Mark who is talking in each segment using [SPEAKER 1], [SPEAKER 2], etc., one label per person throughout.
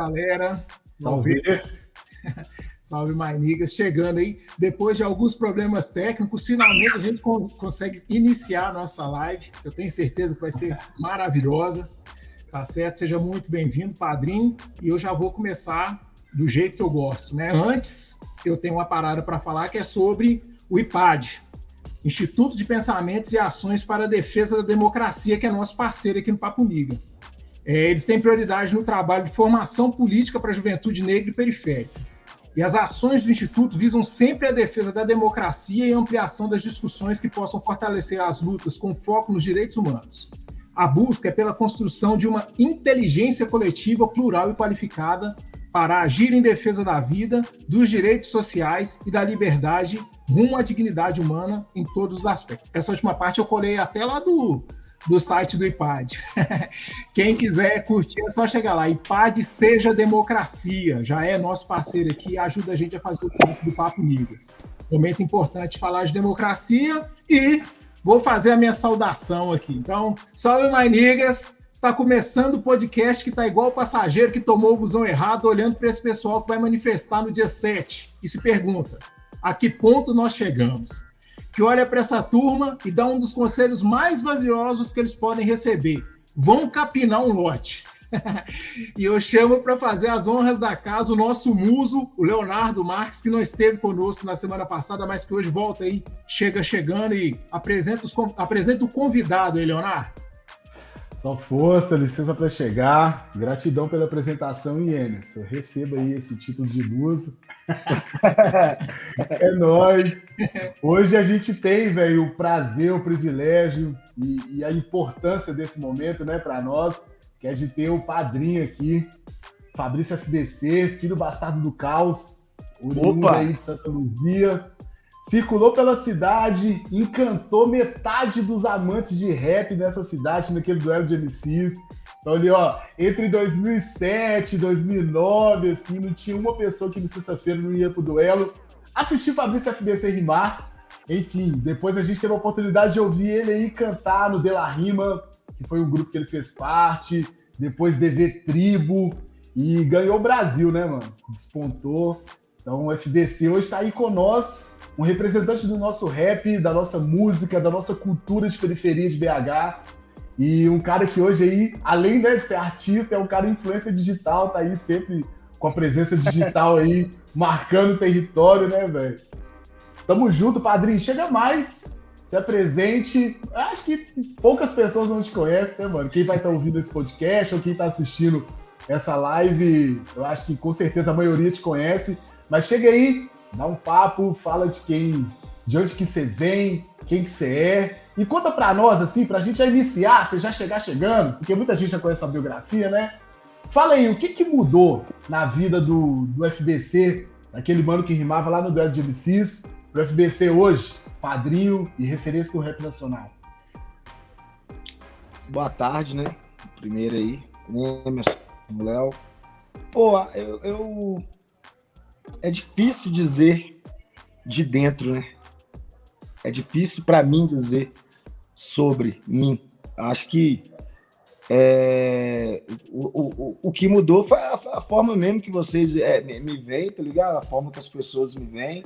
[SPEAKER 1] galera. Salve. Salve, Mainigas. Chegando aí, depois de alguns problemas técnicos, finalmente a gente consegue iniciar a nossa live. Eu tenho certeza que vai ser maravilhosa. Tá certo? Seja muito bem-vindo, padrinho. E eu já vou começar do jeito que eu gosto, né? Antes, eu tenho uma parada para falar que é sobre o IPAD, Instituto de Pensamentos e Ações para a Defesa da Democracia, que é nosso parceiro aqui no Papo Niga. É, eles têm prioridade no trabalho de formação política para a juventude negra e periférica. E as ações do Instituto visam sempre a defesa da democracia e ampliação das discussões que possam fortalecer as lutas com foco nos direitos humanos. A busca é pela construção de uma inteligência coletiva plural e qualificada para agir em defesa da vida, dos direitos sociais e da liberdade rumo à dignidade humana em todos os aspectos. Essa última parte eu colei até lá do, do site do IPAD. Quem quiser curtir é só chegar lá. IPAD Seja Democracia, já é nosso parceiro aqui, ajuda a gente a fazer o tempo do Papo Migas. Momento importante falar de democracia e vou fazer a minha saudação aqui. Então, salve, my! Está começando o podcast que está igual o passageiro que tomou o busão errado, olhando para esse pessoal que vai manifestar no dia 7 e se pergunta: a que ponto nós chegamos? Que olha para essa turma e dá um dos conselhos mais vaziosos que eles podem receber: vão capinar um lote. e eu chamo para fazer as honras da casa o nosso muso, o Leonardo Marques, que não esteve conosco na semana passada, mas que hoje volta aí, chega chegando e apresenta, os, apresenta o convidado aí, Leonardo.
[SPEAKER 2] Só força, licença para chegar. Gratidão pela apresentação, Ienes. Eu recebo aí esse título de muso. É nóis. Hoje a gente tem, velho, o prazer, o privilégio e, e, a importância desse momento, né, para nós, que é de ter o padrinho aqui, Fabrício FBC, filho bastardo do caos, oriundo aí de Santa Luzia. Circulou pela cidade, encantou metade dos amantes de rap nessa cidade, naquele duelo de MCs. Então, ali, ó, entre 2007 e 2009, assim, não tinha uma pessoa que na sexta-feira não ia pro duelo. Assisti Fabrício FBC rimar. Enfim, depois a gente teve a oportunidade de ouvir ele aí cantar no De La Rima, que foi um grupo que ele fez parte. Depois DV Tribo. E ganhou o Brasil, né, mano? Despontou. Então o FBC hoje está aí com nós um representante do nosso rap, da nossa música, da nossa cultura de periferia de BH. E um cara que hoje aí, além né, de ser artista, é um cara influência digital, tá aí sempre com a presença digital aí, marcando território, né, velho? Tamo junto, padrinho. Chega mais, se apresente. Acho que poucas pessoas não te conhecem, né, mano? Quem vai estar tá ouvindo esse podcast ou quem tá assistindo essa live, eu acho que com certeza a maioria te conhece. Mas chega aí, dá um papo, fala de quem, de onde que você vem, quem que você é. E conta para nós, assim, pra gente já iniciar, você já chegar chegando, porque muita gente já conhece a biografia, né? Fala aí, o que, que mudou na vida do, do FBC, daquele mano que rimava lá no duelo de MCs, pro FBC hoje, padrinho e referência do rap nacional?
[SPEAKER 3] Boa tarde, né? Primeiro aí, Emerson, Léo. Pô, eu, eu é difícil dizer de dentro, né? É difícil para mim dizer sobre mim. Acho que é, o, o, o que mudou foi a, a forma mesmo que vocês é, me veem, tá ligado? A forma que as pessoas me veem,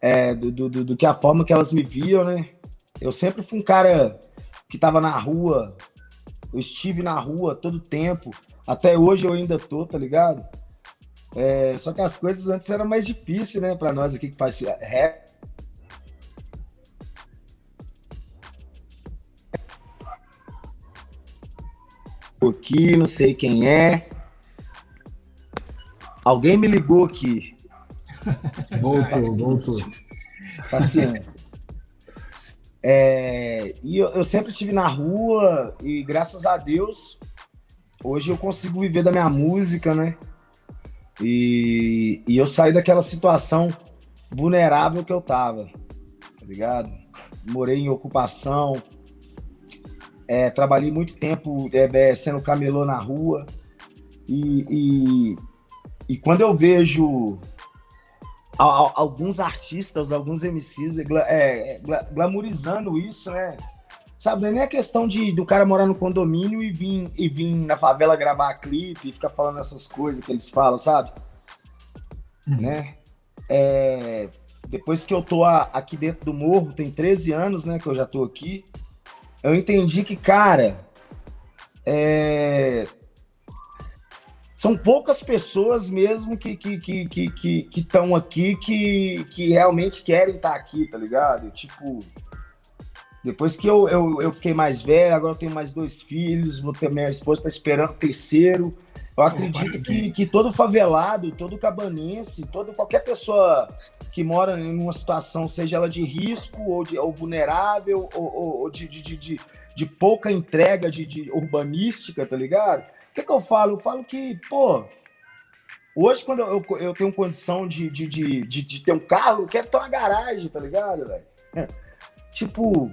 [SPEAKER 3] é, do, do, do, que a forma que elas me viam, né? Eu sempre fui um cara que tava na rua, eu estive na rua todo tempo, até hoje eu ainda tô, tá ligado? É, só que as coisas antes eram mais difíceis, né? Para nós aqui que faz rap. Aqui, não sei quem é. Alguém me ligou aqui.
[SPEAKER 2] Voltou, voltou.
[SPEAKER 3] Paciência. É, e eu, eu, sempre estive na rua e graças a Deus hoje eu consigo viver da minha música, né? E, e eu saí daquela situação vulnerável que eu tava, tá ligado? Morei em ocupação, é, trabalhei muito tempo é, é sendo camelô na rua. E, e, e quando eu vejo alguns artistas, alguns MCs é, é, glamorizando isso, né? Sabe, não é nem a questão de do cara morar no condomínio e vir, e vir na favela gravar clipe e ficar falando essas coisas que eles falam, sabe? Uhum. Né? É, depois que eu tô aqui dentro do morro, tem 13 anos, né, que eu já tô aqui, eu entendi que, cara, é, são poucas pessoas mesmo que que que que que estão aqui que, que realmente querem estar tá aqui, tá ligado? Tipo, depois que eu, eu, eu fiquei mais velho, agora eu tenho mais dois filhos, vou ter minha esposa está esperando o terceiro. Eu acredito que, que todo favelado, todo cabanense, todo, qualquer pessoa que mora em uma situação, seja ela de risco ou, de, ou vulnerável, ou, ou, ou de, de, de, de, pouca entrega de, de urbanística, tá ligado? O que, que eu falo? Eu falo que, pô, hoje quando eu, eu tenho condição de, de, de, de, de ter um carro, eu quero ter uma garagem, tá ligado, velho? Tipo,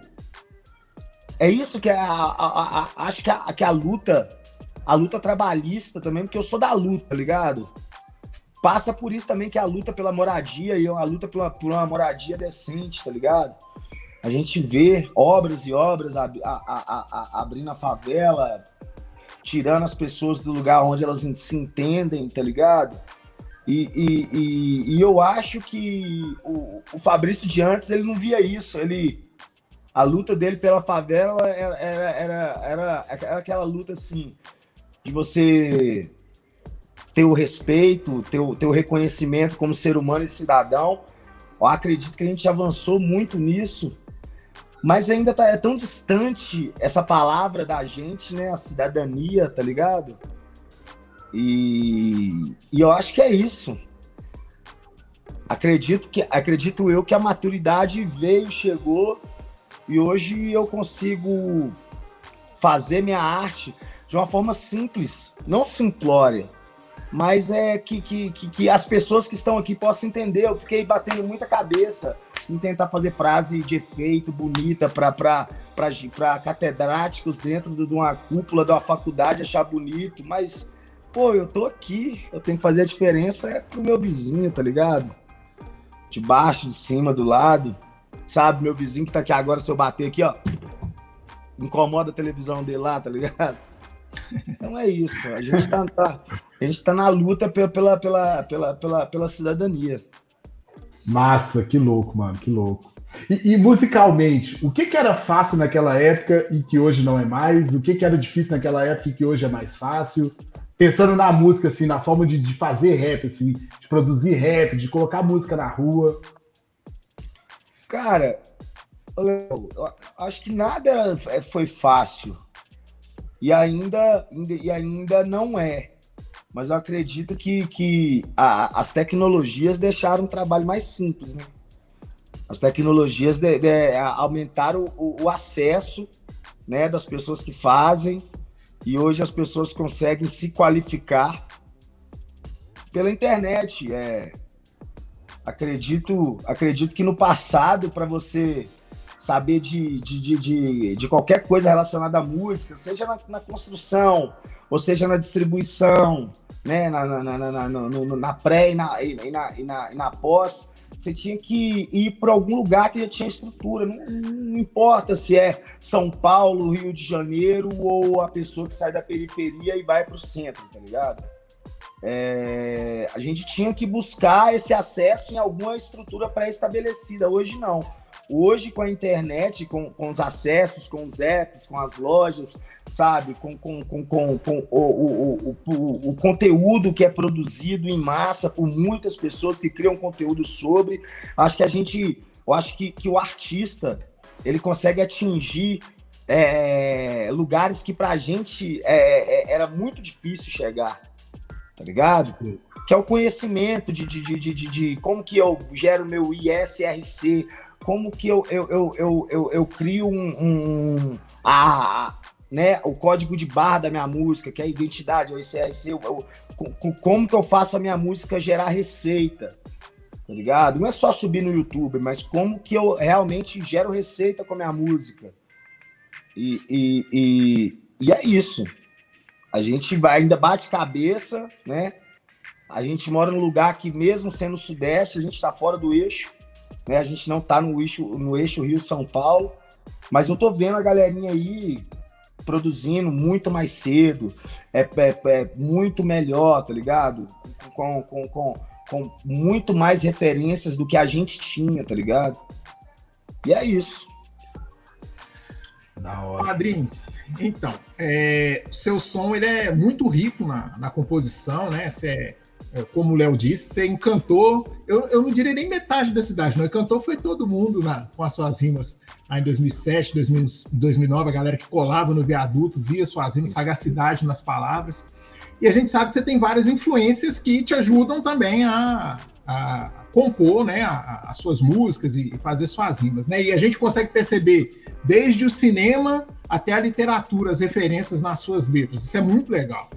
[SPEAKER 3] é isso que é a, a, a, acho que a, que a luta, a luta trabalhista também, porque eu sou da luta, tá ligado? Passa por isso também que é a luta pela moradia e a luta por uma moradia decente, tá ligado? A gente vê obras e obras ab, abrindo a favela, tirando as pessoas do lugar onde elas se entendem, tá ligado? E, e, e, e eu acho que o, o Fabrício de antes ele não via isso, ele a luta dele pela favela era, era, era, era aquela luta assim, de você ter o respeito, ter o, ter o reconhecimento como ser humano e cidadão. Eu acredito que a gente avançou muito nisso, mas ainda tá, é tão distante essa palavra da gente, né? A cidadania, tá ligado? E, e eu acho que é isso. Acredito que acredito eu que a maturidade veio, chegou e hoje eu consigo fazer minha arte de uma forma simples, não simplória, mas é que, que, que, que, as pessoas que estão aqui possam entender. Eu fiquei batendo muita cabeça em tentar fazer frase de efeito bonita para catedráticos dentro de uma cúpula de uma faculdade achar bonito, mas, pô, eu tô aqui, eu tenho que fazer a diferença é pro meu vizinho, tá ligado? De baixo, de cima, do lado. Sabe, meu vizinho que tá aqui agora, se eu bater aqui, ó, incomoda a televisão dele lá, tá ligado? Então é isso. A gente tá, tá gente tá na luta pela, pela, pela, pela, pela, pela cidadania.
[SPEAKER 2] Massa, que louco, mano, que louco. E, e, musicalmente, o que, que era fácil naquela época e que hoje não é mais? O que, que era difícil naquela época e que hoje é mais fácil? Pensando na música, assim, na forma de, de fazer rap, assim, de produzir rap, de colocar música na rua.
[SPEAKER 3] Cara, eu acho que nada é, foi fácil. E ainda, e ainda não é. Mas eu acredito que, que a, as tecnologias deixaram o trabalho mais simples, né? As tecnologias de, de, aumentaram o, o, acesso né, das pessoas que fazem e hoje as pessoas conseguem se qualificar pela internet. É, Acredito, acredito que no passado, para você saber de, de, de, de, de qualquer coisa relacionada à música, seja na, na construção, ou seja na distribuição, né, na, na, na, na, na pré e na, e, na, e, na, e na pós, você tinha que ir para algum lugar que já tinha estrutura. Não, não, importa se é São Paulo, Rio de Janeiro ou a pessoa que sai da periferia e vai para o centro, tá ligado? é, a gente tinha que buscar esse acesso em alguma estrutura pré-estabelecida. Hoje não. Hoje, com a internet, com, com, os acessos, com os apps, com as lojas, sabe, com, com, com, com, com o, o, o, o, conteúdo que é produzido em massa por muitas pessoas que criam conteúdo sobre, acho que a gente, eu acho que, que o artista ele consegue atingir é, lugares que para a gente é, é, era muito difícil chegar tá ligado? Que é o conhecimento de, de, de, de, de como que eu gero meu ISRC, como que eu, eu, eu, eu, eu, eu crio um, um a, né, o código de barra da minha música, que é a identidade, o ISRC, eu, eu, como que eu faço a minha música gerar receita, tá ligado? Não é só subir no YouTube, mas como que eu realmente gero receita com a minha música. E, e, e, e é isso. A gente ainda bate cabeça, né? A gente mora num lugar que, mesmo sendo sudeste, a gente está fora do eixo, né? A gente não está no eixo, no eixo Rio-São Paulo, Mas eu tô vendo a galerinha aí produzindo muito mais cedo, é, é, é muito melhor, tá ligado? Com, com, com, com muito mais referências do que a gente tinha, tá ligado? E é isso.
[SPEAKER 1] Da hora. Padrinho, então, é, seu som ele é muito rico na, na composição, né? Você é, como o Léo disse, você encantou, eu, eu não diria nem metade da cidade, não. Encantou foi todo mundo na, com as suas rimas lá em 2007, 2000, 2009, a galera que colava no viaduto, via suas rimas, sagacidade nas palavras. E a gente sabe que você tem várias influências que te ajudam também a, a compor né, as suas músicas e fazer suas rimas. Né? E a gente consegue perceber desde o cinema até a literatura, as referências nas suas letras. Isso é muito legal.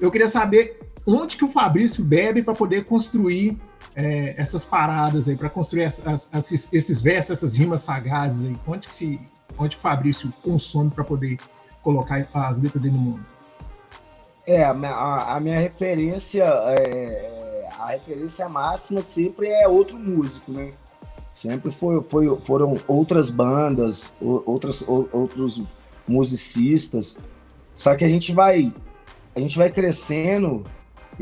[SPEAKER 1] Eu queria saber onde que o Fabrício bebe para poder construir é, essas paradas aí, para construir as, as, esses versos, essas rimas sagazes aí. Onde que, se, onde que o Fabrício consome para poder colocar as letras dele no mundo?
[SPEAKER 3] É, a a minha referência, é, a referência máxima sempre é outro músico, né? Sempre foi, foi, foram outras bandas, outras, outros musicistas. Só que a gente vai, a gente vai crescendo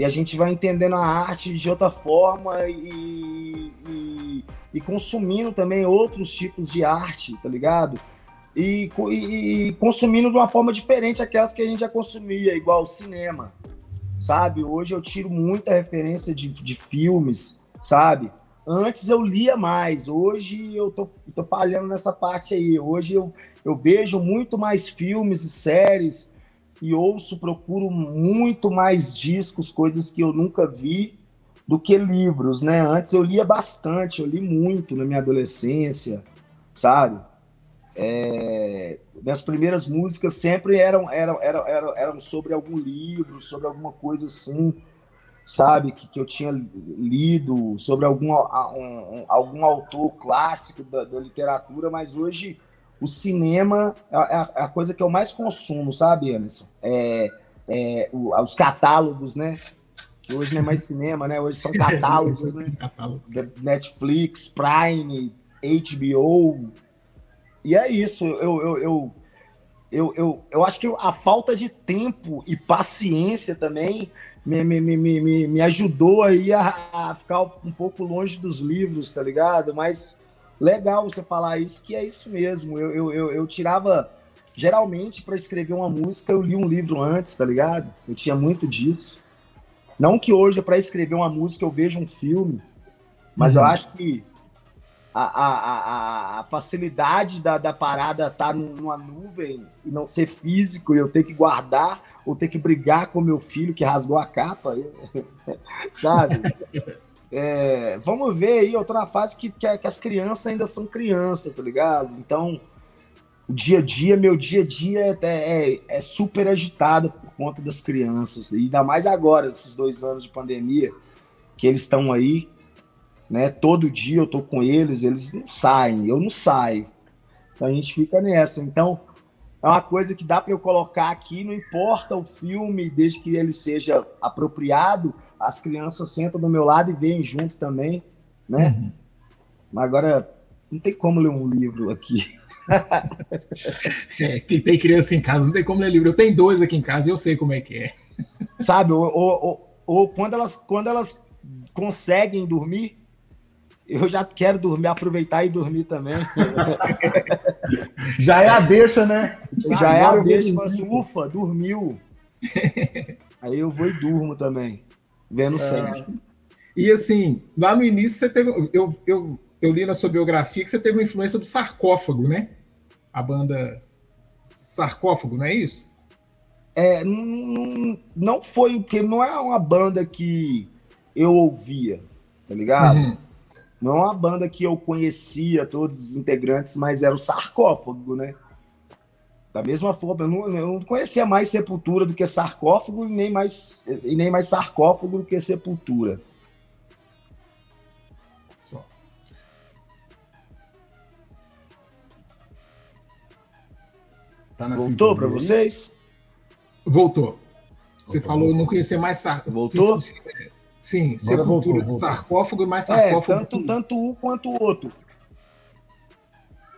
[SPEAKER 3] e a gente vai entendendo a arte de outra forma e, e, e consumindo também outros tipos de arte, tá ligado? E, e, consumindo de uma forma diferente aquelas que a gente já consumia, igual o cinema, sabe? Hoje eu tiro muita referência de, de filmes, sabe? Antes eu lia mais, hoje eu tô, tô falhando nessa parte aí. Hoje eu, eu vejo muito mais filmes e séries e ouço, procuro muito mais discos, coisas que eu nunca vi, do que livros, né? Antes eu lia bastante, eu li muito na minha adolescência, sabe? É, minhas primeiras músicas sempre eram, eram, eram, eram, eram sobre algum livro, sobre alguma coisa assim, sabe? Que, que eu tinha lido, sobre algum, um, algum autor clássico da, da literatura, mas hoje o cinema é a, é a, coisa que eu mais consumo, sabe, Anderson? É, é, o, os catálogos, né? Que hoje não é mais cinema, né? Hoje são catálogos, né? Netflix, Prime, HBO, e é isso, eu, eu, eu, eu, eu, eu acho que a falta de tempo e paciência também me, me, me, me, me ajudou aí a, a ficar um pouco longe dos livros, tá ligado? Mas legal você falar isso, que é isso mesmo. Eu, eu, eu, eu tirava. Geralmente, para escrever uma música, eu li um livro antes, tá ligado? Eu tinha muito disso. Não que hoje, para escrever uma música, eu veja um filme, mas uhum. eu acho que a, a, a, a, facilidade da, da parada estar tá numa nuvem e não ser físico e eu ter que guardar ou ter que brigar com meu filho que rasgou a capa, sabe? É, vamos ver aí, eu tô na fase que, que, que, as crianças ainda são crianças, tá ligado? Então, o dia a dia, meu dia a dia é, é, é super agitado por conta das crianças, e ainda mais agora, esses dois anos de pandemia, que eles estão aí, né? Todo dia eu tô com eles, eles não saem, eu não saio. Então a gente fica nessa. Então é uma coisa que dá para eu colocar aqui, não importa o filme, desde que ele seja apropriado, as crianças sentam do meu lado e veem junto também, né? Uhum. Mas agora não tem como ler um livro aqui.
[SPEAKER 1] é, quem tem criança em casa não tem como ler livro. Eu tenho dois aqui em casa e eu sei como é que é.
[SPEAKER 3] Sabe, ou, ou, ou, quando, elas, quando elas conseguem dormir, eu já quero dormir, aproveitar e dormir também.
[SPEAKER 2] já é a deixa, né?
[SPEAKER 3] Já é a deixa, assim, ufa, dormiu. Aí eu vou e durmo também, vendo é.
[SPEAKER 1] E assim, lá no início você teve. Eu, eu, eu li na sua biografia que você teve uma influência do sarcófago, né? A banda Sarcófago, não é isso?
[SPEAKER 3] É, não, não foi, porque não é uma banda que eu ouvia, tá ligado? Uhum. Não é uma banda que eu conhecia todos os integrantes, mas era o sarcófago, né? Da mesma forma, eu não, eu não conhecia mais Sepultura do que sarcófago e nem mais, e nem mais sarcófago do que Sepultura. Só. Tá Voltou para vocês?
[SPEAKER 1] Voltou. Você voltou, falou voltou. não conhecer mais sarcófago.
[SPEAKER 3] Voltou?
[SPEAKER 1] Sim, Agora sepultura voltou, voltou. sarcófago e mais é, sarcófago.
[SPEAKER 3] É, tanto, tanto um quanto o outro.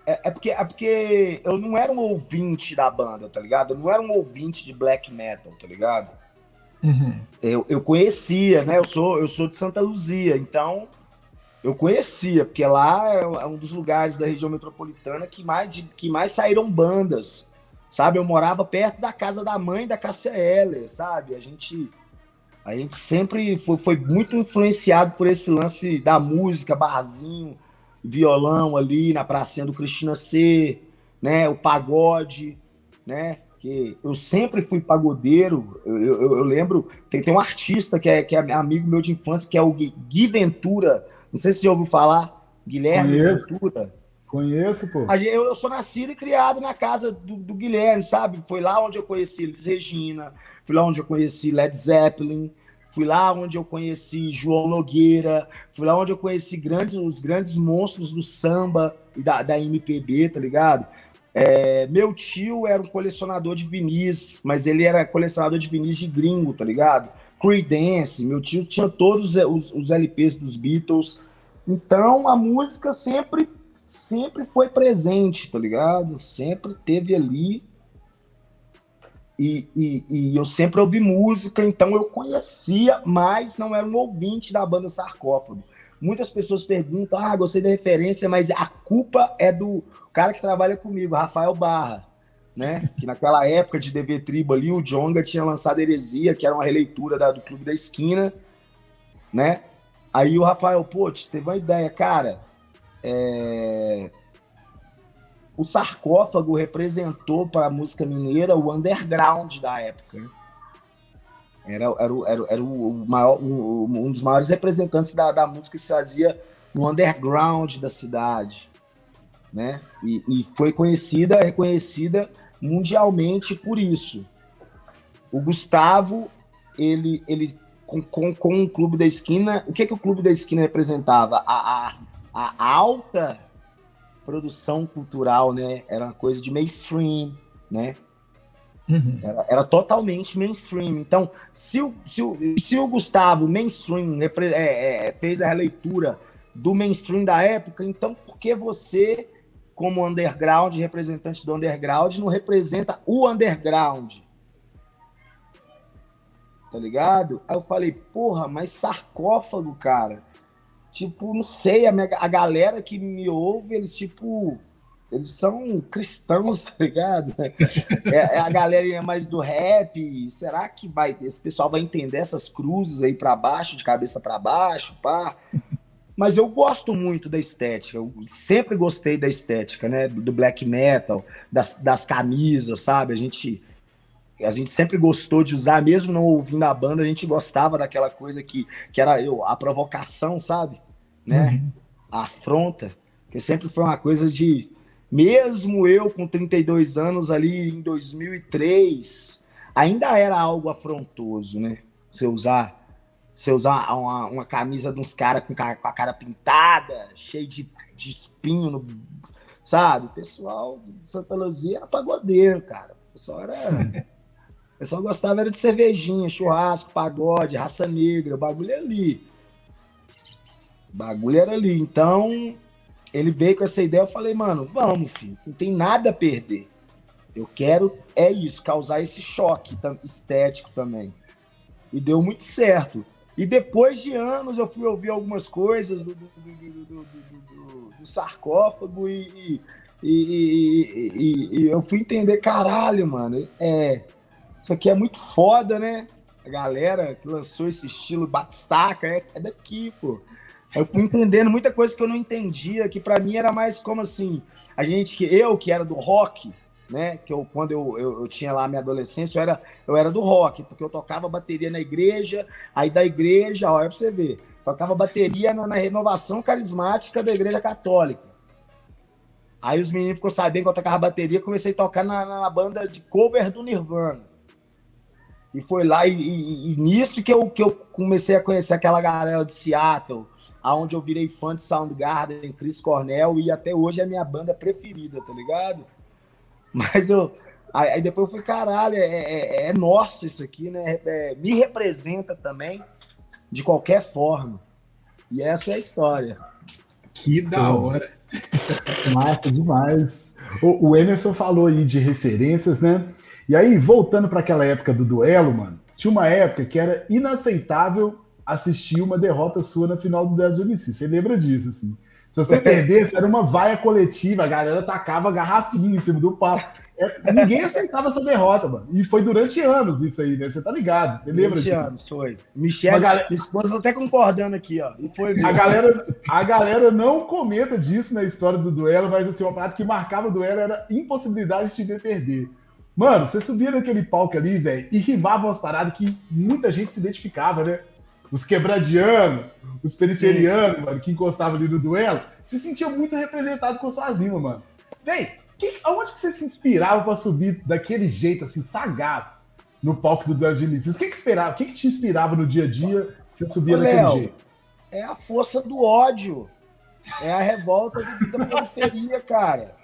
[SPEAKER 3] É, é, porque, é porque eu não era um ouvinte da banda, tá ligado? Eu não era um ouvinte de black metal, tá ligado? Uhum. Eu, eu conhecia, né? Eu sou, eu sou de Santa Luzia, então eu conhecia, porque lá é, é um dos lugares da região metropolitana que mais, que mais saíram bandas, sabe? Eu morava perto da casa da mãe da Cássia Heller, sabe? A gente, a gente sempre foi, foi muito influenciado por esse lance da música, barzinho, violão ali na pracinha do Cristina C, né? O pagode, né? Que eu sempre fui pagodeiro. Eu, eu, eu lembro, tem, tem um artista que é, que é amigo meu de infância, que é o Gui Ventura. Não sei se você já ouviu falar. Guilherme
[SPEAKER 2] Conheço. Ventura. Conheço, pô.
[SPEAKER 3] Eu, eu sou nascido e criado na casa do, do Guilherme, sabe? Foi lá onde eu conheci Regina, fui lá onde eu conheci Led Zeppelin, Fui lá onde eu conheci João Nogueira, fui lá onde eu conheci grandes, os grandes monstros do samba e da, da MPB, tá ligado? É, meu tio era um colecionador de vinis, mas ele era colecionador de vinis de gringo, tá ligado? Creedence, meu tio tinha todos os, os LPs dos Beatles. Então a música sempre sempre foi presente, tá ligado? Sempre teve ali e, e, e, eu sempre ouvi música, então eu conhecia, mas não era um ouvinte da banda Sarcófago. Muitas pessoas perguntam: ah, gostei da referência, mas a culpa é do cara que trabalha comigo, Rafael Barra. Né? Que naquela época de DV Tribo ali, o Jonga tinha lançado Heresia, que era uma releitura da, do Clube da Esquina, né? Aí o Rafael, pô, teve uma ideia, cara. É o sarcófago representou para a música mineira o underground da época. Né? Era, era, era, era o maior, um, um dos maiores representantes da, da música que se fazia no underground da cidade. Né? E, e foi conhecida, reconhecida mundialmente por isso. O Gustavo, ele, ele com, com, com o Clube da Esquina, o que, que o Clube da Esquina representava? A, a, a alta produção cultural, né? Era uma coisa de mainstream, né? Uhum. Era, era, totalmente mainstream. Então, se o, se o, se o Gustavo, mainstream, é, é, fez a releitura do mainstream da época, então por que você, como underground, representante do underground, não representa o underground? Tá ligado? Aí eu falei, porra, mas sarcófago, cara tipo, não sei, a, minha, a galera que me ouve, eles, tipo, eles são cristãos, tá ligado? É, é a galera mais do rap. Será que vai, esse pessoal vai entender essas cruzes aí para baixo, de cabeça para baixo, pá? Mas eu gosto muito da estética, eu sempre gostei da estética, né? Do black metal, das, das camisas, sabe? A gente a gente sempre gostou de usar, mesmo não ouvindo a banda, a gente gostava daquela coisa que, que era eu, a provocação, sabe? Né? Uhum. A afronta, que sempre foi uma coisa de. Mesmo eu com 32 anos ali em 2003, ainda era algo afrontoso, né? Você usar você usar uma, uma camisa de uns caras com, com, a cara pintada, cheio de, de espinho, no, sabe? O pessoal de Santa Luzia era pagodeiro, cara. O pessoal era. pessoal gostava era de cervejinha, churrasco, pagode, raça negra, o bagulho ali. O bagulho era ali. Então, ele veio com essa ideia, eu falei, mano, vamos, filho, não tem nada a perder. Eu quero, é isso, causar esse choque estético também. E deu muito certo. E depois de anos eu fui ouvir algumas coisas do, do, do, do sarcófago e, e, e, e, eu fui entender, caralho, mano, é, isso aqui é muito foda, né? A galera que lançou esse estilo batistaca é, é daqui, pô. Eu fui entendendo muita coisa que eu não entendia, que para mim era mais como assim, a gente que eu que era do rock, né? Que eu quando eu, eu, eu, tinha lá minha adolescência, eu era eu era do rock, porque eu tocava bateria na igreja, aí da igreja, olha pra você ver, tocava bateria na, na renovação carismática da igreja católica. Aí os meninos ficou sabendo que eu tocava bateria, comecei a tocar na, na banda de cover do Nirvana. E foi lá, e, e, e, nisso que eu, que eu comecei a conhecer aquela galera de Seattle, aonde eu virei fã de Soundgarden, Chris Cornell, e até hoje é a minha banda preferida, tá ligado? Mas eu. Aí, depois eu falei, caralho, é, é, é nosso isso aqui, né? É, me representa também, de qualquer forma. E essa é a história.
[SPEAKER 1] Que da hora.
[SPEAKER 2] Massa demais. O, o Emerson falou aí de referências, né? E aí, voltando para aquela época do duelo, mano, tinha uma época que era inaceitável assistir uma derrota sua na final do duelo de MC. Você lembra disso, assim? Se você perdesse, era uma vaia coletiva, a galera tacava garrafinha em cima do papo. É, ninguém aceitava essa derrota, mano. E foi durante anos isso aí, né? Você tá ligado? Você lembra
[SPEAKER 3] disso? anos, foi. Michelle, galera... minha esposa tá até concordando aqui, ó. E foi
[SPEAKER 2] a galera, a galera não comenta disso na história do duelo, mas assim, uma parada que marcava o duelo era impossibilidade de te ver perder. Mano, você subia naquele palco ali, velho, e rimava umas paradas que muita gente se identificava, né? Os quebradianos, os periterianos, mano, que encostavam ali no duelo, se sentia muito representado com suas rimas, mano. Véi, que, aonde que você se inspirava para subir daquele jeito, assim, sagaz, no palco do duelo de? O que, que esperava? O que, que te inspirava no dia a dia você subia Ô, daquele Léo, jeito?
[SPEAKER 3] É a força do ódio. É a revolta da periferia, cara.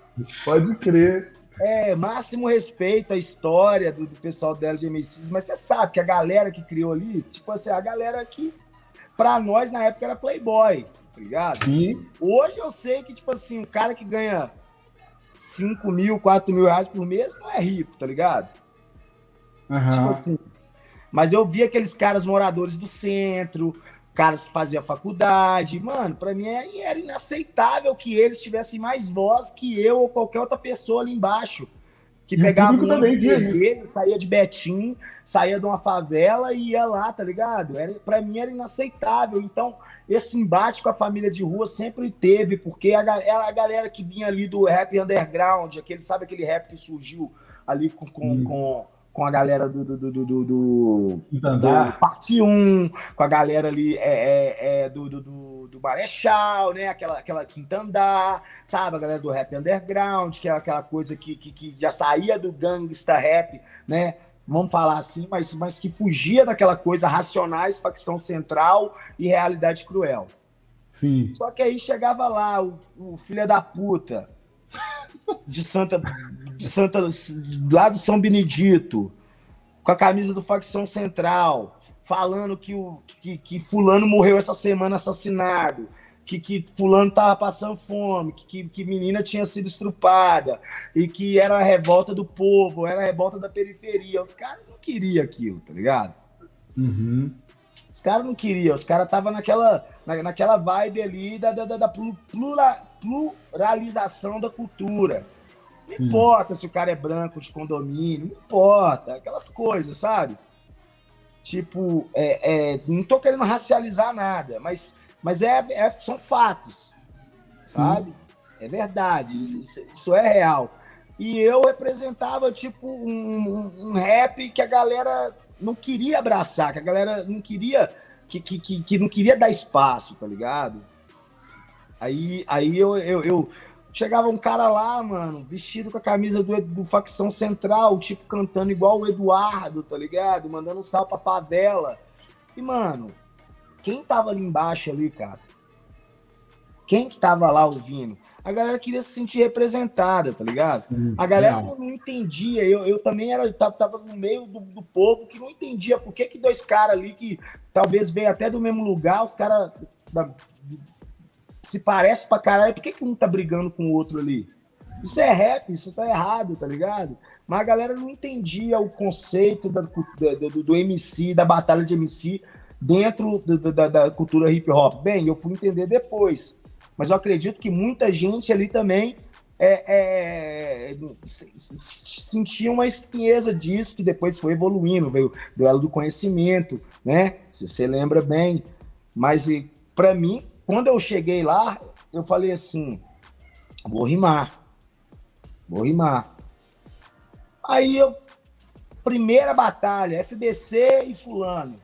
[SPEAKER 2] Pode crer.
[SPEAKER 3] É, máximo respeito à história do, do pessoal do LGMCs, mas você sabe que a galera que criou ali, tipo assim, a galera que, pra nós, na época, era Playboy, tá ligado?
[SPEAKER 2] Sim.
[SPEAKER 3] Hoje eu sei que, tipo assim, o cara que ganha 5 mil, 4 mil reais por mês não é rico, tá ligado?
[SPEAKER 2] Uhum. Tipo
[SPEAKER 3] assim. Mas eu vi aqueles caras moradores do centro, caras que faziam faculdade. Mano, para mim é, era inaceitável que eles tivessem mais voz que eu ou qualquer outra pessoa ali embaixo. Que e pegava um também dele, saía de Betim, saía de uma favela e ia lá, tá ligado? Era, pra mim era inaceitável. Então, esse embate com a família de rua sempre teve, porque a, era a galera que vinha ali do rap underground, aquele, sabe aquele rap que surgiu ali com, com, hum. com, com, a galera do, do, do, do, do, do Parte 1, com a galera ali é, é, é do, do, do, Marechal, né? Aquela, aquela Quintandá, sabe? A galera do rap underground, que é aquela coisa que, que, que já saía do gangsta rap, né? vamos falar assim, mas, mas que fugia daquela coisa racionais, facção central e realidade cruel.
[SPEAKER 2] Sim.
[SPEAKER 3] Só que aí chegava lá o, o filho da puta de Santa, de Santa, lá de São Benedito, com a camisa do facção central, falando que o que, que fulano morreu essa semana assassinado, que, que fulano tava passando fome, que, que, que, menina tinha sido estrupada, e que era a revolta do povo, era a revolta da periferia. Os caras não queriam aquilo, tá ligado?
[SPEAKER 2] Uhum.
[SPEAKER 3] Os caras não queriam, os caras estavam naquela, na, naquela vibe ali da, da, da plura, pluralização da cultura. Não Sim. importa se o cara é branco de condomínio, não importa, aquelas coisas, sabe? Tipo, é, é, não tô querendo racializar nada, mas mas é, é são fatos, sabe? Sim. É verdade, isso, isso, é real. E eu representava, tipo, um, um, rap que a galera não queria abraçar, que a galera não queria, que, que, que, que não queria dar espaço, tá ligado? Aí, aí eu, eu, eu, chegava um cara lá, mano, vestido com a camisa do, do facção central, tipo, cantando igual o Eduardo, tá ligado? Mandando um sal pra favela. E, mano, quem tava ali embaixo ali, cara? Quem que tava lá ouvindo? A galera queria se sentir representada, tá ligado? Sim, a galera não, não, entendia. Eu, eu também era, tava, tava no meio do, do, povo que não entendia por que, que dois caras ali que talvez veio até do mesmo lugar, os caras se parecem pra caralho, por que, que um tá brigando com o outro ali? Isso é rap, isso tá errado, tá ligado? Mas a galera não entendia o conceito da, do, do MC, da batalha de MC, dentro da, da, da cultura hip hop? Bem, eu fui entender depois, mas eu acredito que muita gente ali também é, é, sentia uma estranheza disso, que depois foi evoluindo, veio duelo do conhecimento, né? Se você lembra bem. Mas para mim, quando eu cheguei lá, eu falei assim: vou rimar, vou rimar. Aí eu, primeira batalha, FBC e Fulano.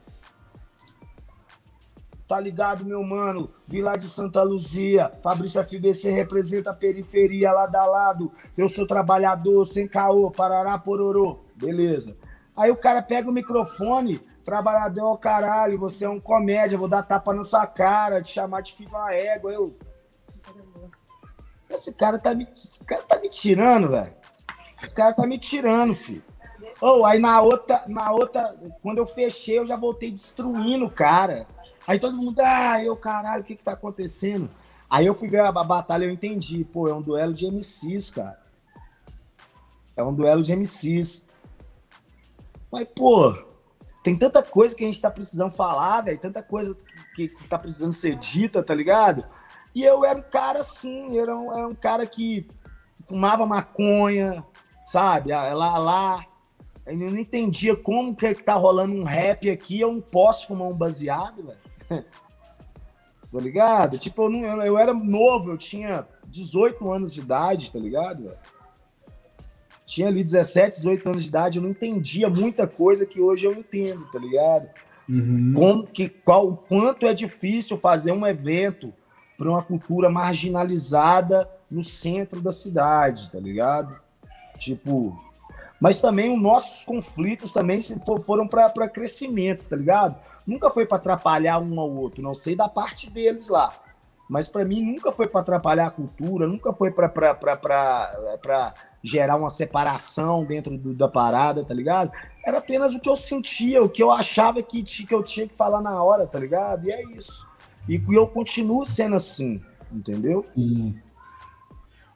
[SPEAKER 3] Tá ligado, meu mano? Vila de Santa Luzia. Fabrício FBC representa a periferia lado a lado. Eu sou trabalhador, sem caô, parará, pororô. Beleza. Aí o cara pega o microfone, trabalhador caralho, você é um comédia, vou dar tapa na sua cara, te chamar de uma égua. Eu. Esse cara tá me, esse cara tá me tirando, velho. Esse cara tá me tirando, filho. Oh, aí na outra, na outra, quando eu fechei, eu já voltei destruindo o cara. Aí todo mundo, ah, eu caralho, o que que tá acontecendo? Aí eu fui ver a, batalha eu entendi, pô, é um duelo de MCs, cara. É um duelo de MCs. Mas, pô, tem tanta coisa que a gente tá precisando falar, velho, tanta coisa que, tá precisando ser dita, tá ligado? E eu era um cara assim, era um, era um cara que fumava maconha, sabe? Lá, lá. Eu não entendia como que, é que tá rolando um rap aqui, eu não posso fumar um baseado, velho. tá ligado? Tipo, eu, não, eu era novo, eu tinha 18 anos de idade, tá ligado? Véio? Tinha ali 17, 18 anos de idade, eu não entendia muita coisa que hoje eu entendo, tá ligado? Uhum. Como que, qual, quanto é difícil fazer um evento para uma cultura marginalizada no centro da cidade, tá ligado? Tipo, mas também os nossos conflitos também foram para crescimento, tá ligado? Nunca foi para atrapalhar um ao outro, não sei da parte deles lá. Mas para mim nunca foi para atrapalhar a cultura, nunca foi para gerar uma separação dentro do, da parada, tá ligado? Era apenas o que eu sentia, o que eu achava que, que eu tinha que falar na hora, tá ligado? E é isso. E eu continuo sendo assim, entendeu?
[SPEAKER 2] Sim.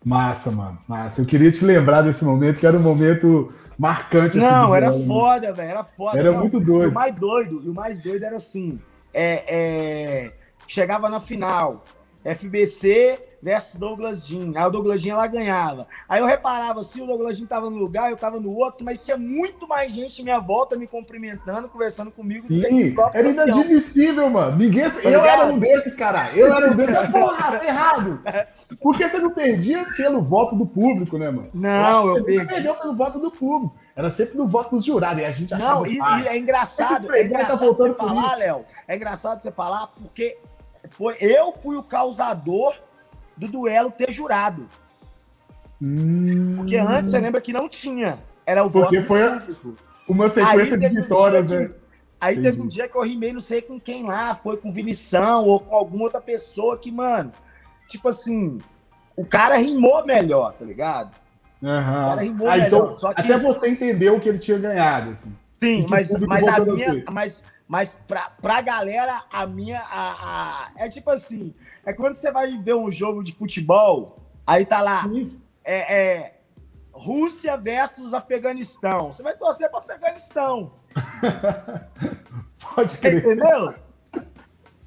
[SPEAKER 2] Massa, mano. Massa. Eu queria te lembrar desse momento, que era um momento marcante.
[SPEAKER 3] Assim, Não, era foda, velho. Era foda.
[SPEAKER 2] Era Não, muito doido. E
[SPEAKER 3] o mais doido, e o mais doido era assim: é, é, chegava na final, FBC versus Douglas Jean. Aí o Douglas Jean ela ganhava. Aí eu reparava assim, o Douglas Jean tava no lugar, eu tava no outro, mas tinha muito mais gente à minha volta me cumprimentando, conversando comigo.
[SPEAKER 2] Sim, era inadmissível, mano. Ninguém. Tá eu era um desses, cara. Eu era um desses. Porra, tá errado. Porque você não perdia pelo voto do público, né, mano?
[SPEAKER 3] Não, eu, eu perdi.
[SPEAKER 2] perdeu pelo voto do público. Era sempre no voto dos jurados. E a gente achava.
[SPEAKER 3] Não, e, e é engraçado. É engraçado tá você falar, Léo. É engraçado você falar, porque foi, eu fui o causador do duelo ter jurado. Hum... Porque antes você lembra que não tinha. Era o
[SPEAKER 2] Porque foi uma sequência de vitórias, um né?
[SPEAKER 3] Que, aí Entendi. teve um dia que eu rimei, não sei com quem lá, foi com Vinição ou com alguma outra pessoa que, mano, tipo assim, o cara rimou melhor, tá ligado?
[SPEAKER 2] Uhum. O cara rimou ah, melhor. Então, só que... Até você entendeu que ele tinha ganhado, assim.
[SPEAKER 3] Sim, mas, mas a minha. Mas, mas pra, pra galera, a minha. A, a, é tipo assim: é quando você vai ver um jogo de futebol, aí tá lá. É, é, Rússia versus Afeganistão. Você vai torcer para Afeganistão.
[SPEAKER 2] Pode crer.
[SPEAKER 3] Entendeu?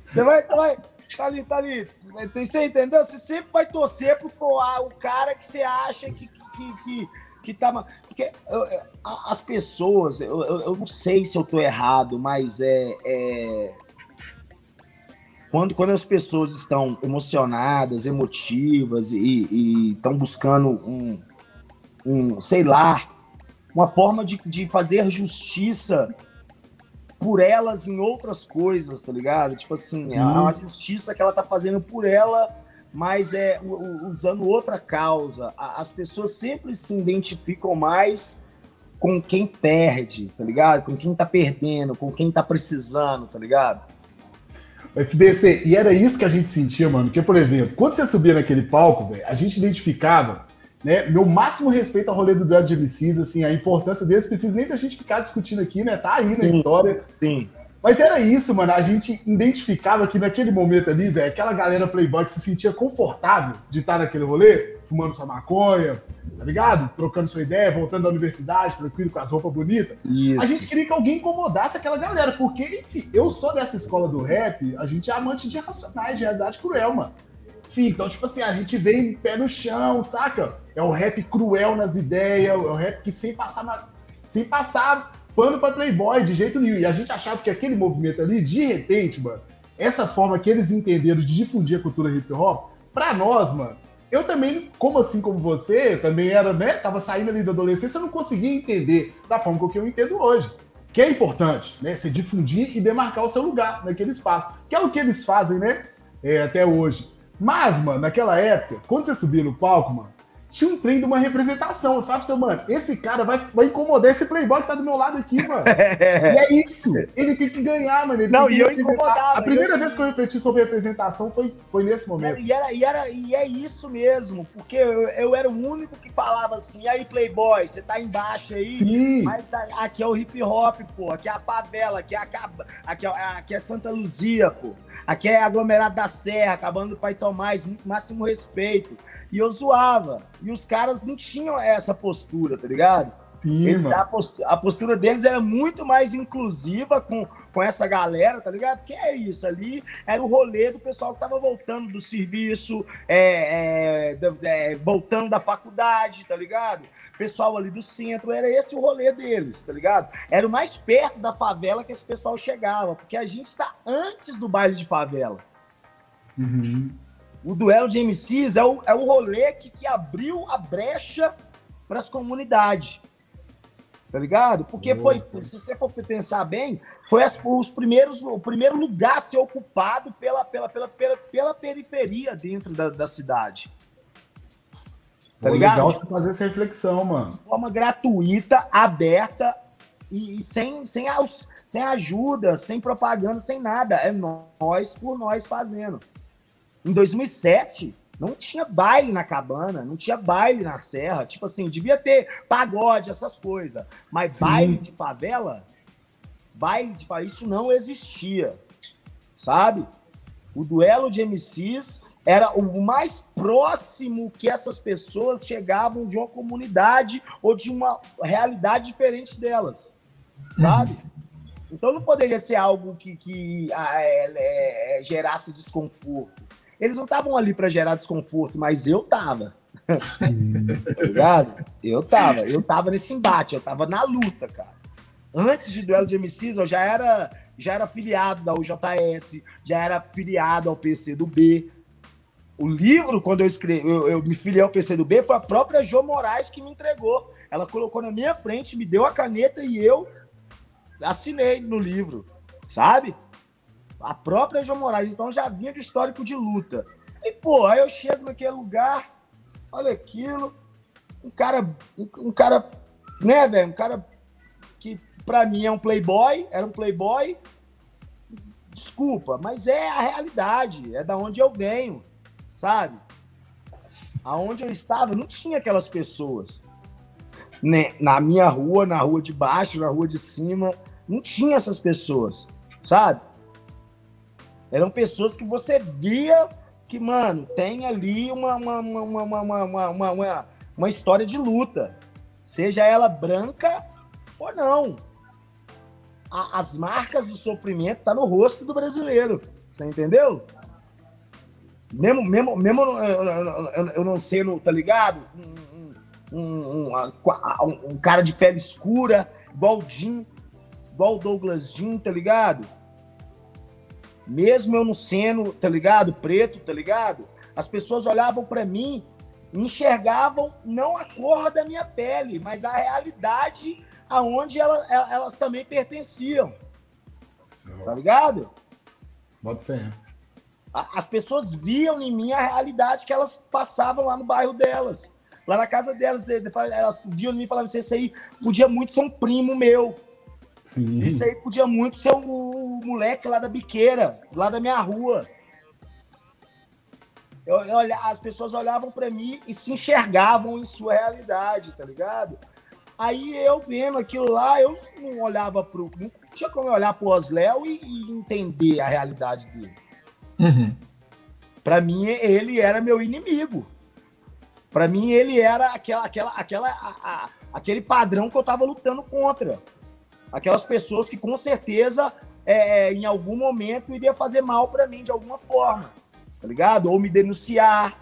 [SPEAKER 3] Você vai, vai. Tá ali, tá ali. Você entendeu? Você sempre vai torcer pro o cara que você acha que, que, que, que tá. Porque eu, as pessoas, eu, eu, não sei se eu tô errado, mas é, é. Quando, quando as pessoas estão emocionadas, emotivas e estão buscando um, um, sei lá, uma forma de, de fazer justiça por elas em outras coisas, tá ligado? Tipo assim, é uma justiça que ela tá fazendo por ela mas é usando outra causa. As pessoas sempre se identificam mais com quem perde, tá ligado? Com quem tá perdendo, com quem tá precisando, tá ligado?
[SPEAKER 2] FBC, e era isso que a gente sentia, mano. Que, por exemplo, quando você subia naquele palco, velho, a gente identificava, né? Meu máximo respeito ao rolê do duelo de MCs, assim, a importância deles, precisa nem da gente ficar discutindo aqui, né? Tá aí na sim, história.
[SPEAKER 3] Sim.
[SPEAKER 2] Mas era isso, mano. A gente identificava que naquele momento ali, velho, aquela galera playboy que se sentia confortável de estar naquele rolê, fumando sua maconha, tá ligado? Trocando sua ideia, voltando da universidade, tranquilo, com as roupas bonitas. Isso. A gente queria que alguém incomodasse aquela galera, porque, enfim, eu sou dessa escola do rap, a gente é amante de racionais, de realidade cruel, mano. Enfim, então, tipo assim, a gente vem pé no chão, saca? É o rap cruel nas ideias, é o rap que sem passar na... sem passar pano para Playboy, de jeito nenhum. E a gente achava que aquele movimento ali, de repente, mano, essa forma que eles entenderam de difundir a cultura hip hop, pra nós, mano, eu também, como assim como você, também era, né? Tava saindo ali da adolescência, eu não conseguia entender da forma que eu entendo hoje. Que é importante, né? Se difundir e demarcar o seu lugar naquele espaço. Que é o que eles fazem, né? É, até hoje. Mas, mano, naquela época, quando você subia no palco, mano, tinha um trem de uma representação. Eu falava assim, mano, esse cara vai, vai incomodar esse playboy que tá do meu lado aqui, mano. e é isso. Ele tem que ganhar, mano. Ele
[SPEAKER 3] não, e eu incomodava.
[SPEAKER 2] A primeira eu... vez que eu refleti sobre representação foi, foi nesse momento.
[SPEAKER 3] E, era, e, era, e é isso mesmo, porque eu, eu era o único que falava assim, aí, playboy, você tá embaixo aí, Sim. mas aqui é o hip hop, pô, aqui é a favela, aqui é a, aqui é, aqui é Santa Luzia, pô. Aqui é aglomerado da Serra, acabando do Pai Tomás, máximo respeito. E eu zoava. E os caras não tinham essa postura, tá ligado? Sim, Eles, a, postura, a, postura, deles era muito mais inclusiva com, com essa galera, tá ligado? Porque é isso, ali era o rolê do pessoal que tava voltando do serviço, é, é, é, voltando da faculdade, tá ligado? Pessoal ali do centro, era esse o rolê deles, tá ligado? Era o mais perto da favela que esse pessoal chegava, porque a gente tá antes do baile de favela. Uhum. O duelo de MCs é o, é o rolê que, que abriu a brecha para as comunidades. Tá ligado? Porque foi, se você for pensar bem, foi as, os primeiros, o primeiro lugar a ser ocupado pela, pela, pela, pela, pela periferia dentro da, da cidade.
[SPEAKER 2] Tá ligado? Legal você fazer essa reflexão, mano. De
[SPEAKER 3] forma gratuita, aberta e, e sem, sem, sem ajuda, sem propaganda, sem nada. É nós por nós fazendo. Em 2007, não tinha baile na cabana, não tinha baile na serra. Tipo assim, devia ter pagode, essas coisas. Mas Sim. baile de favela, baile de favela, isso não existia. Sabe? O duelo de MCs era o mais próximo que essas pessoas chegavam de uma comunidade ou de uma realidade diferente delas. Sabe? Uhum. Então não poderia ser algo que, que ah, é, é, gerasse desconforto. Eles não estavam ali para gerar desconforto, mas eu tava. tá ligado? Eu tava, eu tava nesse embate, eu tava na luta, cara. Antes de duelo de MCs, eu já era, já era filiado da UJS, já era filiado ao PC do B. O livro, quando eu escrevi, eu, eu me filiei ao PC do B, foi a própria Jo Moraes que me entregou. Ela colocou na minha frente, me deu a caneta e eu assinei no livro, sabe? A própria João Moraes, então já vinha de histórico de luta. E, pô, aí eu chego naquele lugar, olha aquilo, um cara, um, um cara, né, velho, um cara que para mim é um playboy, era um playboy, desculpa, mas é a realidade, é da onde eu venho, sabe? Aonde eu estava, não tinha aquelas pessoas. Né? Na minha rua, na rua de baixo, na rua de cima, não tinha essas pessoas, sabe? Eram pessoas que você via que, mano, tem ali uma, uma, uma, uma, uma, uma, uma, uma história de luta. Seja ela branca ou não. A, as marcas do sofrimento estão tá no rosto do brasileiro. Você entendeu? Mesmo, mesmo, mesmo eu, eu, eu não sendo, tá ligado? Um, um, um, um, cara de pele escura, igual o Jim, igual o Douglas Jim, tá ligado? Mesmo eu não sendo, tá ligado? Preto, tá ligado? As pessoas olhavam para mim enxergavam não a cor da minha pele, mas a realidade aonde elas, elas também pertenciam. Tá ligado?
[SPEAKER 2] Bota fé.
[SPEAKER 3] As pessoas viam em mim a realidade que elas passavam lá no bairro delas. Lá na casa delas, elas viam em mim e falavam assim, esse aí podia muito ser um primo meu. Sim. Isso aí podia muito ser o, o moleque lá da biqueira, lá da minha rua. Eu, eu, as pessoas olhavam para mim e se enxergavam em sua realidade, tá ligado? Aí eu vendo aquilo lá, eu não olhava pro. Não tinha como eu olhar pro Osléo e, e entender a realidade dele. Uhum. Para mim, ele era meu inimigo. Para mim, ele era aquela, aquela, aquela, a, a, aquele padrão que eu tava lutando contra. Aquelas pessoas que com certeza é, é, em algum momento iria fazer mal para mim de alguma forma, tá ligado? Ou me denunciar,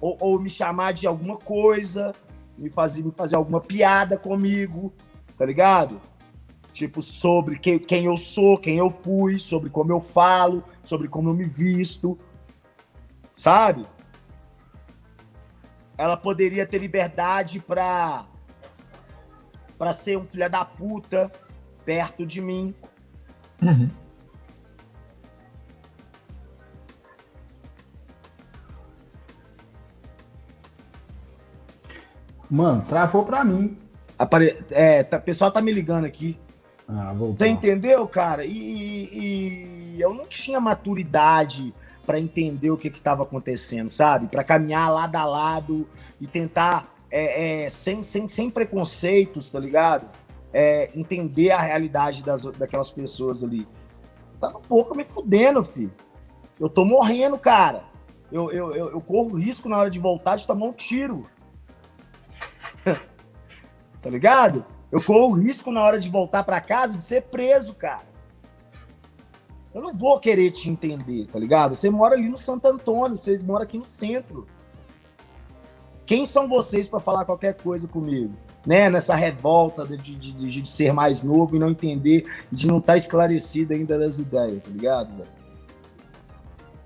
[SPEAKER 3] ou, ou, me chamar de alguma coisa, me fazer, me fazer alguma piada comigo, tá ligado? Tipo, sobre quem, quem eu sou, quem eu fui, sobre como eu falo, sobre como eu me visto, sabe? Ela poderia ter liberdade para para ser um filho da puta perto de mim. Uhum.
[SPEAKER 2] Mano, travou pra mim.
[SPEAKER 3] Apare... É, tá, o pessoal tá me ligando aqui.
[SPEAKER 2] Ah, voltou.
[SPEAKER 3] Você entendeu, cara? E, e eu não tinha maturidade para entender o que estava acontecendo, sabe? Para caminhar lado a lado e tentar, é, é, sem, sem, sem preconceitos, tá ligado? É, entender a realidade das, daquelas pessoas ali. Tava um pouco me fudendo, filho. Eu tô morrendo, cara. Eu, eu, eu, eu corro risco na hora de voltar de tomar um tiro. tá ligado? Eu corro risco na hora de voltar para casa de ser preso, cara. Eu não vou querer te entender, tá ligado? Você mora ali no Santo Antônio, vocês moram aqui no centro. Quem são vocês para falar qualquer coisa comigo? Né? Nessa revolta de, de, de, de, ser mais novo e não entender, de não estar tá esclarecido ainda das ideias, tá ligado?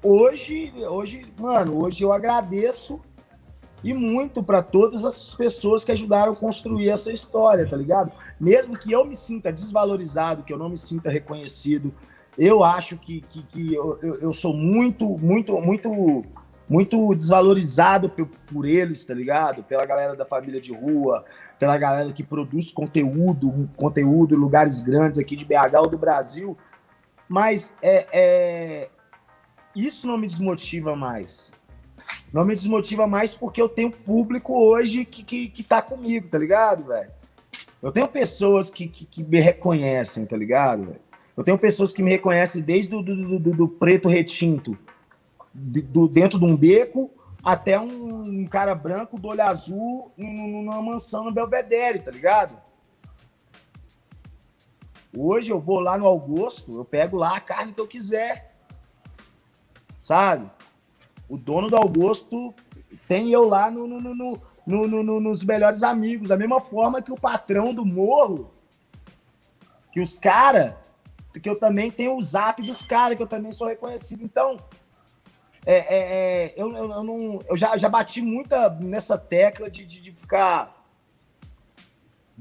[SPEAKER 3] Hoje, hoje, mano, hoje eu agradeço e muito para todas as pessoas que ajudaram a construir essa história, tá ligado? Mesmo que eu me sinta desvalorizado, que eu não me sinta reconhecido, eu acho que, que, que eu, eu sou muito, muito, muito, muito desvalorizado por, por eles, tá ligado? Pela galera da família de rua, pela galera que produz conteúdo, conteúdo em lugares grandes aqui de BH ou do Brasil. Mas é, é, isso não me desmotiva mais não me desmotiva mais porque eu tenho público hoje que, que, que tá comigo, tá ligado, velho? Eu tenho pessoas que, que, que, me reconhecem, tá ligado, velho? Eu tenho pessoas que me reconhecem desde o do, do, do, do preto retinto, do, dentro de um beco, até um, um, cara branco do olho azul numa mansão no Belvedere, tá ligado? Hoje eu vou lá no Augusto, eu pego lá a carne que eu quiser, sabe? O dono do Augusto tem eu lá no, no, no, no, nos melhores amigos, da mesma forma que o patrão do morro, que os caras, que eu também tenho o zap dos caras, que eu também sou reconhecido. Então, é, é, é, eu, eu, eu, não, eu já, já bati muita nessa tecla de, de, de, ficar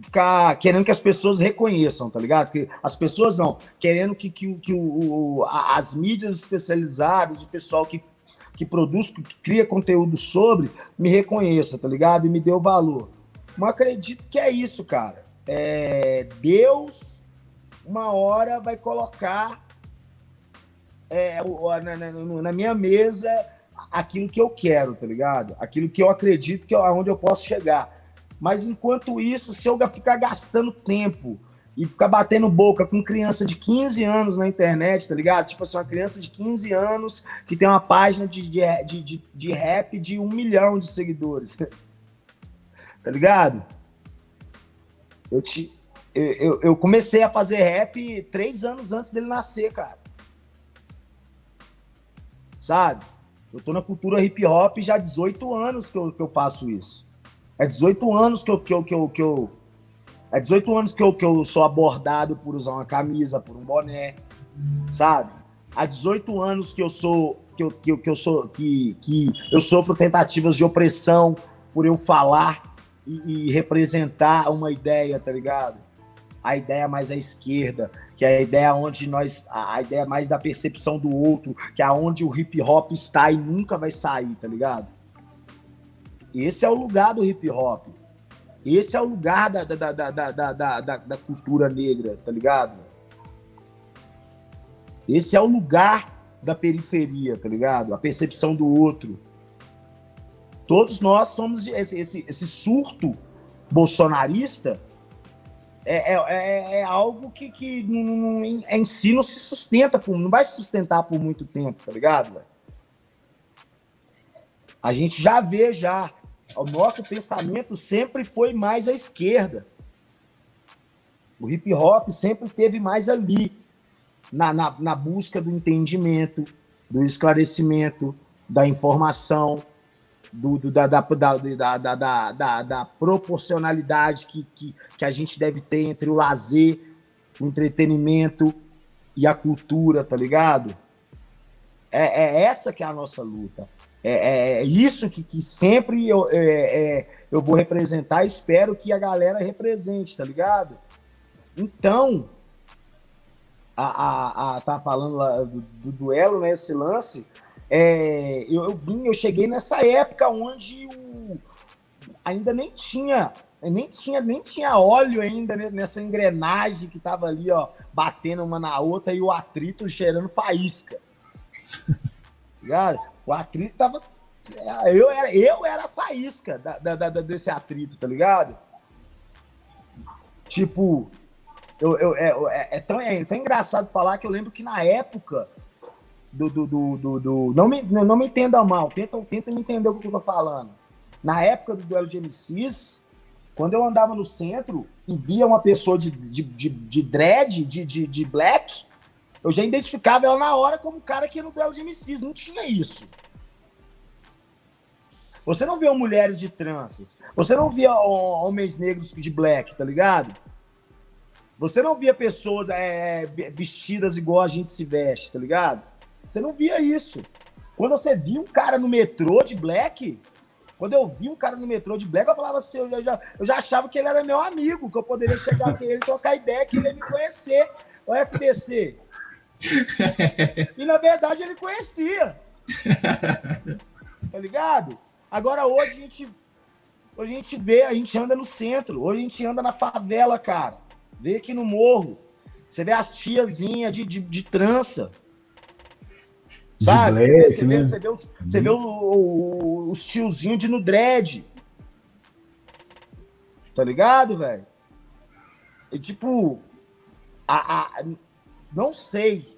[SPEAKER 3] ficar querendo que as pessoas reconheçam, tá ligado? Que as pessoas não, querendo que, que, que o, o, as mídias especializadas, o pessoal que que produz, que cria conteúdo sobre, me reconheça, tá ligado? E me dê o valor. Mas acredito que é isso, cara. É, Deus, uma hora, vai colocar é, na, na, na, minha mesa aquilo que eu quero, tá ligado? Aquilo que eu acredito que é aonde eu posso chegar. Mas enquanto isso, se eu ficar gastando tempo e ficar batendo boca com criança de 15 anos na internet, tá ligado? Tipo assim, uma criança de 15 anos que tem uma página de, de, de, de rap de um milhão de seguidores. tá ligado? Eu, te, eu, eu comecei a fazer rap três anos antes dele nascer, cara. Sabe? Eu tô na cultura hip hop já há 18 anos que eu, que eu faço isso. É 18 anos que eu, que eu, que eu, que eu Há 18 anos que eu, que eu sou abordado por usar uma camisa, por um boné, sabe? Há 18 anos que eu sou que eu, que eu, que eu sou que, que eu sofro tentativas de opressão por eu falar e, e, representar uma ideia, tá ligado? A ideia mais à esquerda, que é a ideia onde nós a, a ideia mais da percepção do outro, que é onde o hip hop está e nunca vai sair, tá ligado? Esse é o lugar do hip hop. Esse é o lugar da, da, da, da, da, da, da cultura negra, tá ligado? Esse é o lugar da periferia, tá ligado? A percepção do outro. Todos nós somos esse, esse, esse surto bolsonarista é, é, é, é algo que, que não, não, em si não se sustenta, por, não vai se sustentar por muito tempo, tá ligado? A gente já vê já o nosso pensamento sempre foi mais à esquerda. O hip hop sempre teve mais ali, na, na, na busca do entendimento, do esclarecimento, da informação, do, do da, da, da, da, da, da, proporcionalidade que, que, que a gente deve ter entre o lazer, o entretenimento e a cultura, tá ligado? É, é essa que é a nossa luta. É, é, é isso que, que sempre eu, é, é, eu vou representar. Espero que a galera represente, tá ligado? Então, a, a, a tá falando lá do, do, duelo, né? Esse lance. É, eu, eu vim, eu cheguei nessa época onde o, ainda nem tinha nem tinha, nem tinha óleo ainda nessa engrenagem que tava ali, ó, batendo uma na outra e o atrito cheirando faísca. Ligado? O atrito tava. Eu era, eu era a faísca da, da, da, desse atrito, tá ligado? Tipo, eu, eu, é, é, é, tão, é tão engraçado falar que eu lembro que na época do. do, do, do, do não, me, não me entenda mal, tenta, tenta me entender o que eu tô falando. Na época do duelo de MCs, quando eu andava no centro e via uma pessoa de, de, de, de dread, de, de, de black, eu já identificava ela na hora como cara que ia no duelo de MCs. Não tinha isso. Você não via mulheres de tranças. Você não via homens negros de black, tá ligado? Você não via pessoas é, vestidas igual a gente se veste, tá ligado? Você não via isso. Quando você via um cara no metrô de black, quando eu vi um cara no metrô de black, eu falava assim, eu já, eu já achava que ele era meu amigo, que eu poderia chegar com ele, trocar ideia, que ele ia me conhecer. O FBC. E na verdade ele conhecia. Tá ligado? Agora hoje a gente. Hoje a gente vê, a gente anda no centro, hoje a gente anda na favela, cara. Vê aqui no morro. Você vê as tiazinhas de, de, de trança. Sabe? Black, você, vê, né? você, vê, os, você vê o, o, os tiozinhos de no dread. Tá ligado, velho? E tipo, a, a, não sei,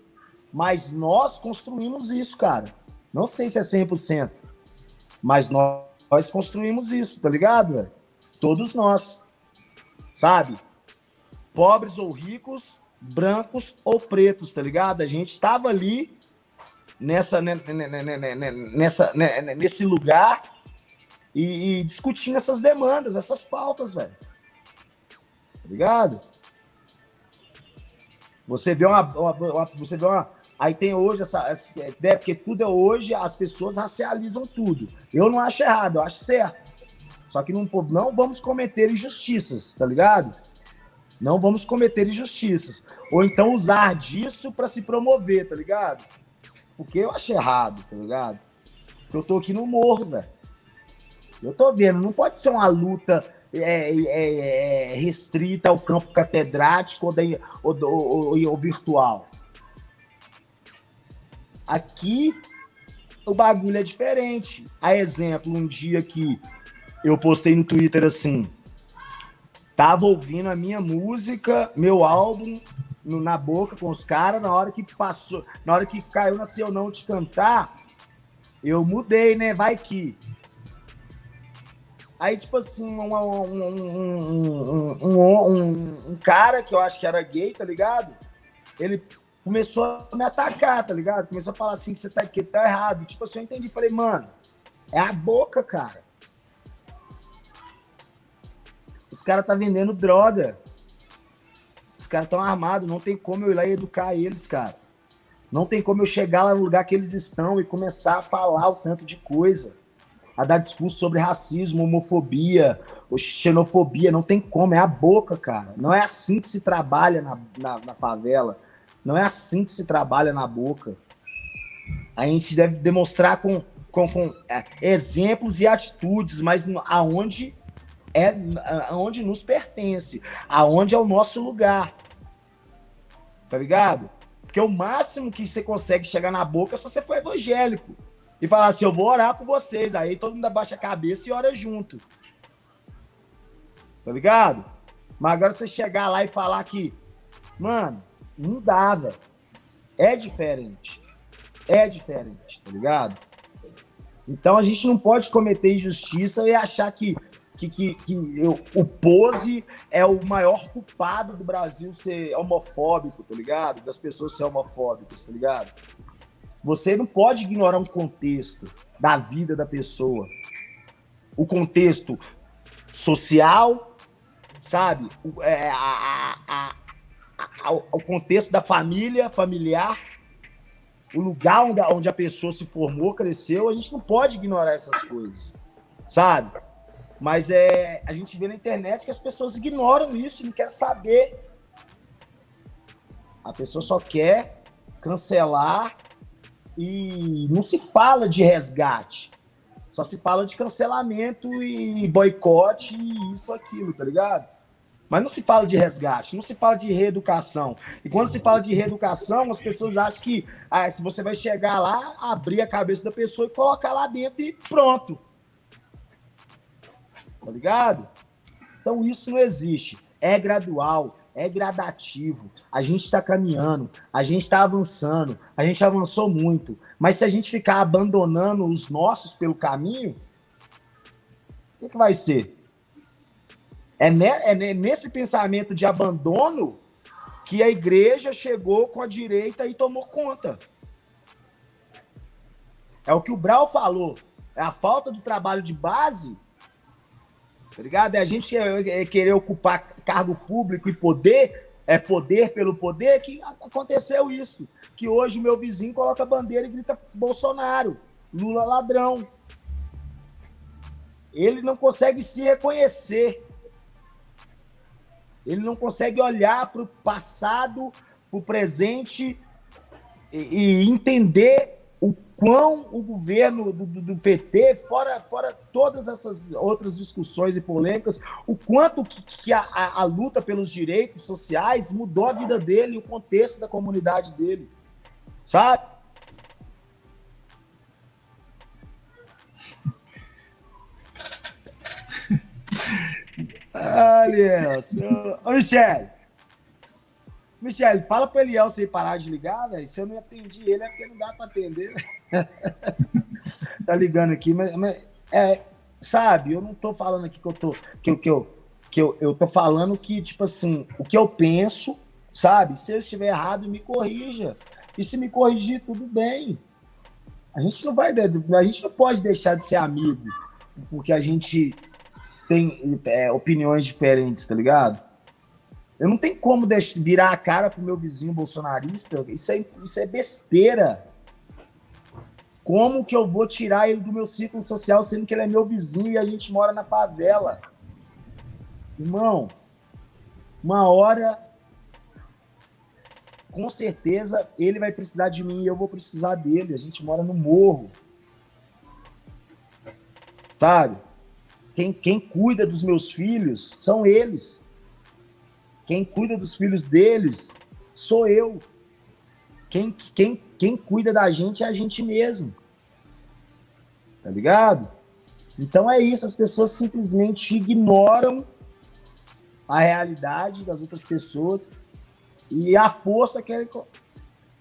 [SPEAKER 3] mas nós construímos isso, cara. Não sei se é 100%, mas nós, nós construímos isso, tá ligado, velho? Todos nós, sabe? Pobres ou ricos, brancos ou pretos, tá ligado? A gente tava ali nessa, né, né, né, nessa, nesse lugar e, e, discutindo essas demandas, essas pautas, velho. Tá ligado? Você vê uma, uma, uma, você vê uma, aí tem hoje essa, essa ideia, porque tudo é hoje, as pessoas racializam tudo. Eu não acho errado, eu acho certo. Só que não, não vamos cometer injustiças, tá ligado? Não vamos cometer injustiças. Ou então usar disso para se promover, tá ligado? Porque eu acho errado, tá ligado? Eu tô aqui no morro, velho. Eu tô vendo, não pode ser uma luta é, é, é, restrita ao campo catedrático ou, daí, ou, ou, ou, virtual. Aqui o bagulho é diferente. A exemplo, um dia que eu postei no Twitter assim, tava ouvindo a minha música, meu álbum, no, na boca com os caras, na hora que passou, na hora que caiu na eu não te cantar, eu mudei, né? Vai que. Aí, tipo assim, um, um, um, um, cara que eu acho que era gay, tá ligado? Ele começou a me atacar, tá ligado? Começou a falar assim que você tá aqui, tá errado. Tipo assim, eu entendi. Falei, mano, é a boca, cara. Esse cara tá vendendo droga caras estão armados, não tem como eu ir lá e educar eles, cara. Não tem como eu chegar lá no lugar que eles estão e começar a falar o tanto de coisa. A dar discurso sobre racismo, homofobia, xenofobia. Não tem como, é a boca, cara. Não é assim que se trabalha na, na, na favela. Não é assim que se trabalha na boca. A gente deve demonstrar com, com, com é, exemplos e atitudes, mas aonde é aonde nos pertence, aonde é o nosso lugar tá ligado? Porque o máximo que você consegue chegar na boca é se você for evangélico. E falar assim, eu vou orar por vocês. Aí todo mundo abaixa a cabeça e ora junto. Tá ligado? Mas agora você chegar lá e falar que, mano, não dá, velho. É diferente. É diferente, tá ligado? Então a gente não pode cometer injustiça e achar que que, que, que eu, o Pose é o maior culpado do Brasil ser homofóbico, tá ligado? Das pessoas ser homofóbicas, tá ligado? Você não pode ignorar um contexto da vida da pessoa. O contexto social, sabe? O, é, a, a, a, o contexto da família, familiar, o lugar onde, onde a pessoa se formou, cresceu. A gente não pode ignorar essas coisas, sabe? Mas é, a gente vê na internet que as pessoas ignoram isso, não quer saber. A pessoa só quer cancelar e não se fala de resgate. Só se fala de cancelamento e boicote e isso, aquilo, tá ligado? Mas não se fala de resgate, não se fala de reeducação. E quando se fala de reeducação, as pessoas acham que ah, se você vai chegar lá, abrir a cabeça da pessoa e colocar lá dentro e pronto. Tá ligado? Então isso não existe. É gradual, é gradativo. A gente está caminhando, a gente está avançando, a gente avançou muito. Mas se a gente ficar abandonando os nossos pelo caminho, o que, que vai ser? É, ne, é nesse pensamento de abandono que a igreja chegou com a direita e tomou conta. É o que o Brau falou. É a falta do trabalho de base Tá ligado? É a gente é querer ocupar cargo público e poder, é poder pelo poder, que aconteceu isso. Que hoje o meu vizinho coloca a bandeira e grita Bolsonaro, Lula ladrão. Ele não consegue se reconhecer. Ele não consegue olhar para o passado, para o presente e, e entender quão o governo do, do, do, PT, fora, fora todas essas outras discussões e polêmicas, o quanto que, que a, a, a, luta pelos direitos sociais mudou a vida dele, o contexto da comunidade dele, sabe? Aliás, ô Michele, Michele, fala pro Eliel sem parar de ligar, velho. Se eu não atendi ele, é porque não dá para atender. tá ligando aqui, mas, mas, é, sabe, eu não tô falando aqui que eu tô. Que, que, eu, que eu, eu tô falando que, tipo assim, o que eu penso, sabe? Se eu estiver errado, me corrija. E se me corrigir, tudo bem. A gente não vai. A gente não pode deixar de ser amigo, porque a gente tem é, opiniões diferentes, tá ligado? Eu não tenho como deixar, virar a cara pro meu vizinho bolsonarista. Isso é, isso é besteira. Como que eu vou tirar ele do meu círculo social, sendo que ele é meu vizinho e a gente mora na favela? Irmão, uma hora, com certeza, ele vai precisar de mim e eu vou precisar dele. A gente mora no morro. Sabe? Quem, quem cuida dos meus filhos são eles. Quem cuida dos filhos deles sou eu. Quem, quem, quem cuida da gente é a gente mesmo. Tá ligado? Então é isso, as pessoas simplesmente ignoram a realidade das outras pessoas e a força que ele.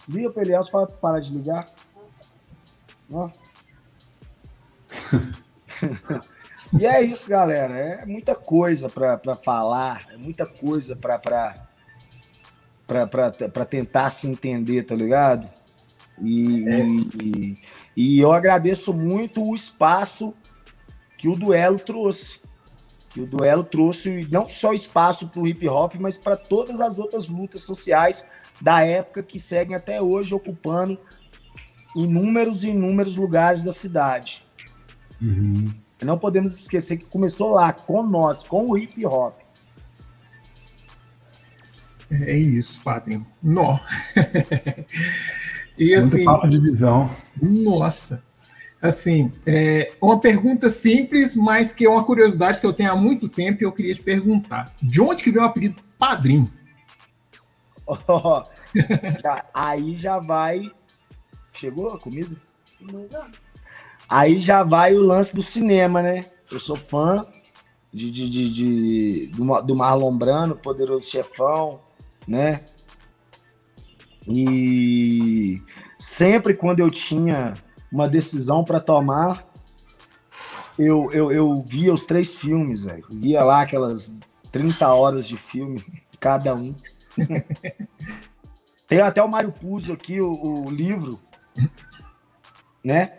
[SPEAKER 3] Liga para ele, para parar de ligar. Ó. E é isso, galera. É muita coisa para falar, é muita coisa para para tentar se entender, tá ligado? E, é. e, e, eu agradeço muito o espaço que o duelo trouxe. Que o duelo trouxe não só espaço para o hip hop, mas para todas as outras lutas sociais da época que seguem até hoje ocupando inúmeros e inúmeros lugares da cidade. Uhum. Não podemos esquecer que começou lá, com nós, com o hip hop.
[SPEAKER 1] É isso, Fábio. Nó.
[SPEAKER 2] e assim. Papo de visão.
[SPEAKER 1] Nossa. Assim, é uma pergunta simples, mas que é uma curiosidade que eu tenho há muito tempo e eu queria te perguntar. De onde que veio o apelido Padrinho?
[SPEAKER 3] Oh, já, aí já vai. Chegou a comida? Não. Aí já vai o lance do cinema, né? Eu sou fã de, de, de, de do, do Marlon Brando, Poderoso Chefão, né? E sempre quando eu tinha uma decisão para tomar, eu, eu, eu via os três filmes, velho. Via lá aquelas 30 horas de filme, cada um. Tem até o Mário Puzo aqui, o, o livro, né?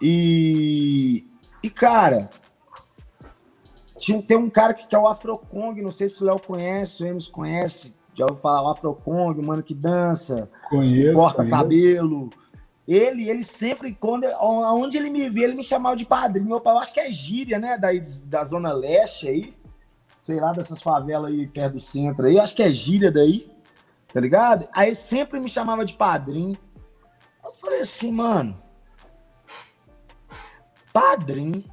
[SPEAKER 3] E, e cara, tinha, tem um cara que, que é o Afrocong, não sei se o Léo conhece, o Emerson conhece, já ouviu falar o Afrocong, mano que dança,
[SPEAKER 2] conheço,
[SPEAKER 3] corta conheço. cabelo. Ele, ele sempre, quando, onde ele me vê, ele me chamava de padrinho. Eu, eu acho que é gíria, né? Daí, da Zona Leste aí. Sei lá, dessas favelas aí perto do centro aí. Eu acho que é gíria daí. Tá ligado? Aí sempre me chamava de padrinho. Eu falei assim, mano. Padrinho.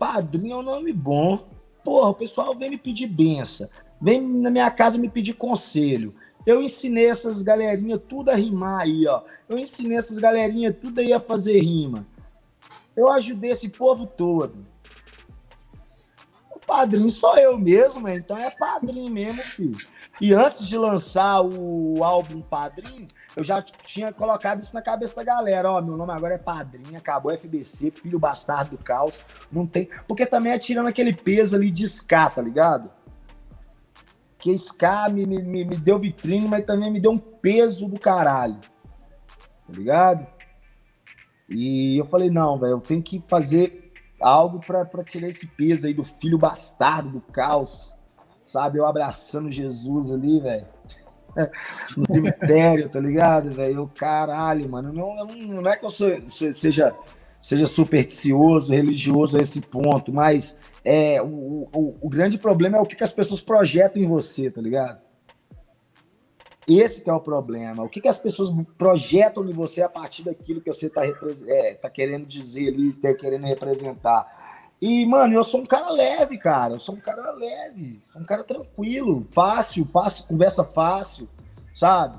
[SPEAKER 3] Padrinho é um nome bom. Porra, o pessoal vem me pedir benção. Vem na minha casa me pedir conselho. Eu ensinei essas galerinhas tudo a rimar aí, ó. Eu ensinei essas galerinhas tudo aí a fazer rima. Eu ajudei esse povo todo. O padrinho sou eu mesmo, então é padrinho mesmo, filho. E antes de lançar o álbum Padrinho, eu já tinha colocado isso na cabeça da galera. Ó, meu nome agora é Padrinho, acabou FBC, filho bastardo do caos. Não tem. Porque também é tirando aquele peso ali de ska, tá ligado? Que ska me, me, me deu vitrine, mas também me deu um peso do caralho. Tá ligado? E eu falei, não, velho, eu tenho que fazer algo para tirar esse peso aí do filho bastardo do caos sabe? Eu abraçando Jesus ali, velho. no cemitério, tá ligado, velho? Eu, caralho, mano. Não, não, é que eu sou, seja, seja supersticioso, religioso a esse ponto, mas é, o, o, o grande problema é o que, que as pessoas projetam em você, tá ligado? Esse é o problema. O que, que as pessoas projetam em você a partir daquilo que você está é, tá querendo dizer ali, tá querendo representar. E, mano, eu sou um cara leve, cara. Eu sou um cara leve. Sou um cara tranquilo, fácil, fácil, conversa fácil, sabe?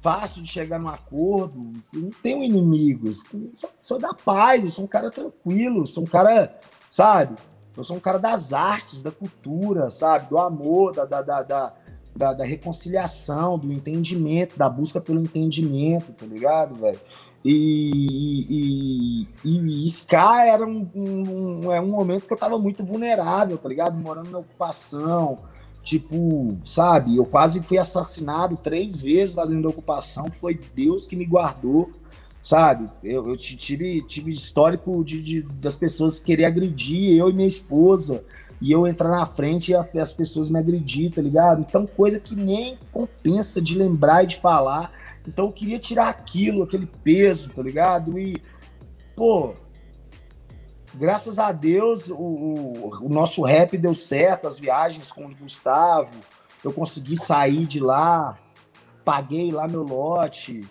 [SPEAKER 3] Fácil de chegar num acordo. Não tenho inimigos. Sou, sou da paz, eu sou um cara tranquilo, sou um cara, sabe? Eu sou um cara das artes, da cultura, sabe? Do amor, da, da, da, da, da, da reconciliação, do entendimento, da busca pelo entendimento, tá ligado, velho? E, e, e, Ska era um, um, um, é um momento que eu tava muito vulnerável, tá ligado? Morando na ocupação. Tipo, sabe? Eu quase fui assassinado três vezes lá dentro da ocupação. Foi Deus que me guardou, sabe? Eu, eu tive, tive histórico de, de, das pessoas querer agredir eu e minha esposa. E eu entrar na frente e as pessoas me agredir, tá ligado? Então, coisa que nem compensa de lembrar e de falar então eu queria tirar aquilo, aquele peso, tá ligado? E, pô, graças a Deus o, o, o, nosso rap deu certo, as viagens com o Gustavo, eu consegui sair de lá, paguei lá meu lote.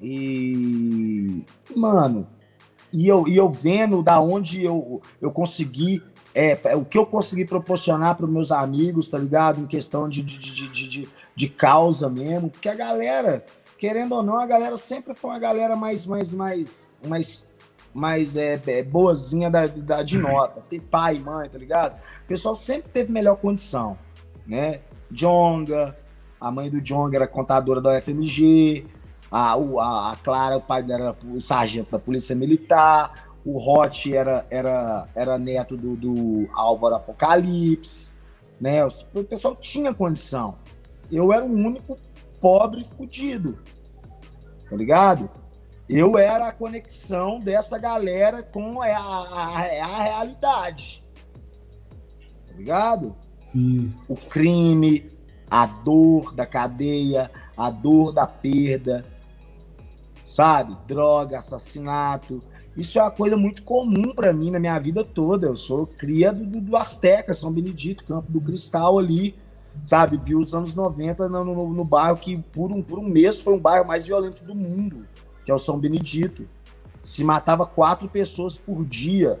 [SPEAKER 3] E, mano, e eu, e eu vendo da onde eu, eu consegui é, é, o que eu consegui proporcionar para meus amigos, tá ligado? Em questão de, de, de, de, de, causa mesmo, porque a galera, querendo ou não, a galera sempre foi uma galera mais, mais, mais, mais, mais é, é boazinha da, da, de nota. Tem pai, mãe, tá ligado? O pessoal sempre teve melhor condição, né? Jonga, a mãe do Jonga era contadora da UFMG, a, a, a Clara, o pai dela era o sargento da Polícia Militar, o Hot era, era, era neto do, do Álvaro Apocalipse, né? O pessoal tinha condição. Eu era o único pobre fudido, tá ligado? Eu era a conexão dessa galera com a, a, a realidade, tá ligado?
[SPEAKER 2] Sim.
[SPEAKER 3] O crime, a dor da cadeia, a dor da perda, sabe? Droga, assassinato, isso é uma coisa muito comum para mim na minha vida toda. Eu sou cria do, do Azteca, São Benedito, Campo do Cristal ali, sabe? Vi os anos 90 no, no, no, bairro que por um, por um mês foi um bairro mais violento do mundo, que é o São Benedito. Se matava quatro pessoas por dia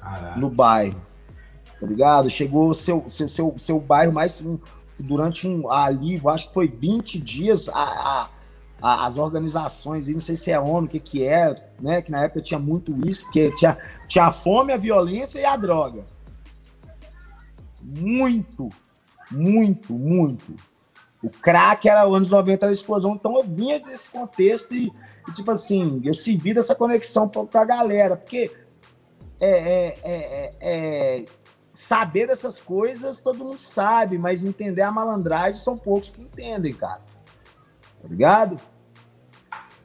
[SPEAKER 3] Caraca. no bairro, tá ligado? Chegou seu, seu, seu, seu bairro mais... Durante um ali, acho que foi 20 dias, a, a as organizações, não sei se é ONU, o que que é, né? Que na época tinha muito isso, porque tinha, tinha a fome, a violência e a droga. Muito, muito, muito. O crack era anos 90 era explosão, então eu vinha desse contexto e, e tipo assim, eu servi dessa conexão para a galera, porque é, é, é, é, saber dessas coisas todo mundo sabe, mas entender a malandragem são poucos que entendem, cara. Tá ligado?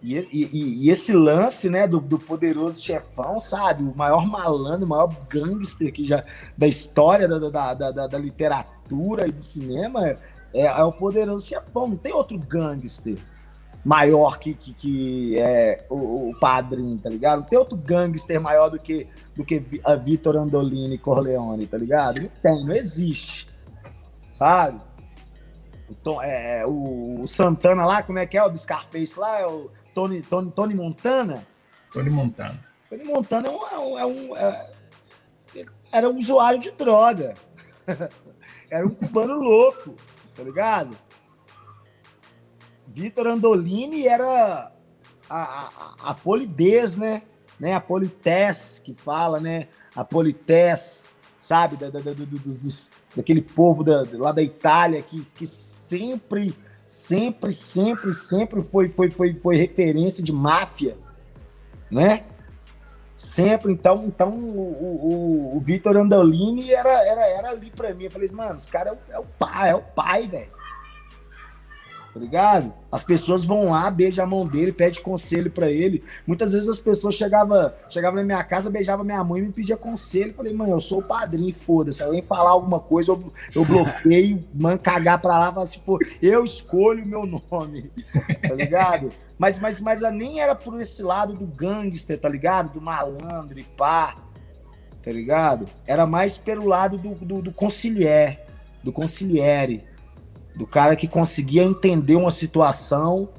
[SPEAKER 3] E, e, e, esse lance, né, do, do, poderoso chefão, sabe? O maior malandro, o maior gangster que já, da história da, da, da, da literatura e do cinema é, é, o poderoso chefão. Não tem outro gangster maior que, que, que é o, o padrinho, tá ligado? Não tem outro gangster maior do que, do que a Vitor Andolini Corleone, tá ligado? Não tem, não existe. Sabe? O, Tom, é, o, o, Santana lá, como é que é? O do Scarface lá, é o Tony, Tony, Tony Montana,
[SPEAKER 1] Tony Montana.
[SPEAKER 3] Tony Montana é um, é um, é é, era um usuário de droga. era um cubano louco, tá ligado? Vitor Andolini era a, a, a polidez, né? né? A polités que fala, né? A polités, sabe? Da, da, da, do, do, daquele povo da, lá da Itália que, que sempre, sempre, sempre, sempre foi, foi, foi, foi referência de máfia, né? Sempre, então, então o, o, o Vitor Andolini era, era, era ali para mim. Eu falei, mano, esse cara é o, é o pai, é o pai, velho tá ligado? As pessoas vão lá, beijam a mão dele, pede conselho para ele. Muitas vezes as pessoas chegavam chegava na minha casa, beijava minha mãe e me pedia conselho. falei, mãe, eu sou o padrinho, foda-se. Alguém falar alguma coisa, eu, eu bloqueio, mano, cagar pra lá, falar assim, pô, eu escolho o meu nome, tá ligado? Mas, mas, mas nem era por esse lado do gangster, tá ligado? Do malandro e pá, tá ligado? Era mais pelo lado do, do, do concilier, do conciliere do cara que conseguia entender uma situação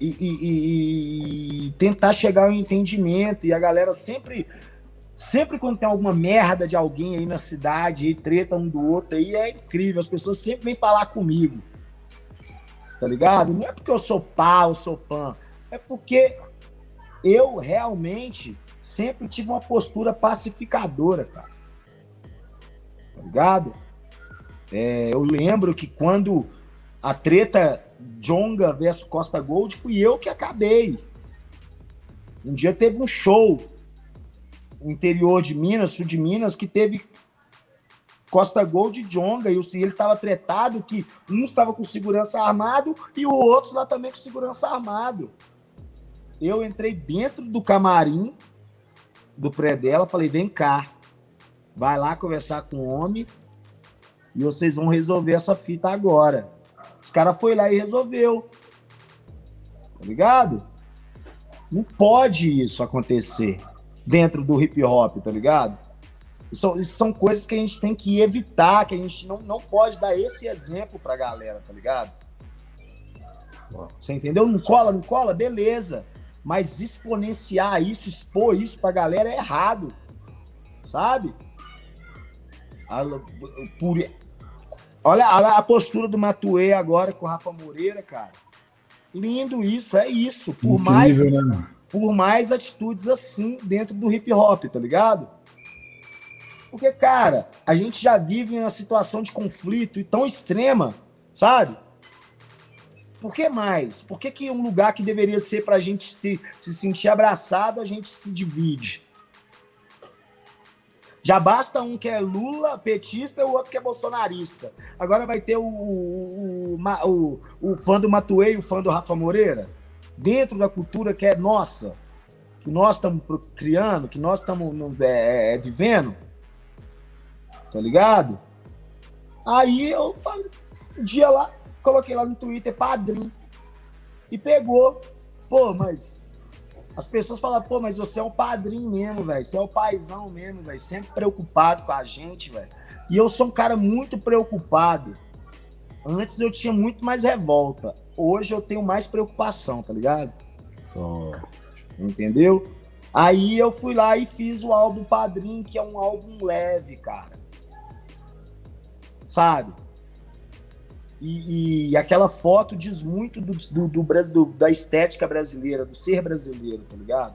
[SPEAKER 3] e, e, e, tentar chegar ao entendimento. E a galera sempre, sempre quando tem alguma merda de alguém aí na cidade, e treta um do outro, aí é incrível. As pessoas sempre vêm falar comigo. Tá ligado? Não é porque eu sou pá, sou pan. É porque eu realmente sempre tive uma postura pacificadora, cara. Tá ligado? É, eu lembro que quando a treta Jonga versus Costa Gold, fui eu que acabei. Um dia teve um show no interior de Minas, sul de Minas, que teve Costa Gold e Jonga, e ele estava tretado que um estava com segurança armado e o outro lá também com segurança armado. Eu entrei dentro do camarim do pré dela, falei: vem cá, vai lá conversar com o homem e vocês vão resolver essa fita agora. Os caras foi lá e resolveu. Tá ligado? Não pode isso acontecer dentro do hip hop, tá ligado? Isso, isso, são coisas que a gente tem que evitar, que a gente não, não pode dar esse exemplo pra galera, tá ligado? Você entendeu? Não cola, não cola? Beleza. Mas exponenciar isso, expor isso pra galera é errado. Sabe? Por, Olha, olha a postura do Matuê agora com o Rafa Moreira, cara. Lindo isso, é isso. Por Incrível, mais né? por mais atitudes assim dentro do hip hop, tá ligado? Porque, cara, a gente já vive uma situação de conflito e tão extrema, sabe? Por que mais? Por que, que um lugar que deveria ser pra gente se, se sentir abraçado, a gente se divide? Já basta um que é Lula, petista, e o outro que é bolsonarista. Agora vai ter o, o, o, o fã do Matuei e o fã do Rafa Moreira. Dentro da cultura que é nossa, que nós estamos criando, que nós estamos é, é, vivendo. Tá ligado? Aí eu falei, um dia lá, coloquei lá no Twitter, padrinho. E pegou. Pô, mas as pessoas falam, pô, mas você é um padrinho mesmo, velho. Você é o paizão mesmo, velho. Sempre preocupado com a gente, velho. E eu sou um cara muito preocupado. Antes eu tinha muito mais revolta. Hoje eu tenho mais preocupação, tá ligado?
[SPEAKER 2] Só.
[SPEAKER 3] Entendeu? Aí eu fui lá e fiz o álbum Padrinho, que é um álbum leve, cara. Sabe? E, e, aquela foto diz muito do, do, do, do, da estética brasileira, do ser brasileiro, tá ligado?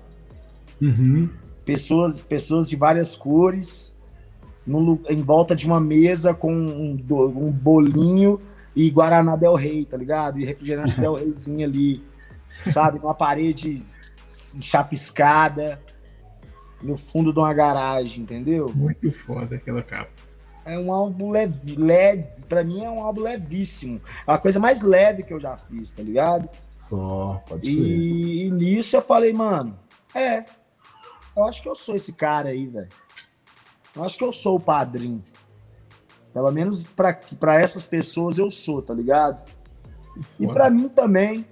[SPEAKER 2] Uhum.
[SPEAKER 3] Pessoas, pessoas de várias cores, no, em volta de uma mesa com um, um, bolinho e Guaraná Del Rey, tá ligado? E refrigerante Del Reyzinho ali, sabe? Numa parede chapiscada, no fundo de uma garagem, entendeu?
[SPEAKER 1] Muito foda aquela capa
[SPEAKER 3] é um álbum leve, leve. Pra mim é um álbum levíssimo. É a coisa mais leve que eu já fiz, tá ligado?
[SPEAKER 2] Só, pode
[SPEAKER 3] e, e nisso eu falei, mano, é. Eu acho que eu sou esse cara aí, velho. Eu acho que eu sou o padrinho. Pelo menos para essas pessoas eu sou, tá ligado? E para mim também.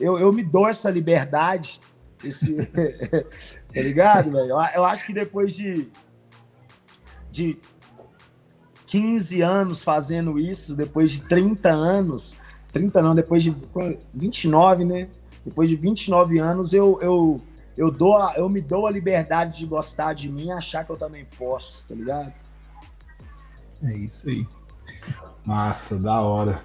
[SPEAKER 3] Eu, eu me dou essa liberdade. Esse, tá ligado, velho? Eu, eu acho que depois de, de 15 anos fazendo isso, depois de 30 anos, 30 não, depois de 29, né? Depois de 29 anos, eu, eu, eu dou a, eu me dou a liberdade de gostar de mim e achar que eu também posso, tá ligado?
[SPEAKER 1] É isso aí.
[SPEAKER 2] Massa, da hora.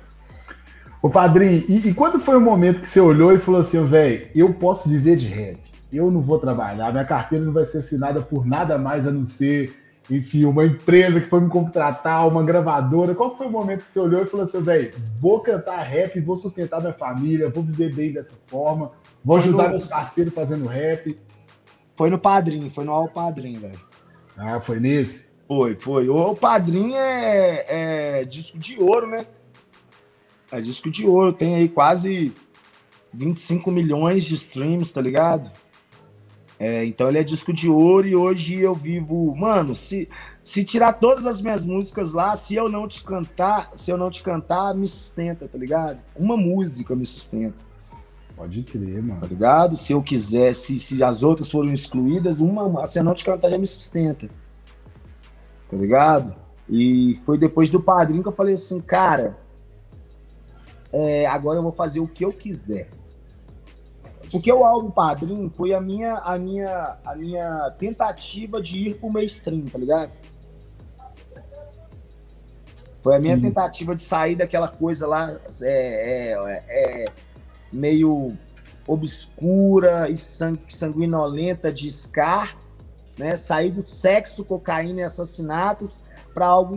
[SPEAKER 2] Ô padrinho, e, e quando foi o momento que você olhou e falou assim, velho, eu posso viver de rap, eu não vou trabalhar, minha carteira não vai ser assinada por nada mais a não ser, enfim, uma empresa que foi me contratar, uma gravadora. Qual foi o momento que você olhou e falou assim, velho, vou cantar rap, vou sustentar minha família, vou viver bem dessa forma, vou ajudar no... meus parceiros fazendo rap?
[SPEAKER 3] Foi no Padrinho, foi no All Padrinho, velho.
[SPEAKER 2] Ah, foi nesse?
[SPEAKER 3] Foi, foi. O Padrinho é, é disco de ouro, né? É disco de ouro, tem aí quase 25 milhões de streams, tá ligado? É, então ele é disco de ouro e hoje eu vivo. Mano, se, se tirar todas as minhas músicas lá, se eu não te cantar, se eu não te cantar, me sustenta, tá ligado? Uma música me sustenta.
[SPEAKER 2] Pode crer, mano.
[SPEAKER 3] Tá ligado? Se eu quiser, se, se as outras foram excluídas, uma, se eu não te cantar, já me sustenta. Tá ligado? E foi depois do padrinho que eu falei assim, cara, é, agora eu vou fazer o que eu quiser. Porque o álbum Padrinho foi a minha, a minha, a minha tentativa de ir pro mainstream, tá ligado? Foi a minha Sim. tentativa de sair daquela coisa lá é, é, é meio obscura e sanguinolenta de Scar, né? Sair do sexo, cocaína e assassinatos para algo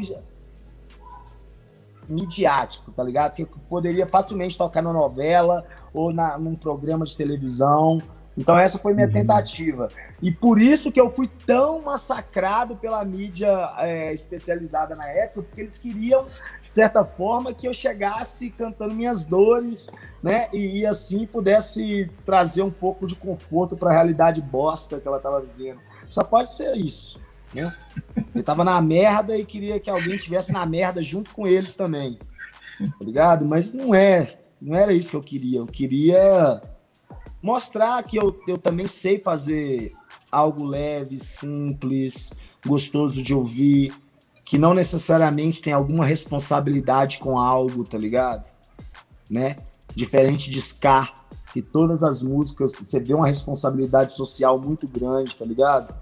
[SPEAKER 3] midiático, tá ligado? Que poderia facilmente tocar na novela ou na, num programa de televisão. Então essa foi minha uhum. tentativa. E por isso que eu fui tão massacrado pela mídia é, especializada na época, porque eles queriam, de certa forma, que eu chegasse cantando minhas dores, né? E, e assim pudesse trazer um pouco de conforto para a realidade bosta que ela estava vivendo. Só pode ser isso. Né? Ele tava na merda e queria que alguém estivesse na merda junto com eles também. Tá ligado? Mas não é. Não era isso que eu queria. Eu queria mostrar que eu, eu também sei fazer algo leve, simples, gostoso de ouvir, que não necessariamente tem alguma responsabilidade com algo, tá ligado? Né? Diferente de Scar, que todas as músicas você vê uma responsabilidade social muito grande, tá ligado?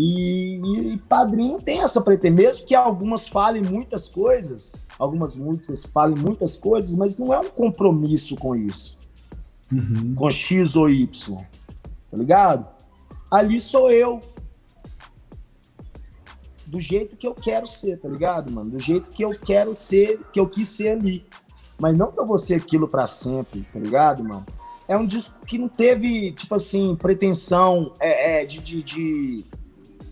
[SPEAKER 3] E, e, Padrinho tem essa pretensão, mesmo que algumas falem muitas coisas, algumas músicas falem muitas coisas, mas não é um compromisso com isso. Uhum. Com X ou Y. Tá ligado? Ali sou eu. Do jeito que eu quero ser, tá ligado, mano? Do jeito que eu quero ser, que eu quis ser ali. Mas não que eu vou ser aquilo para sempre, tá ligado, mano? É um disco que não teve, tipo assim, pretensão é, é de, de, de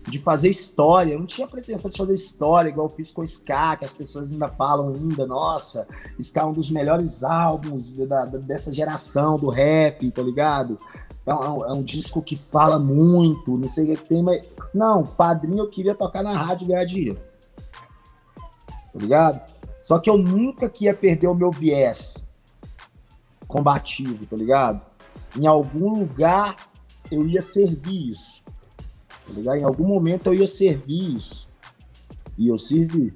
[SPEAKER 3] de fazer história. Eu não tinha pretensão de fazer história, igual eu fiz com o Ska, que as pessoas ainda falam ainda, nossa, Ska é um dos melhores álbuns da, dessa geração do rap, tá ligado? É um, é um, disco que fala muito, não sei o que tem, mas. Não, padrinho eu queria tocar na rádio e ganhar dinheiro. Tá ligado? Só que eu nunca queria perder o meu viés combativo, tá ligado? Em algum lugar eu ia servir isso. Tá ligado? Em algum momento eu ia servir isso. E eu servi.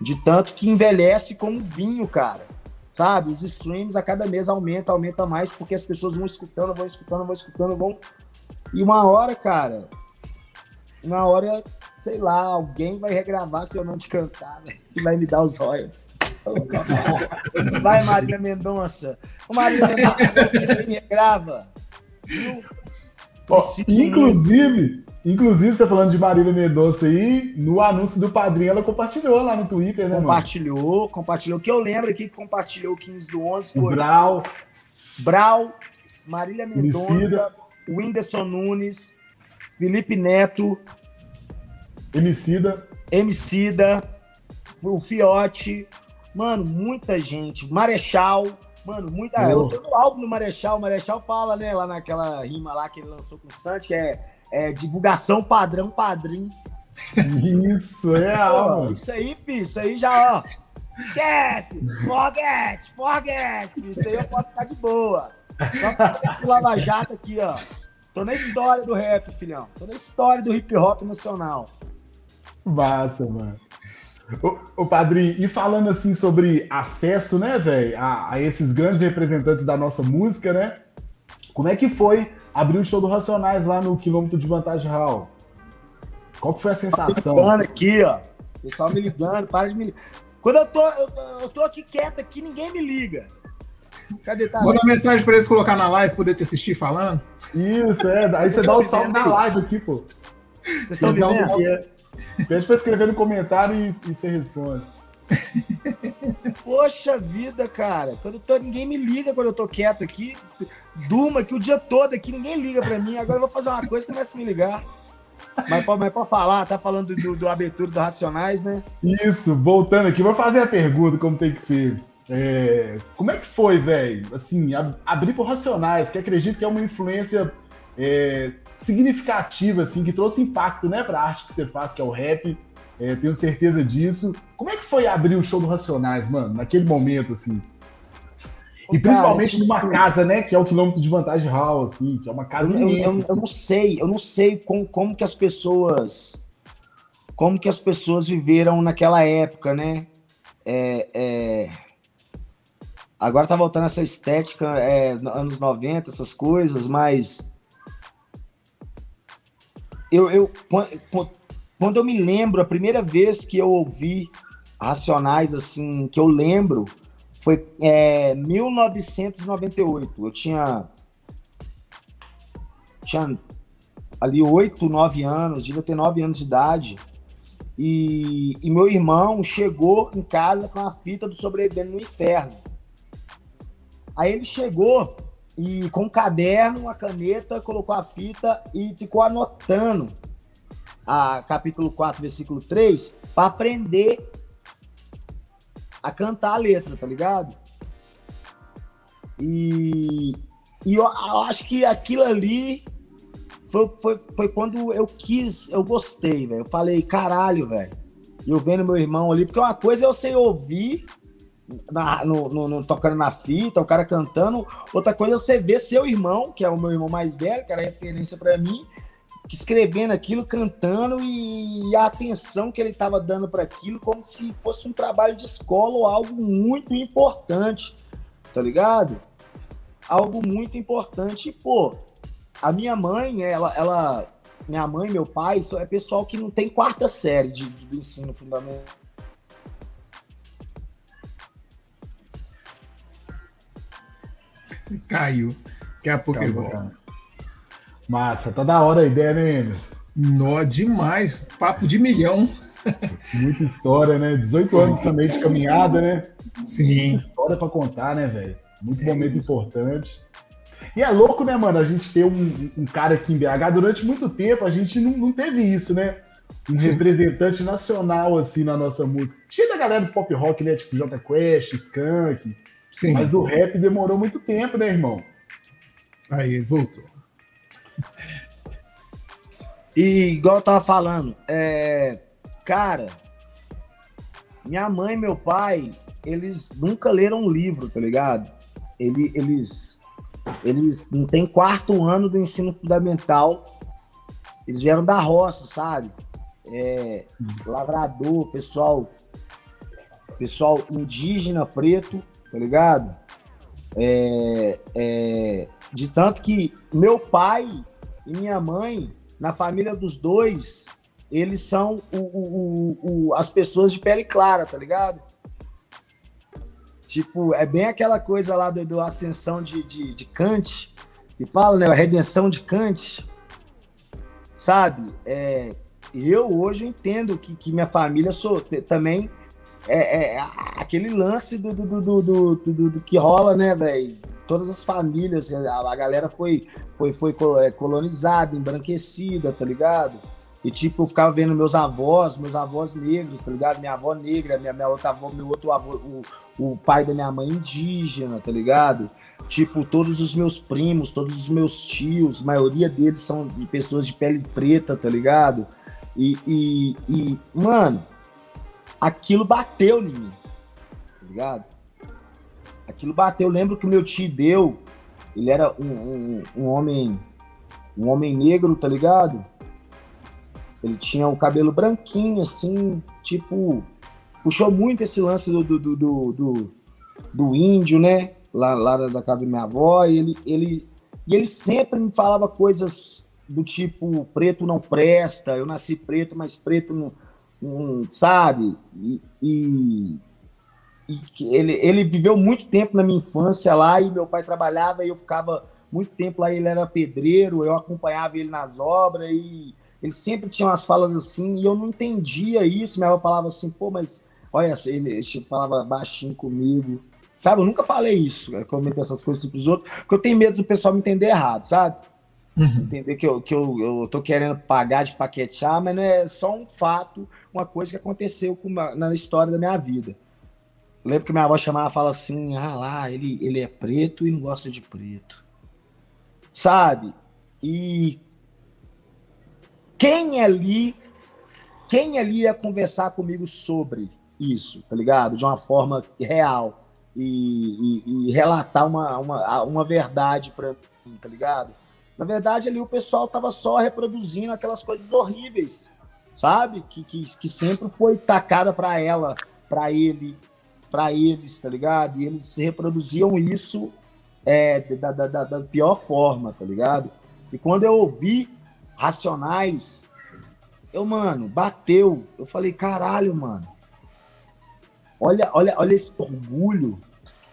[SPEAKER 3] De tanto que envelhece como vinho, cara. Sabe? Os streams a cada mês aumenta, aumenta mais, porque as pessoas vão escutando, vão escutando, vão escutando, vão. E uma hora, cara, uma hora, sei lá, alguém vai regravar se eu não te cantar, né? E vai me dar os royalties. Vai, Marília Mendonça. O Marília Mendonça regrava.
[SPEAKER 2] Inclusive, Inclusive, você falando de Marília Mendonça aí, no anúncio do padrinho, ela compartilhou lá no Twitter, né,
[SPEAKER 3] Compartilhou, mano? compartilhou. O que eu lembro aqui que compartilhou o 15 do 11 foi...
[SPEAKER 2] Brau.
[SPEAKER 3] Brau, Marília Mendonça, Emicida. Whindersson Nunes, Felipe Neto...
[SPEAKER 2] Emicida.
[SPEAKER 3] Emicida, o Fiote, mano, muita gente. Marechal, mano, muita... Oh. Eu tô no álbum do Marechal, o Marechal fala, né, lá naquela rima lá que ele lançou com o Santos, que é é, divulgação padrão padrinho.
[SPEAKER 2] Isso, é
[SPEAKER 3] Isso aí, filho, isso aí já, ó. Esquece! Forget! Forget! Isso aí eu posso ficar de boa. Só o Lava Jato aqui, ó. Tô na história do rap, filhão. Tô na história do hip hop nacional.
[SPEAKER 2] Massa, mano. O, o Padrinho, e falando assim sobre acesso, né, velho, a, a, esses grandes representantes da nossa música, né? Como é que foi abriu o show do Racionais lá no quilômetro de vantagem Hall. Qual que foi a sensação?
[SPEAKER 3] Me ligando aqui, ó. Pessoal me ligando, para de me ligar. Quando eu tô, eu, eu tô aqui quieto aqui, ninguém me liga.
[SPEAKER 1] Cadê tá? Manda mensagem para eles colocar na live, poder te assistir falando.
[SPEAKER 2] Isso, é. Aí você dá o um salve na live aqui, pô. Vocês estão me vendo? Pede para escrever no comentário e, e você responde.
[SPEAKER 3] Poxa vida, cara. Quando tô, ninguém me liga quando eu tô quieto aqui. Duma que o dia todo aqui, ninguém liga pra mim. Agora eu vou fazer uma coisa e começa a me ligar. Mas, pra falar, tá falando do, do abertura do Racionais, né?
[SPEAKER 2] Isso, voltando aqui, vou fazer a pergunta como tem que ser. É, como é que foi, velho? Assim, abrir por Racionais, que acredito que é uma influência é, significativa, assim, que trouxe impacto, né, pra arte que você faz, que é o rap. É, tenho certeza disso. Como é que foi abrir o show do Racionais, mano, naquele momento, assim? E principalmente numa tipo, casa, né? Que é o quilômetro de vantagem real, assim, que é uma casa
[SPEAKER 3] eu, imensa. Eu, eu, eu, não sei, eu não sei como, como que as pessoas. Como que as pessoas viveram naquela época, né? É, é... Agora tá voltando essa estética, é, anos 90, essas coisas, mas. Eu, eu, quando eu me lembro, a primeira vez que eu ouvi Racionais, assim, que eu lembro, foi é, 1998. Eu tinha, tinha ali oito, nove anos, devia ter nove anos de idade. E, e, meu irmão chegou em casa com a fita do Sobrevivendo no Inferno. Aí ele chegou e com um caderno, uma caneta, colocou a fita e ficou anotando a capítulo 4, versículo 3, para aprender a cantar a letra, tá ligado? E, e eu, eu acho que aquilo ali foi, foi, foi quando eu quis, eu gostei, velho. Eu falei, caralho, velho. E eu vendo meu irmão ali, porque uma coisa é eu sei ouvir na, no, no, no, tocando na fita, o cara cantando. Outra coisa é você ver seu irmão, que é o meu irmão mais velho, que era referência para mim, escrevendo aquilo, cantando e a atenção que ele estava dando para aquilo, como se fosse um trabalho de escola ou algo muito importante, tá ligado? Algo muito importante. E, pô, a minha mãe, ela, ela minha mãe, meu pai, isso é pessoal que não tem quarta série de, de do ensino fundamental.
[SPEAKER 1] Caiu. Daqui a pouco Calma, ele volta.
[SPEAKER 2] Massa, tá da hora a ideia, né, Emerson?
[SPEAKER 1] Nó demais, papo de milhão.
[SPEAKER 2] Muita história, né? 18 anos também de caminhada, né?
[SPEAKER 1] Sim.
[SPEAKER 2] Muita história para contar, né, velho? Muito é momento isso. importante. E é louco, né, mano? A gente ter um, um, cara aqui em BH durante muito tempo, a gente não, não teve isso, né? Um Sim. representante nacional, assim, na nossa música. Tinha da galera do pop rock, né? Tipo J Quest, Skank. Sim. Mas do rap demorou muito tempo, né, irmão?
[SPEAKER 1] Aí, voltou.
[SPEAKER 3] E igual eu tava falando, é, cara, minha mãe e meu pai, eles nunca leram um livro, tá ligado? Eles, eles, eles não tem quarto ano do ensino fundamental. Eles vieram da roça, sabe? É, lavrador, pessoal, pessoal indígena preto, tá ligado? É, é, de tanto que meu pai e minha mãe, na família dos dois, eles são o, o, o, as pessoas de pele clara, tá ligado? Tipo, é bem aquela coisa lá do, do ascensão de, de, de Kant, que fala, né? A redenção de Kant. Sabe? É, eu hoje entendo que, que minha família sou, também é, é, aquele lance do, do, do, do, do, do que rola, né, velho? Todas as famílias, a, a galera foi, foi, foi é, colonizada, embranquecida, tá ligado? E tipo, eu ficava vendo meus avós, meus avós negros, tá ligado? Minha avó negra, minha, minha outra avó, meu outro avô, o, o pai da minha mãe indígena, tá ligado? Tipo, todos os meus primos, todos os meus tios, maioria deles são de pessoas de pele preta, tá ligado? E, e, e mano, aquilo bateu em mim, tá ligado? Aquilo bateu. Eu lembro que o meu tio deu, ele era um, um, um, homem, um homem negro, tá ligado? Ele tinha o cabelo branquinho, assim, tipo, puxou muito esse lance do, do, do, do, do índio, né? Lá, lá da casa da minha avó, e ele, ele, E ele sempre me falava coisas do tipo: preto não presta, eu nasci preto, mas preto não. não sabe? E, e, e ele, ele viveu muito tempo na minha infância lá e meu pai trabalhava e eu ficava muito tempo lá. Ele era pedreiro, eu acompanhava ele nas obras e ele sempre tinha umas falas assim e eu não entendia isso. Minha avó falava assim: pô, mas olha, ele falava baixinho comigo. Sabe, eu nunca falei isso, né, comento essas coisas para os outros, porque eu tenho medo do pessoal me entender errado, sabe? Uhum. Entender que, eu, que eu, eu tô querendo pagar de paquetear, mas não é só um fato, uma coisa que aconteceu uma, na história da minha vida. Lembro que minha avó chamava fala assim: ah lá, ele, ele é preto e não gosta de preto. Sabe? E quem ali, quem ali ia conversar comigo sobre isso, tá ligado? De uma forma real e, e, e relatar uma, uma, uma verdade para mim, tá ligado? Na verdade, ali o pessoal tava só reproduzindo aquelas coisas horríveis, sabe? Que, que, que sempre foi tacada para ela, para ele, para eles, tá ligado? E eles reproduziam isso é, da, da, da, da pior forma, tá ligado? E quando eu ouvi Racionais, eu, mano, bateu. Eu falei, caralho, mano. Olha, olha, olha esse orgulho,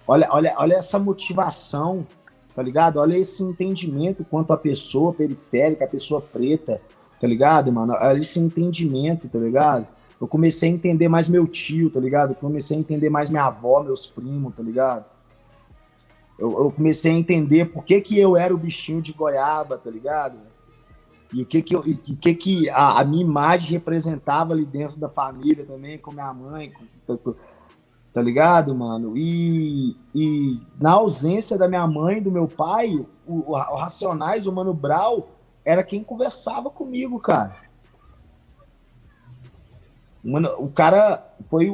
[SPEAKER 3] olha, olha, olha essa motivação, tá ligado? Olha esse entendimento quanto a pessoa periférica, a pessoa preta, tá ligado, mano? Olha esse entendimento, tá ligado? Eu comecei a entender mais meu tio, tá ligado? Eu comecei a entender mais minha avó, meus primos, tá ligado? Eu, eu comecei a entender por que, que eu era o bichinho de goiaba, tá ligado? E o que que, eu, o que, que a, a, minha imagem representava ali dentro da família também, com minha mãe, com, com, Tá ligado, mano? E, e na ausência da minha mãe, do meu pai, o, o Racionais, o Mano Brau, era quem conversava comigo, cara. Mano, o cara foi.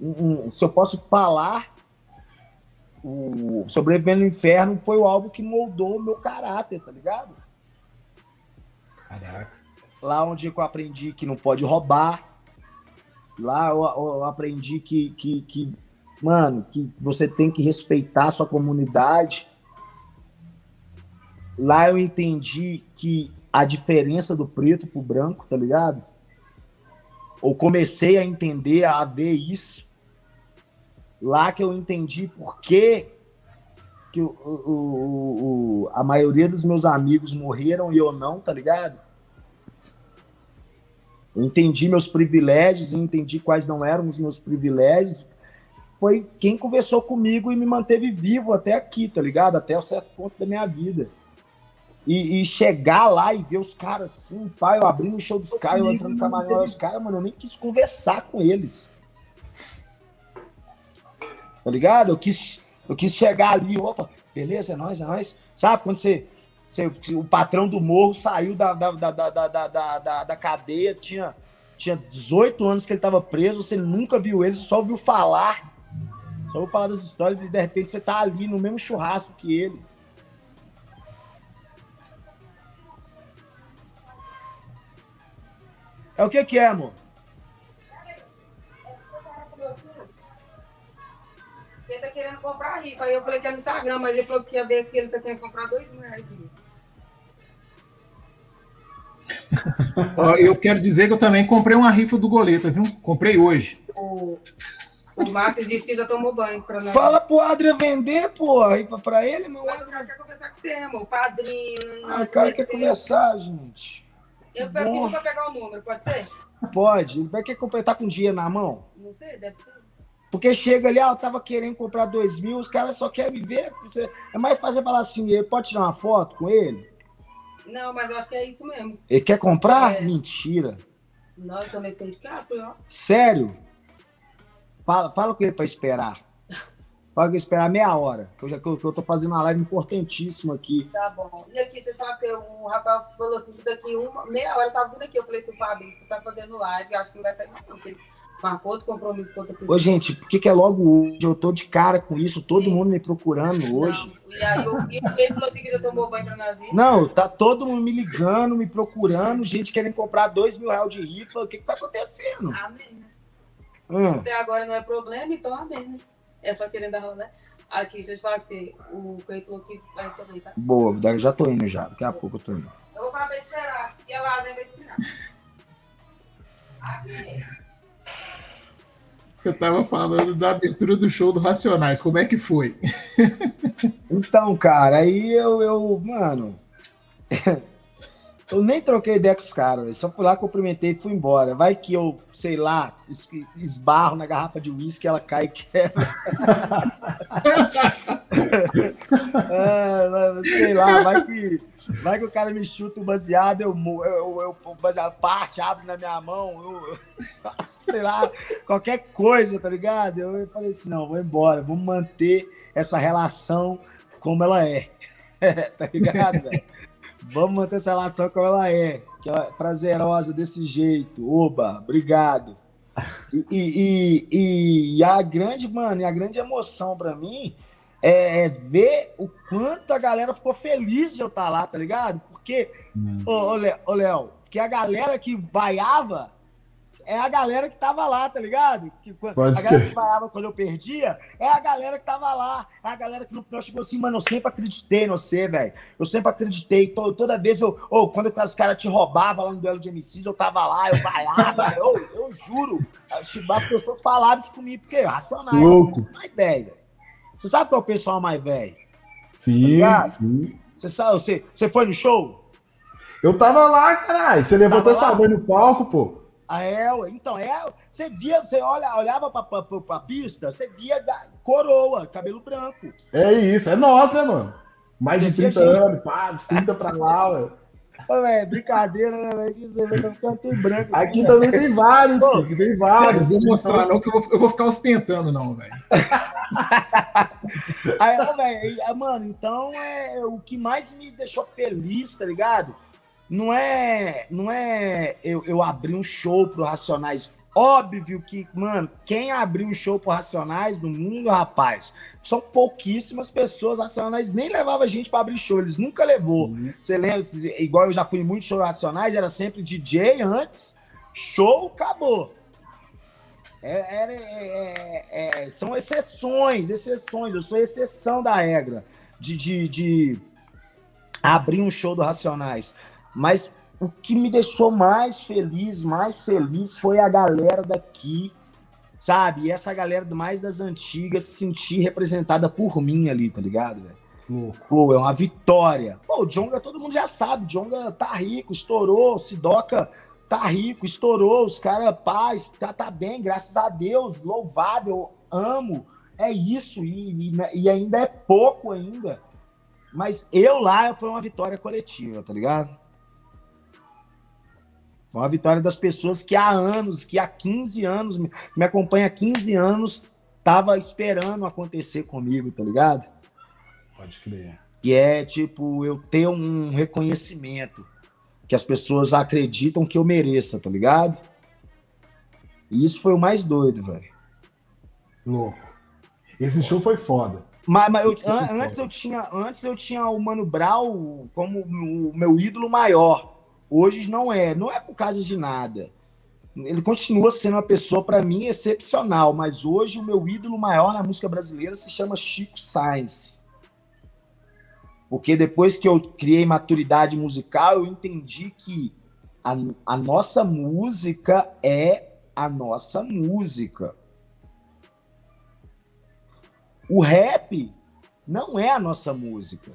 [SPEAKER 3] Um, um, se eu posso falar, o Sobrevivendo no Inferno foi o álbum que moldou o meu caráter, tá ligado? Caraca. Lá onde eu aprendi que não pode roubar, Lá eu, eu aprendi que, que, que, mano, que você tem que respeitar a sua comunidade. Lá eu entendi que a diferença do preto pro branco, tá ligado? Ou comecei a entender, a ver isso. Lá que eu entendi por que, que o, o, o, a maioria dos meus amigos morreram e eu não, tá ligado? Eu entendi meus privilégios, entendi quais não eram os meus privilégios. Foi quem conversou comigo e me manteve vivo até aqui, tá ligado? Até um certo ponto da minha vida. E, e chegar lá e ver os caras assim, pai, eu abrindo o show dos caras, eu entrando no camarim, os caras, mano, eu nem quis conversar com eles. Tá ligado? Eu quis, eu quis chegar ali, opa, beleza, é nóis, é nóis. Sabe quando você o patrão do morro saiu da, da, da, da, da, da, da cadeia, tinha, tinha 18 anos que ele estava preso, você nunca viu ele, só ouviu falar. Só ouviu falar das histórias e de repente você tá ali no mesmo churrasco que ele. É o que que é, amor?
[SPEAKER 4] Ele tá querendo comprar a rifa. Aí eu falei que é no Instagram, mas ele falou que ia ver que ele tá querendo comprar dois mil reais.
[SPEAKER 1] eu quero dizer que eu também comprei uma rifa do Goleta, viu? Comprei hoje.
[SPEAKER 4] O, o Marcos disse que já tomou banho para nós.
[SPEAKER 3] Fala pro Adria vender, pô, a rifa pra ele, meu.
[SPEAKER 4] Mas o cara quer conversar com você, amor. O padrinho.
[SPEAKER 3] Ah, o cara quer conversar, gente.
[SPEAKER 4] Eu pedi pra pegar o número, pode ser?
[SPEAKER 3] Pode. Ele vai querer completar com dinheiro na mão?
[SPEAKER 4] Não sei, deve ser.
[SPEAKER 3] Porque chega ali, ó, eu tava querendo comprar dois mil, os caras só querem me ver. É mais fácil falar assim, ele pode tirar uma foto com ele?
[SPEAKER 4] Não, mas eu acho que é isso mesmo.
[SPEAKER 3] Ele quer comprar? É. Mentira.
[SPEAKER 4] Nossa, também tem de ó.
[SPEAKER 3] Sério? Fala, fala com ele para esperar. Que esperar meia hora. Que eu, já, que eu, que eu tô fazendo uma live importantíssima aqui.
[SPEAKER 4] Tá bom. E aqui, deixa eu falar assim, o Rafael falou assim, que daqui uma meia hora tava vindo aqui. Eu falei assim, Fábio, você tá fazendo live, acho que não vai sair mais não. Marcou outro compromisso com outra pessoa.
[SPEAKER 3] Ô, gente, por que, que é logo hoje? Eu tô de cara com isso, todo Sim. mundo me procurando hoje.
[SPEAKER 4] Não. E aí, eu, ele falou assim que já tomou banho pra nós
[SPEAKER 3] Não, tá todo mundo me ligando, me procurando, gente querendo comprar dois mil reais de rifa. O que que tá acontecendo?
[SPEAKER 4] Amém. Hum. Até agora não é problema, então amém, né? É só querendo dar né? Aqui, deixa eu te falar que você, o Cleiton aqui vai também, tá?
[SPEAKER 3] Boa, já tô indo já. Daqui a pouco eu tô indo.
[SPEAKER 4] Eu vou falar pra esperar. E a Lazen vai esperar. Aqui.
[SPEAKER 1] Você estava falando da abertura do show do Racionais. Como é que foi?
[SPEAKER 3] então, cara, aí eu, eu mano. eu nem troquei ideia com os caras, só fui lá, cumprimentei e fui embora. Vai que eu, sei lá, esbarro na garrafa de uísque, ela cai e quebra. é, sei lá, vai que, vai que o cara me chuta o baseado, eu, eu, eu, eu o baseado parte, abre na minha mão, eu, sei lá, qualquer coisa, tá ligado? Eu falei assim, não, vou embora, vamos manter essa relação como ela é. tá ligado, velho? Vamos manter essa relação como ela é, que é prazerosa desse jeito. Oba, obrigado. E, e, e, e a grande, mano, a grande emoção para mim é, é, ver o quanto a galera ficou feliz de eu estar lá, tá ligado? Porque, hum. ô, ô Léo, porque a galera que vaiava é a galera que tava lá, tá ligado? Que, a galera que falava quando eu perdia é a galera que tava lá. É a galera que no final chegou assim, mano, eu sempre acreditei em você, velho. Eu sempre acreditei. Toda, toda vez eu. Ou quando os caras te roubavam lá no duelo de MCs, eu tava lá, eu vaiava, eu, eu juro. As pessoas falavam isso comigo, porque racionais.
[SPEAKER 2] Louco.
[SPEAKER 3] Mais velho. Você sabe qual é o pessoal mais velho?
[SPEAKER 2] Sim, tá sim.
[SPEAKER 3] Você sabe, você, você foi no show?
[SPEAKER 2] Eu tava lá, caralho. Você levantou essa mão no palco, pô.
[SPEAKER 3] Ah, é, então, é, você via, você olha, olhava pra, pra, pra, pra pista, você via da coroa, cabelo branco.
[SPEAKER 2] É isso, é nós, né, mano? Mais de 30 gente... anos, pá, 30 pra lá, velho.
[SPEAKER 3] É brincadeira, né, velho? Você vê, tá ficando branco.
[SPEAKER 2] Aqui né? também tem vários, Pô, filho, tem vários.
[SPEAKER 1] Não vou mostrar, não, que eu vou, eu vou ficar ostentando, não, velho.
[SPEAKER 3] Aí, velho, mano, então é o que mais me deixou feliz, tá ligado? Não é, não é eu, eu abrir um show pro Racionais. Óbvio que, mano, quem abriu um show pro Racionais no mundo, rapaz, são pouquíssimas pessoas. Racionais nem levava gente para abrir show, eles nunca levou. Sim. Você lembra? Igual eu já fui em muitos shows Racionais, era sempre DJ antes, show, acabou. É, é, é, é, são exceções, exceções. Eu sou exceção da regra de, de, de abrir um show do Racionais. Mas o que me deixou mais feliz, mais feliz foi a galera daqui, sabe? E essa galera mais das antigas se sentir representada por mim ali, tá ligado, velho? Pô, é uma vitória. Pô, o Jonga, todo mundo já sabe, o Jonga tá rico, estourou, Sidoca tá rico, estourou, os caras, paz, tá, tá bem, graças a Deus, louvável, amo, é isso, e, e, e ainda é pouco ainda. Mas eu lá foi uma vitória coletiva, tá ligado? Foi uma vitória das pessoas que há anos, que há 15 anos, me acompanha há 15 anos, tava esperando acontecer comigo, tá ligado?
[SPEAKER 2] Pode crer.
[SPEAKER 3] Que é, tipo, eu ter um reconhecimento que as pessoas acreditam que eu mereça, tá ligado? E isso foi o mais doido, velho.
[SPEAKER 2] Louco. Esse show foi foda.
[SPEAKER 3] Mas, mas eu, an antes, eu tinha, antes eu tinha o Mano Brown como o meu ídolo maior. Hoje não é, não é por causa de nada. Ele continua sendo uma pessoa, para mim, excepcional, mas hoje o meu ídolo maior na música brasileira se chama Chico Sainz. Porque depois que eu criei maturidade musical, eu entendi que a, a nossa música é a nossa música. O rap não é a nossa música.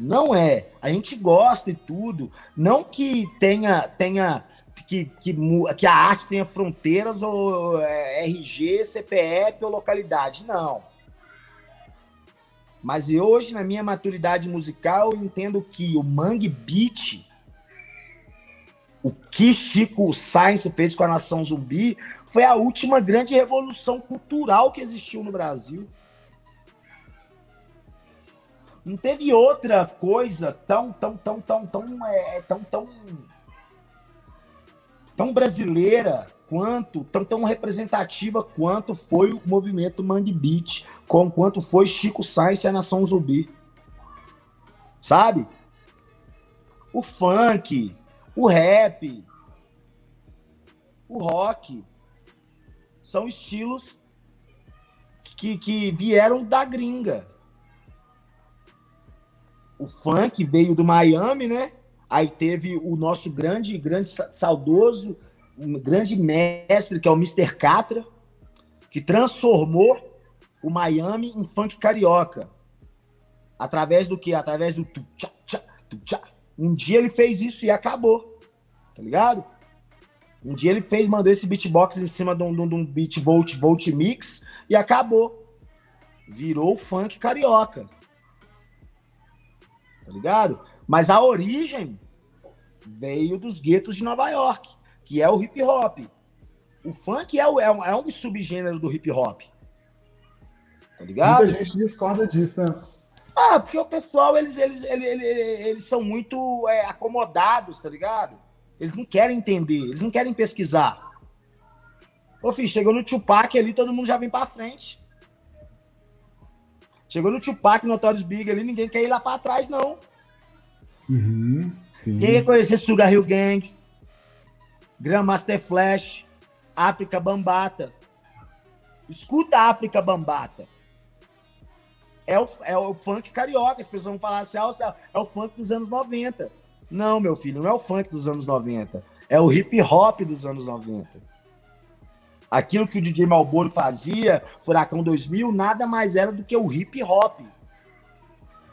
[SPEAKER 3] Não é. A gente gosta e tudo. Não que tenha tenha que, que, que a arte tenha fronteiras ou é, RG, CPF ou localidade. Não. Mas hoje, na minha maturidade musical, eu entendo que o Mangue Beat, o que Chico Sainz fez com a Nação Zumbi, foi a última grande revolução cultural que existiu no Brasil. Não teve outra coisa tão, tão, tão, tão, tão, é, tão, tão, tão brasileira quanto, tão, tão representativa quanto foi o movimento Mangue Beat, com quanto foi Chico Sainz e a Nação Zumbi. Sabe? O funk, o rap, o rock são estilos que, que vieram da gringa. O funk veio do Miami, né? Aí teve o nosso grande, grande saudoso, um grande mestre, que é o Mr. Catra, que transformou o Miami em funk carioca. Através do que? Através do tu tchá, tchá, tu tchá. Um dia ele fez isso e acabou. Tá ligado? Um dia ele fez, mandou esse beatbox em cima de um, de um beat volt, volt mix e acabou. Virou funk carioca. Tá ligado? Mas a origem veio dos guetos de Nova York, que é o hip hop. O funk é, o, é, um, é um subgênero do hip hop. Tá ligado?
[SPEAKER 2] Muita gente discorda disso, né?
[SPEAKER 3] Ah, porque o pessoal, eles, eles, eles, eles, eles são muito é, acomodados, tá ligado? Eles não querem entender, eles não querem pesquisar. Ô, filho, chegou no Tupac ali, todo mundo já vem pra frente. Chegou no Tupac, Notorious Big ali, ninguém quer ir lá pra trás, não.
[SPEAKER 2] Uhum,
[SPEAKER 3] Quem quer conhecer Sugar Hill Gang, Grandmaster Flash, África Bambata. Escuta a África Bambata. É o, é o funk carioca. As pessoas vão falar assim, ah, é o funk dos anos 90. Não, meu filho, não é o funk dos anos 90. É o hip hop dos anos 90. Aquilo que o DJ Malboro fazia, Furacão 2000, nada mais era do que o hip hop.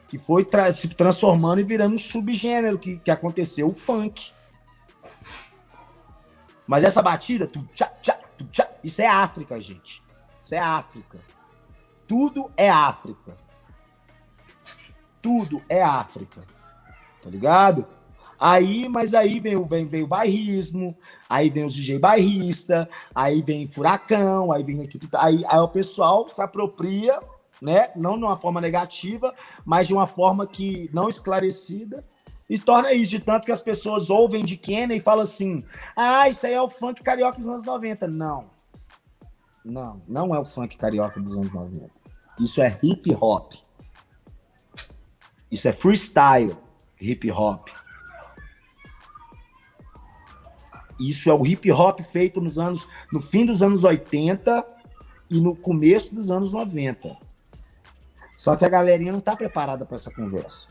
[SPEAKER 3] Que foi tra se transformando e virando um subgênero que, que aconteceu, o funk. Mas essa batida, tu, tchá, tchá, tu, tchá, isso é África, gente. Isso é África. Tudo é África. Tudo é África. Tá ligado? Aí, mas aí vem, vem, vem o bairrismo, aí vem os DJ bairrista, aí vem furacão, aí vem equipe. Aí, aí o pessoal se apropria, né? Não de uma forma negativa, mas de uma forma que não esclarecida. E torna isso, de tanto que as pessoas ouvem de Kenny e falam assim: ah, isso aí é o funk carioca dos anos 90. Não. Não, não é o funk carioca dos anos 90. Isso é hip hop. Isso é freestyle hip hop. Isso é o hip hop feito nos anos, no fim dos anos 80 e no começo dos anos 90. Só que a galerinha não está preparada para essa conversa.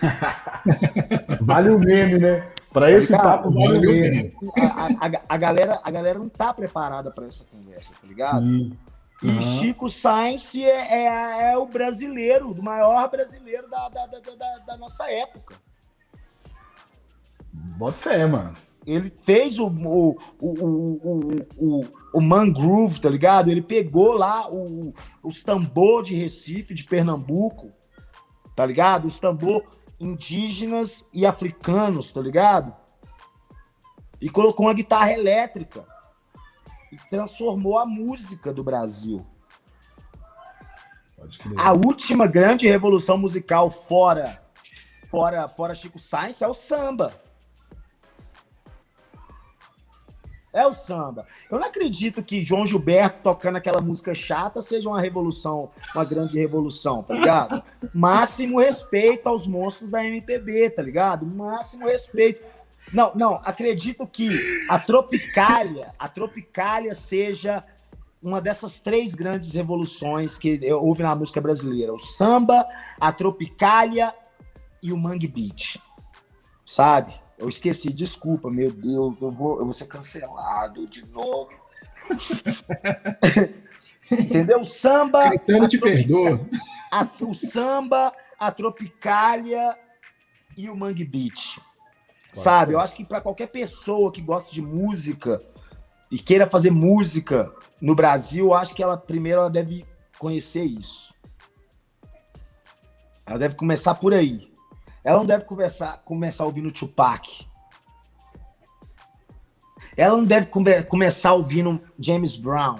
[SPEAKER 2] vale o meme, né? Para esse ligado? papo vale o meme.
[SPEAKER 3] A, a, a, galera, a galera não está preparada para essa conversa, tá ligado? Sim. E uhum. Chico Sainz é, é, é, o brasileiro, o maior brasileiro da, da, da, da, da nossa época.
[SPEAKER 2] Bota fé, mano
[SPEAKER 3] ele fez o, o, o, o, o, Mangrove, tá ligado? Ele pegou lá o, os tambor de Recife, de Pernambuco, tá ligado? Os tambor indígenas e africanos, tá ligado? E colocou uma guitarra elétrica e transformou a música do Brasil. A última grande revolução musical fora fora fora Chico Sainz é o samba. É o samba. Eu não acredito que João Gilberto tocando aquela música chata seja uma revolução, uma grande revolução, tá ligado? Máximo respeito aos monstros da MPB, tá ligado? Máximo respeito. Não, não, acredito que a Tropicália, a Tropicália seja uma dessas três grandes revoluções que houve na música brasileira: o samba, a Tropicália e o Mangue Beat. Sabe? Eu esqueci, desculpa, meu Deus, eu vou, eu vou ser cancelado de novo. Entendeu? O samba.
[SPEAKER 2] Caetano te perdoa.
[SPEAKER 3] A, o samba, a tropicália e o mangue beat. Sabe? Eu acho que para qualquer pessoa que gosta de música e queira fazer música no Brasil, eu acho que ela primeiro ela deve conhecer isso. Ela deve começar por aí. Ela não deve conversar, começar ouvindo Tupac. Ela não deve come, começar ouvindo James Brown.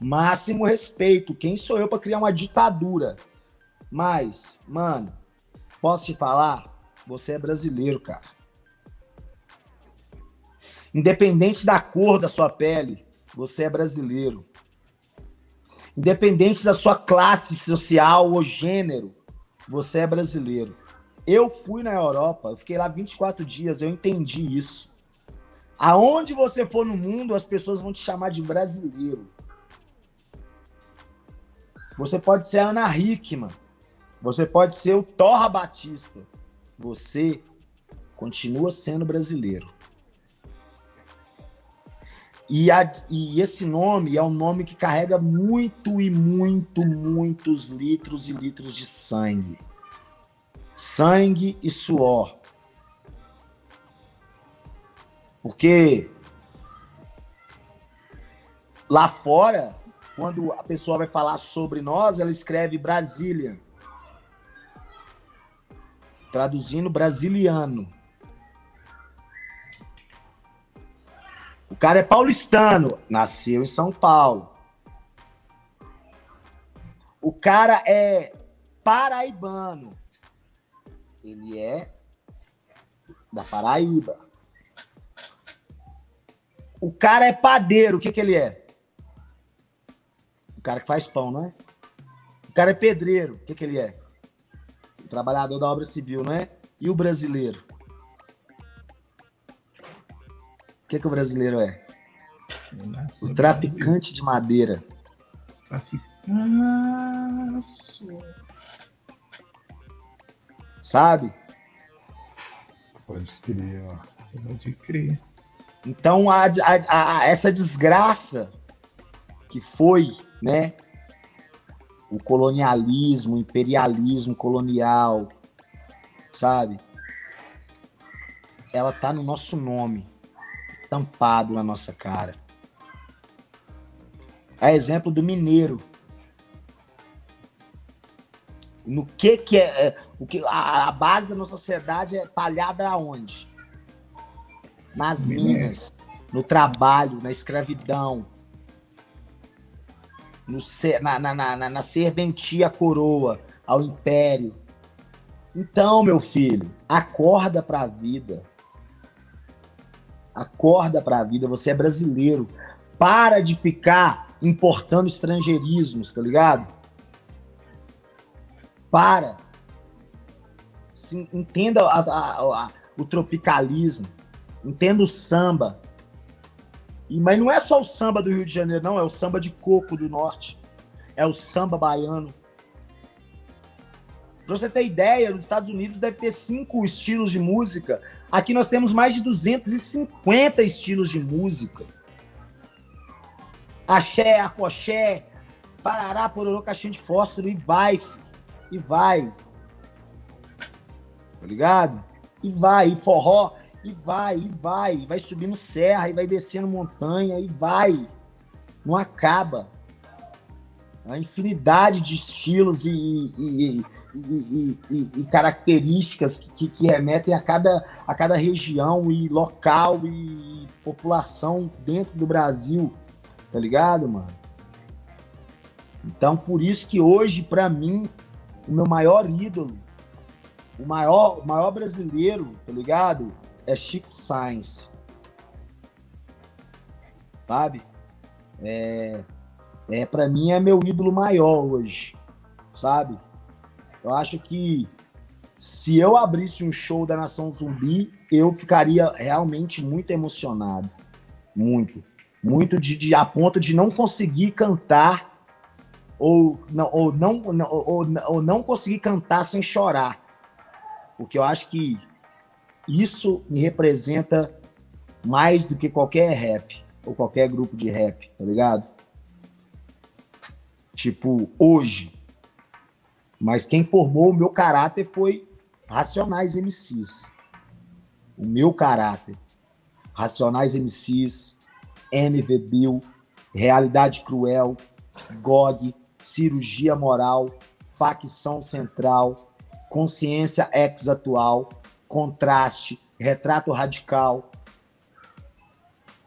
[SPEAKER 3] Máximo respeito. Quem sou eu para criar uma ditadura? Mas, mano, posso te falar? Você é brasileiro, cara. Independente da cor da sua pele, você é brasileiro. Independente da sua classe social ou gênero, você é brasileiro. Eu fui na Europa, eu fiquei lá 24 dias, eu entendi isso. Aonde você for no mundo, as pessoas vão te chamar de brasileiro. Você pode ser a Ana Hickman. Você pode ser o Torra Batista. Você continua sendo brasileiro. E, a, e, esse nome é um nome que carrega muito e muito, muitos litros e litros de sangue. Sangue e suor. Porque lá fora, quando a pessoa vai falar sobre nós, ela escreve Brasília. Traduzindo brasiliano. O cara é paulistano, nasceu em São Paulo. O cara é paraibano. Ele é da Paraíba. O cara é padeiro, o que, que ele é? O cara que faz pão, não é? O cara é pedreiro, o que, que ele é? O trabalhador da obra civil, não é? E o brasileiro? O que, que o brasileiro é? O traficante de madeira.
[SPEAKER 1] Traficante.
[SPEAKER 3] Sabe?
[SPEAKER 2] Pode crer, ó.
[SPEAKER 1] Pode crer.
[SPEAKER 3] Então, a, a, a, essa desgraça que foi, né? O colonialismo, o imperialismo colonial, sabe? Ela tá no nosso nome, tampado na nossa cara. É exemplo do mineiro. No que que é, é o que a, a, base da nossa sociedade é talhada aonde? Nas minas, no trabalho, na escravidão, no, na, na, na, na serventia à coroa, ao império. Então, meu filho, acorda para a vida. Acorda para a vida, você é brasileiro. Para de ficar importando estrangeirismos, tá ligado? Para. Se, entenda a, a, a, o tropicalismo. Entenda o samba. E, mas não é só o samba do Rio de Janeiro, não. É o samba de coco do norte. É o samba baiano. Pra você ter ideia, nos Estados Unidos deve ter cinco estilos de música. Aqui nós temos mais de 250 estilos de música. Axé, afoxé, parará, pororô, caixinha de fósforo e vai, e vai. Tá ligado? E vai, e forró, e vai, e vai. Vai subindo serra, e vai descendo montanha, e vai. Não acaba. A infinidade de estilos e, e, e, e características que, que, remetem a cada, a cada região e local e população dentro do Brasil. Tá ligado, mano? Então, por isso que hoje, para mim, o meu maior ídolo, o maior, o maior brasileiro, tá ligado? É Chico Sainz. Sabe? É, é para mim é meu ídolo maior hoje, sabe? Eu acho que se eu abrisse um show da Nação Zumbi, eu ficaria realmente muito emocionado, muito, muito de, de a ponto de não conseguir cantar ou não, ou não, ou, ou não conseguir cantar sem chorar. Porque eu acho que isso me representa mais do que qualquer rap ou qualquer grupo de rap, tá ligado? Tipo, hoje. Mas quem formou o meu caráter foi Racionais MCs. O meu caráter. Racionais MCs, MV Bill, Realidade Cruel, GOG, cirurgia moral, facção central, consciência ex-atual, contraste, retrato radical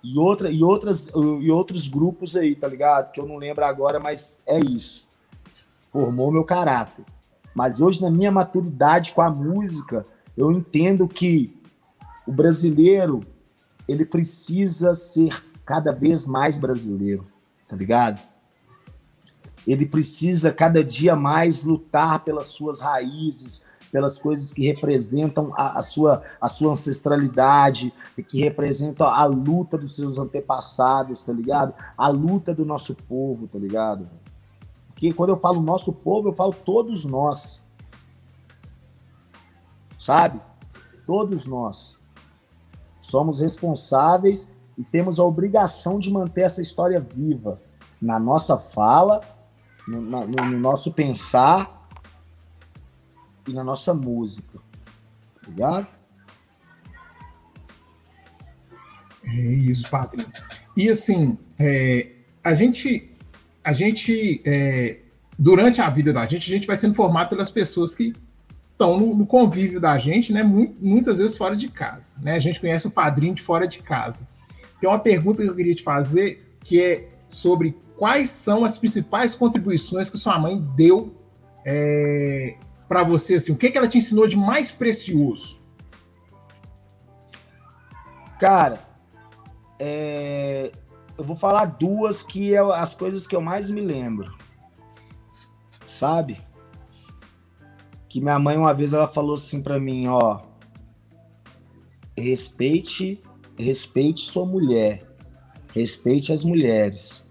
[SPEAKER 3] e, outra, e, outras, e outros grupos aí, tá ligado? Que eu não lembro agora, mas é isso. Formou meu caráter. Mas hoje, na minha maturidade com a música, eu entendo que o brasileiro ele precisa ser cada vez mais brasileiro, tá ligado? Ele precisa cada dia mais lutar pelas suas raízes, pelas coisas que representam a, a, sua, a sua ancestralidade, que representam a luta dos seus antepassados, tá ligado? A luta do nosso povo, tá ligado? Porque quando eu falo nosso povo, eu falo todos nós. Sabe? Todos nós. Somos responsáveis e temos a obrigação de manter essa história viva na nossa fala, no, no, no nosso pensar e na nossa música. Obrigado?
[SPEAKER 1] É isso, padre. E assim, é, a gente, a gente é, durante a vida da gente, a gente vai sendo formado pelas pessoas que estão no, no, convívio da gente, né? Muitas vezes fora de casa, né? A gente conhece o padrinho de fora de casa. Tem uma pergunta que eu queria te fazer que é sobre quais são as principais contribuições que sua mãe deu é, para você, assim, o que, que ela te ensinou de mais precioso?
[SPEAKER 3] Cara, é, eu vou falar duas que é as coisas que eu mais me lembro. Sabe? Que minha mãe uma vez ela falou assim para mim, ó, respeite, respeite sua mulher, respeite as mulheres.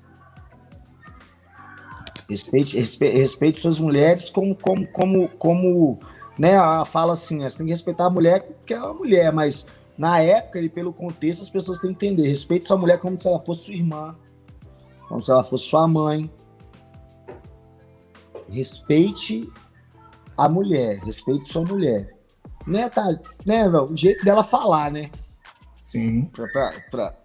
[SPEAKER 3] Respeite, respeite, respeite suas mulheres como, como, como, como, né? Ela fala assim, você tem que respeitar a mulher porque é uma mulher, mas na época e pelo contexto, as pessoas têm que entender. Respeite sua mulher como se ela fosse sua irmã, como se ela fosse sua mãe. Respeite a mulher, respeite sua mulher. Né, tá, né, o jeito dela falar, né?
[SPEAKER 1] Sim.
[SPEAKER 3] Pra, pra, pra...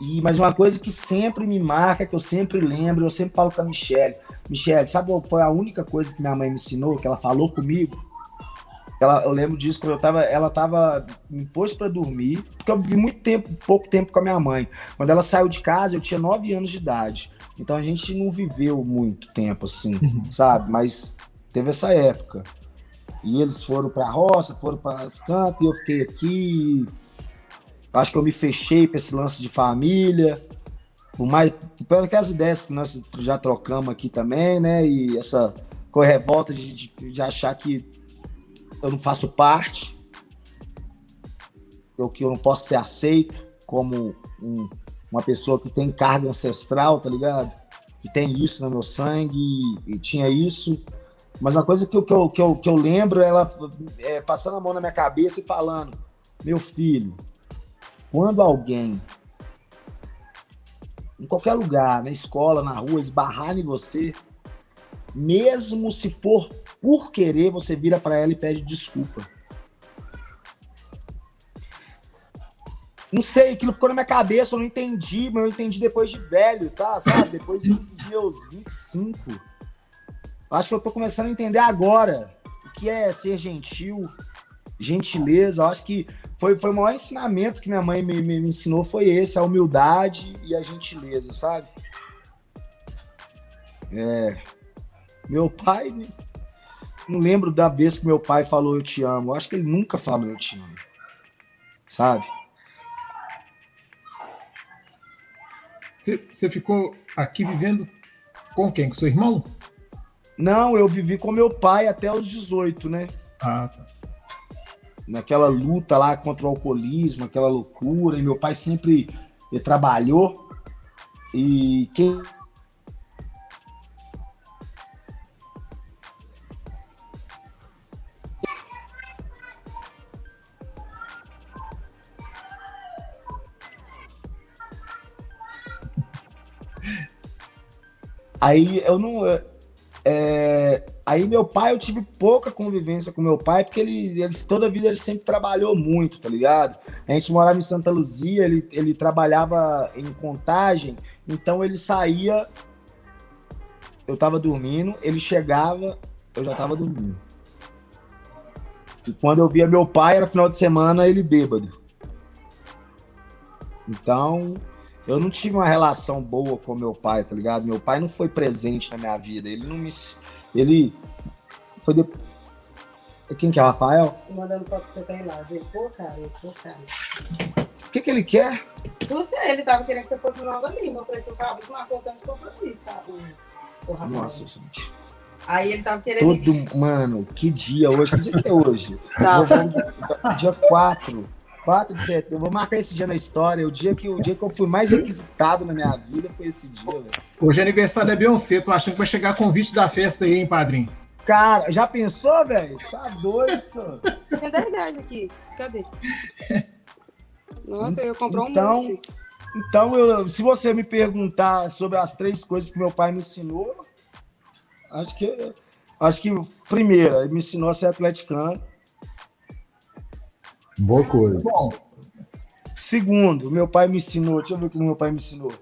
[SPEAKER 3] E, mas uma coisa que sempre me marca, que eu sempre lembro, eu sempre falo com a Michelle. Michelle, sabe qual foi a única coisa que minha mãe me ensinou, que ela falou comigo? Ela, eu lembro disso quando eu tava, ela tava me pôs para dormir, porque eu vivi muito tempo, pouco tempo com a minha mãe. Quando ela saiu de casa, eu tinha nove anos de idade. Então a gente não viveu muito tempo assim, uhum. sabe? Mas teve essa época. E eles foram para a roça, foram para as cantos, e eu fiquei aqui. Acho que eu me fechei para esse lance de família. Por mais, pelas ideias que nós já trocamos aqui também, né? E essa correvolta de, de, de achar que eu não faço parte, eu que eu não posso ser aceito como um, uma pessoa que tem carga ancestral, tá ligado? Que tem isso no meu sangue e, e tinha isso. Mas uma coisa que eu, que eu, que eu, que eu lembro, ela é, passando a mão na minha cabeça e falando: Meu filho, quando alguém, em qualquer lugar, na escola, na rua, esbarrar em você, mesmo se for por querer, você vira para ela e pede desculpa. Não sei, aquilo ficou na minha cabeça, eu não entendi, mas eu entendi depois de velho, tá? Sabe? Depois dos meus 25. Acho que eu tô começando a entender agora o que é ser gentil, gentileza. Eu acho que foi, foi o maior ensinamento que minha mãe me, me, me ensinou foi esse, a humildade e a gentileza, sabe? É. Meu pai não lembro da vez que meu pai falou eu te amo. Eu acho que ele nunca falou eu te amo. Sabe?
[SPEAKER 1] Você ficou aqui vivendo com quem? Com seu irmão?
[SPEAKER 3] Não, eu vivi com meu pai até os 18, né?
[SPEAKER 1] Ah, tá.
[SPEAKER 3] Naquela luta lá contra o alcoolismo, aquela loucura. E meu pai sempre trabalhou. E quem Aí eu não. É, aí meu pai, eu tive pouca convivência com meu pai, porque ele, ele toda a vida ele sempre trabalhou muito, tá ligado? A gente morava em Santa Luzia, ele, ele trabalhava em contagem, então ele saía, eu tava dormindo, ele chegava, eu já tava dormindo. E quando eu via meu pai, era final de semana, ele bêbado. Então, eu não tive uma relação boa com meu pai, tá ligado? Meu pai não foi presente na minha vida. Ele não me. Ele. Foi depois. Quem que é o Rafael?
[SPEAKER 4] Mandando foto que eu tenho lá. Pô, cara, pô, cara.
[SPEAKER 3] O que, que ele quer?
[SPEAKER 4] Você, ele tava querendo que você fosse Nova Lima. Eu falei assim, Fábio, marcou tanto compromisso, sabe?
[SPEAKER 3] Nossa, gente.
[SPEAKER 4] Aí ele tava querendo.
[SPEAKER 3] Todo. Mano, que dia hoje? Que dia que é hoje? Sábado. Dia 4. 4 de setembro. Eu vou marcar esse dia na história. O dia que, o dia que eu fui mais requisitado na minha vida foi esse dia, velho.
[SPEAKER 1] Hoje é aniversário da Beyoncé. Tô achando que vai chegar convite da festa aí, hein, padrinho?
[SPEAKER 3] Cara, já pensou, velho? Tá doido, senhor.
[SPEAKER 4] Tem 10 reais aqui. Cadê? Nossa, eu comprei um
[SPEAKER 3] Então,
[SPEAKER 4] monte.
[SPEAKER 3] então eu, se você me perguntar sobre as três coisas que meu pai me ensinou, acho que acho que primeira, ele me ensinou a ser atleticano.
[SPEAKER 2] Boa coisa.
[SPEAKER 1] Bom,
[SPEAKER 3] Segundo, meu pai me ensinou, deixa eu ver o que meu pai me ensinou.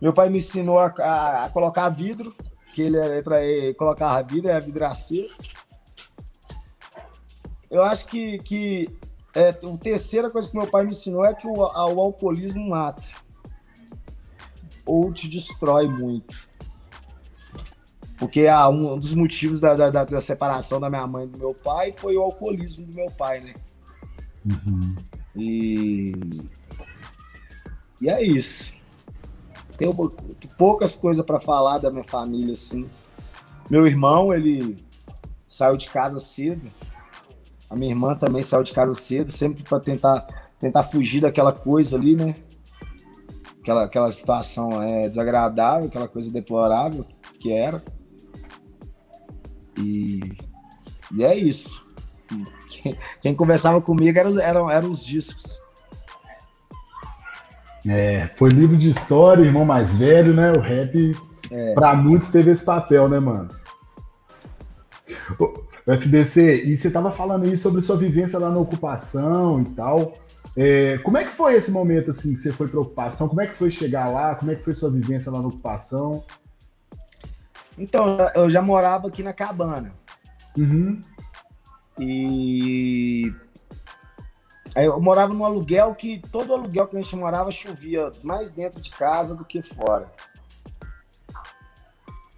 [SPEAKER 3] Meu pai me ensinou a, a- a colocar vidro, que ele era, eh, colocava vidro, era vidraceiro. Eu acho que, que é, a terceira coisa que meu pai me ensinou é que o, a- o alcoolismo mata. Ou te destrói muito. Porque ah, um dos motivos da, da, da- da separação da minha mãe e do meu pai foi o alcoolismo do meu pai, né? E, e é isso. Tenho pou- poucas coisas para falar da minha família, assim. Meu irmão, ele saiu de casa cedo. A minha irmã também saiu de casa cedo, sempre para tentar, tentar fugir daquela coisa ali, né? Aquela, aquela situação é, desagradável, aquela coisa deplorável que era. E, e é isso. Quem, quem conversava comigo eram, eram, eram os discos.
[SPEAKER 2] É, foi livro de história, irmão mais velho, né? O rap, pra muitos, teve esse papel, né, mano? FBC, e você tava falando aí sobre sua vivência lá na ocupação e tal. É, como é que foi esse momento, assim, que você foi pra ocupação? Como é que foi chegar lá? Como é que foi sua vivência lá na ocupação?
[SPEAKER 3] Então, eu já morava aqui na cabana.
[SPEAKER 2] Uhum.
[SPEAKER 3] E aí eu morava num aluguel que todo aluguel que a gente morava chovia mais dentro de casa do que fora.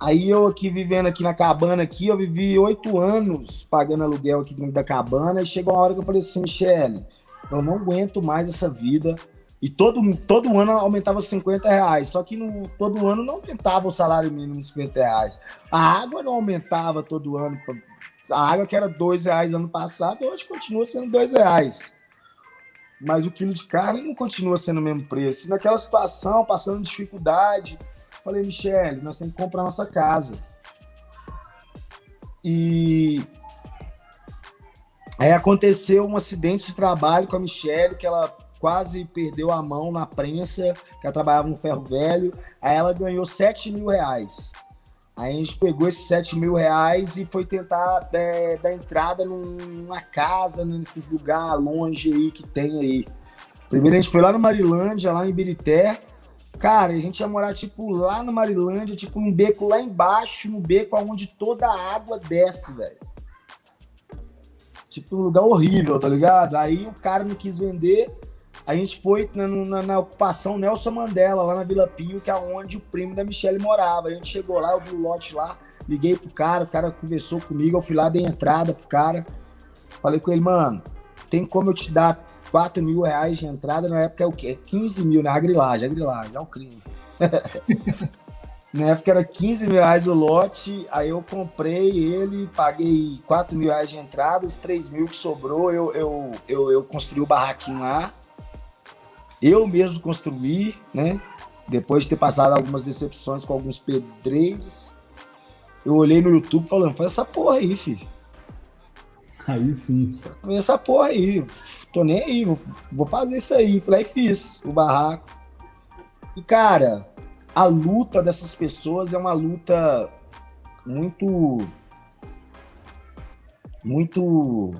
[SPEAKER 3] Aí eu aqui vivendo aqui na cabana aqui, eu vivi oito anos pagando aluguel aqui dentro da cabana e chegou uma hora que eu falei assim, Michele, eu não aguento mais essa vida. E todo, todo ano aumentava 50 reais, só que no, todo ano não aumentava o salário mínimo 50 reais. A água não aumentava todo ano. A água que era dois reais ano passado, hoje continua sendo dois reais. Mas o quilo de carne não continua sendo o mesmo preço. Naquela situação, passando dificuldade, falei, Michele, nós temos que comprar nossa casa. E aí aconteceu um acidente de trabalho com a Michelle, que ela quase perdeu a mão na prensa, que ela trabalhava no ferro velho. Aí ela ganhou 7 mil reais. Aí a gente pegou esses 7 mil reais e foi tentar é, dar entrada numa casa, nesses lugares longe aí que tem aí. Primeiro a gente foi lá no Marilândia, lá em Ibirité. Cara, a gente ia morar, tipo, lá no Marilândia, tipo, um beco lá embaixo, no beco onde toda a água desce, velho. Tipo, um lugar horrível, tá ligado? Aí o cara não quis vender, a gente foi na, na, na ocupação Nelson Mandela, lá na Vila Pio, que é onde o primo da Michelle morava. A gente chegou lá, eu vi o lote lá, liguei pro cara, o cara conversou comigo, eu fui lá, dei entrada pro cara. Falei com ele, mano, tem como eu te dar 4 mil reais de entrada? Na época é o quê? 15 mil, né? A grilagem, a grilagem, é um crime. na época era 15 mil reais o lote, aí eu comprei ele, paguei 4 mil reais de entrada, os 3 mil que sobrou, eu, eu, eu, eu construí o barraquinho lá. Eu mesmo construí, né? Depois de ter passado algumas decepções com alguns pedreiros, eu olhei no YouTube falando, faz essa porra aí, filho.
[SPEAKER 2] Aí sim.
[SPEAKER 3] Faz essa porra aí. Tô nem aí, vou, vou fazer isso aí. Falei, fiz o barraco. E, cara, a luta dessas pessoas é uma luta muito. Muito.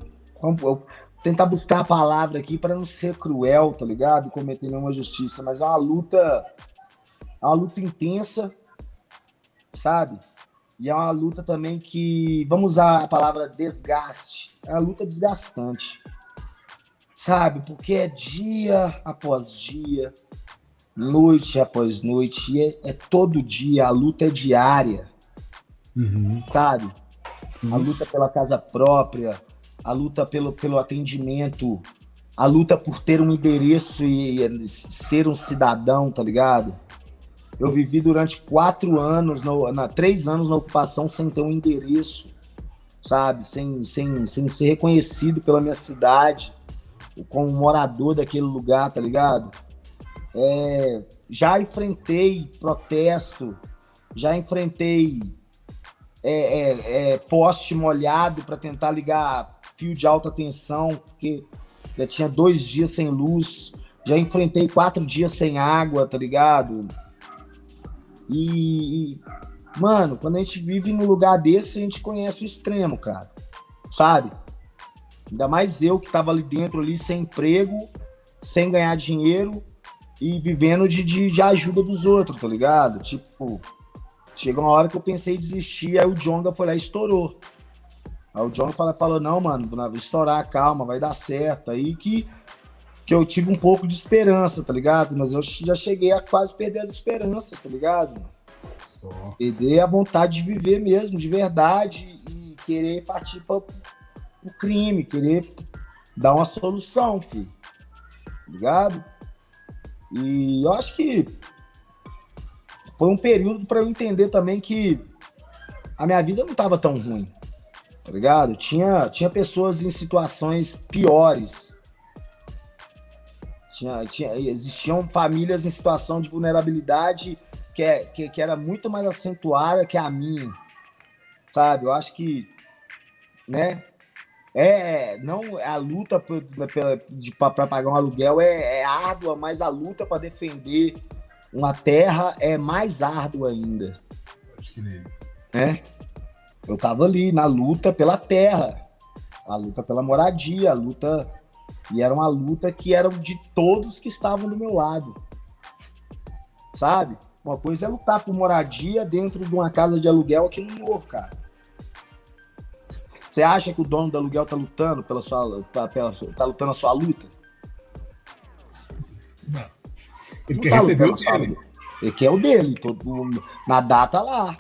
[SPEAKER 3] Tentar buscar a palavra aqui para não ser cruel, tá ligado? E cometer nenhuma justiça, mas é uma luta. É uma luta intensa, sabe? E é uma luta também que. Vamos usar a palavra desgaste. É uma luta desgastante. Sabe? Porque é dia após dia, noite após noite, é, é todo dia, a luta é diária,
[SPEAKER 2] Uhum.
[SPEAKER 3] sabe?
[SPEAKER 2] Sim.
[SPEAKER 3] a luta pela casa própria, a luta pelo, pelo atendimento, a luta por ter um endereço e, e ser um cidadão, tá ligado? Eu vivi durante quatro anos, no, na, três anos na ocupação sem ter um endereço, sabe? Sem, sem, sem ser reconhecido pela minha cidade. como morador daquele lugar, tá ligado? É, já enfrentei protesto, já enfrentei é, é, é poste molhado para tentar ligar fio de alta tensão, porque já tinha dois dias sem luz, já enfrentei quatro dias sem água, tá ligado? E, e, mano, quando a gente vive num lugar desse, a gente conhece o extremo, cara, sabe? Ainda mais eu que tava ali dentro, ali sem emprego, sem ganhar dinheiro e vivendo de, de, de ajuda dos outros, tá ligado? Tipo, chegou uma hora que eu pensei em desistir, aí o Jonga foi lá e estourou. Aí o Jonga falou, falou não, mano, estourar, calma, vai dar certo. Aí que, que eu tive um pouco de esperança, tá ligado? Mas eu já cheguei a quase perder as esperanças, tá ligado? Só. Perder a vontade de viver mesmo, de verdade, e querer partir para o crime, querer dar uma solução, filho. Tá ligado? E eu acho que foi um período para eu entender também que a minha vida não estava tão ruim, tá ligado? Tinha, tinha pessoas em situações piores. Tinha, tinha, existiam famílias em situação de vulnerabilidade que, é, que, que era muito mais acentuada que a minha, sabe? Eu acho que, né? É, não a luta para pagar um aluguel é, é árdua, mas a luta para defender uma terra é mais árdua ainda. Acho que é. Eu tava ali na luta pela terra, a luta pela moradia, a luta e era uma luta que era de todos que estavam do meu lado. Sabe? Uma coisa é lutar por moradia dentro de uma casa de aluguel aqui no morro, cara. Você acha que o dono do aluguel tá lutando pela sua, tá, pela, tá lutando a sua luta?
[SPEAKER 1] Não. Ele não quer tá receber o dele.
[SPEAKER 3] Ele quer o dele, todo, na data lá.